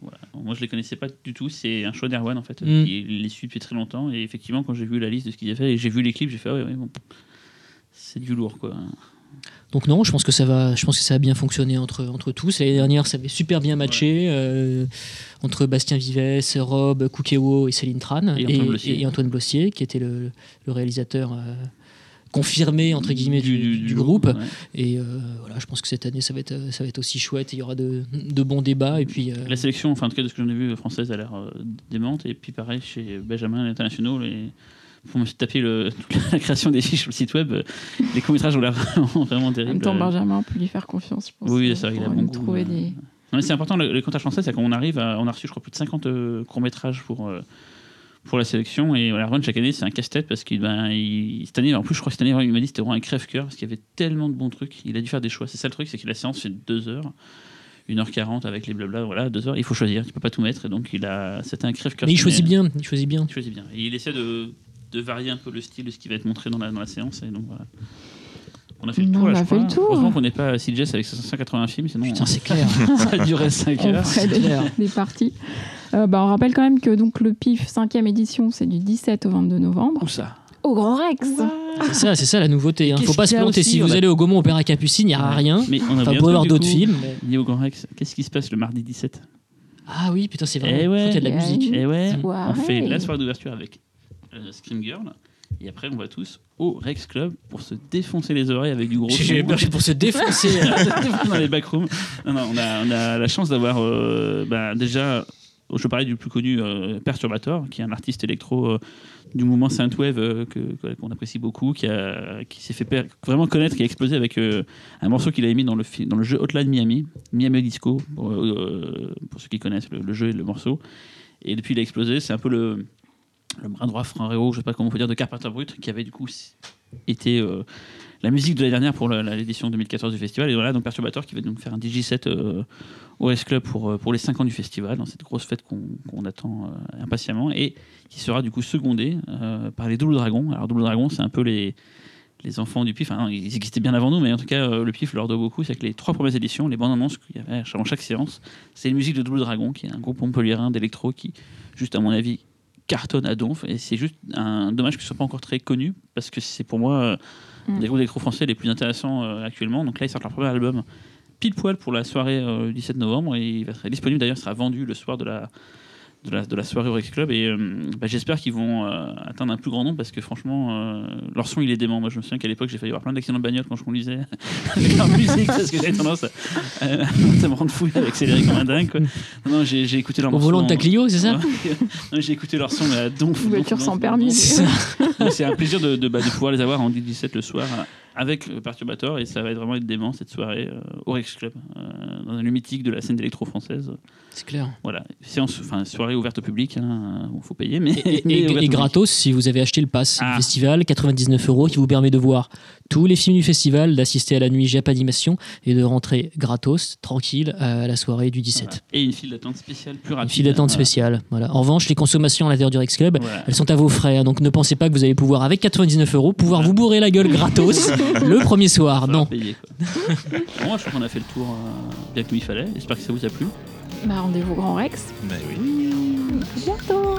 voilà. Moi je les connaissais pas du tout, c'est un choix d'Erwan en fait, Mm. qui les suit depuis très longtemps et effectivement quand j'ai vu la liste de ce qu'ils avaient fait et j'ai vu les clips, j'ai fait ah ouais, ouais, bon, c'est du lourd quoi. Donc non, je pense que ça va, je pense que ça a bien fonctionné entre, entre tous. L'année dernière, ça avait super bien matché euh, entre Bastien Vives, Rob, Koukewo et Céline Tran Et Antoine Blossier. et Antoine Blossier, qui était le, le réalisateur euh, confirmé entre guillemets du, du groupe. ouais. Et euh, voilà, je pense que cette année, ça va être, ça va être aussi chouette. Il y aura de, de bons débats et puis. La sélection, enfin en tout cas de ce que j'en ai vu, française a l'air démente et puis pareil chez Benjamin International et pour me taper le, toute la création des fiches sur le site web, euh, les courts-métrages ont l'air vraiment, vraiment En même terribles. temps, Euh, Benjamin, on peut lui faire confiance, je pense. Oui, euh, c'est vrai, il a bon goût, trouver euh. des... Non, mais c'est important, le, le comptage français, c'est qu'on arrive à, on a reçu, je crois, plus de 50 euh, courts-métrages pour, euh, pour la sélection. Et voilà, Ron, chaque année, c'est un casse-tête parce qu'il, ben, il- cette année, en plus, je crois que cette année, il m'a dit que c'était vraiment un crève-cœur parce qu'il y avait tellement de bons trucs. Il a dû faire des choix. C'est ça le truc, c'est que la séance fait 2 heures. 1h40 avec les blabla, voilà, 2 heures, il faut choisir, tu peux pas tout mettre, et donc il a, c'était un crève-cœur. Mais il choisit bien, il choisit bien. Il choisit bien. Et il essaie de, de varier un peu le style de ce qui va être montré dans la, dans la séance, et donc voilà. On a fait le On tour, là, a je fait crois. le tour. Heureusement qu'on n'est pas à CJS avec 580 films, sinon Putain, c'est clair. ça durait 5 heures. auprès des, clair. des parties. Euh, bah, on rappelle quand même que donc, le PIF 5e édition, c'est du 17 au 22 novembre. Où ça Au Grand Rex C'est ça, c'est ça la nouveauté. Hein. Faut pas se a planter. aussi Si On vous a- allez au Gaumont Opéra Capucine, il n'y a rien. Mais on a Enfin, bien vous pouvez avoir d'autres films. mais- Lié au Grand Rex, qu'est-ce qui se passe le mardi 17 Ah oui, putain, c'est vrai. Eh ouais. Faut qu'il y a de la Il a musique. Et ouais, on fait la soirée d'ouverture avec euh, Scream Girl. Et après, on va tous au Rex Club pour se défoncer les oreilles avec du gros J'ai pour se défoncer. dans les backrooms. Non, non, on, a, on a la chance d'avoir euh, bah, déjà, je parlais du plus connu euh, Perturbator, qui est un artiste électro euh, du mouvement Synthwave qu'on apprécie beaucoup, qui, a- qui s'est fait vraiment connaître, qui a explosé avec un morceau qu'il avait mis dans le, dans le jeu Hotline Miami, Miami Disco, pour, pour ceux qui connaissent le, le jeu et le morceau. Et depuis, il a explosé. C'est un peu le, le bras droit frérot, je sais pas comment on peut dire, de Carpenter Brut, qui avait du coup été euh, la musique de l'année dernière pour la- la- l'édition 2014 du festival. Et voilà, donc Perturbator qui va donc faire un DJ7 euh, au S Club pour, euh, pour les 5 ans du festival, dans cette grosse fête qu'on attend euh, impatiemment, et qui sera du coup secondée euh, par les Double Dragons. Alors Double Dragons, c'est un peu les, les enfants du PIF, enfin, ils existaient bien avant nous, mais en tout cas, euh, le PIF leur doit beaucoup. C'est que les trois premières éditions, les bandes annonces qu'il y avait avant chaque séance, c'est une musique de Double Dragon, qui est un groupe montpelliérain d'électro qui, juste à mon avis, cartonne à donf. Et c'est juste un dommage que ce soit pas encore très connu, parce que c'est pour moi euh, Mm. des groupes d'électro français les plus intéressants euh, actuellement. Donc là, ils sortent leur premier album pile poil pour la soirée euh, du 17 novembre, et il va être disponible d'ailleurs, il sera vendu le soir de la, de la, de la soirée au Rex Club. Et euh, bah, j'espère qu'ils vont euh, atteindre un plus grand nombre parce que franchement, euh, leur son il est dément. Moi je me souviens qu'à l'époque j'ai failli avoir plein d'accidents de bagnole quand je conduisais avec leur musique parce que j'avais tendance à, à me rendre fou et à accélérer comme un dingue. Quoi. Non, non, j'ai j'ai écouté leur Au volant de ta Clio, c'est ça J'ai écouté leur son mais à donf. Voiture sans permis. C'est ça. Un plaisir de, de, bah, de pouvoir les avoir en 17 le soir avec le Perturbator et ça va être vraiment être dément cette soirée euh, au Rex Club euh, dans un lieu mythique de la scène d'électro française. C'est clair. Voilà, séance, enfin soirée ouverte au public, il faut payer, mais, Et, gratos si vous avez acheté le pass Ah. festival, 99 euros, qui vous permet de voir tous les films du festival, d'assister à la nuit Jap Animation et de rentrer gratos, tranquille, à la soirée du 17. Voilà. Et une file d'attente spéciale plus rapide. Une file d'attente Voilà. spéciale. Voilà. En revanche, les consommations à l'intérieur du Rex Club, Voilà. elles sont à vos frais. hein. donc ne pensez pas que vous allez pouvoir, avec 99 euros, pouvoir vous bourrer la gueule gratos le premier soir. Non. payer, bon, je crois qu'on a fait le tour euh, bien comme il fallait. J'espère que ça vous a plu. Bah, rendez-vous au Grand Rex. Bah oui. À bientôt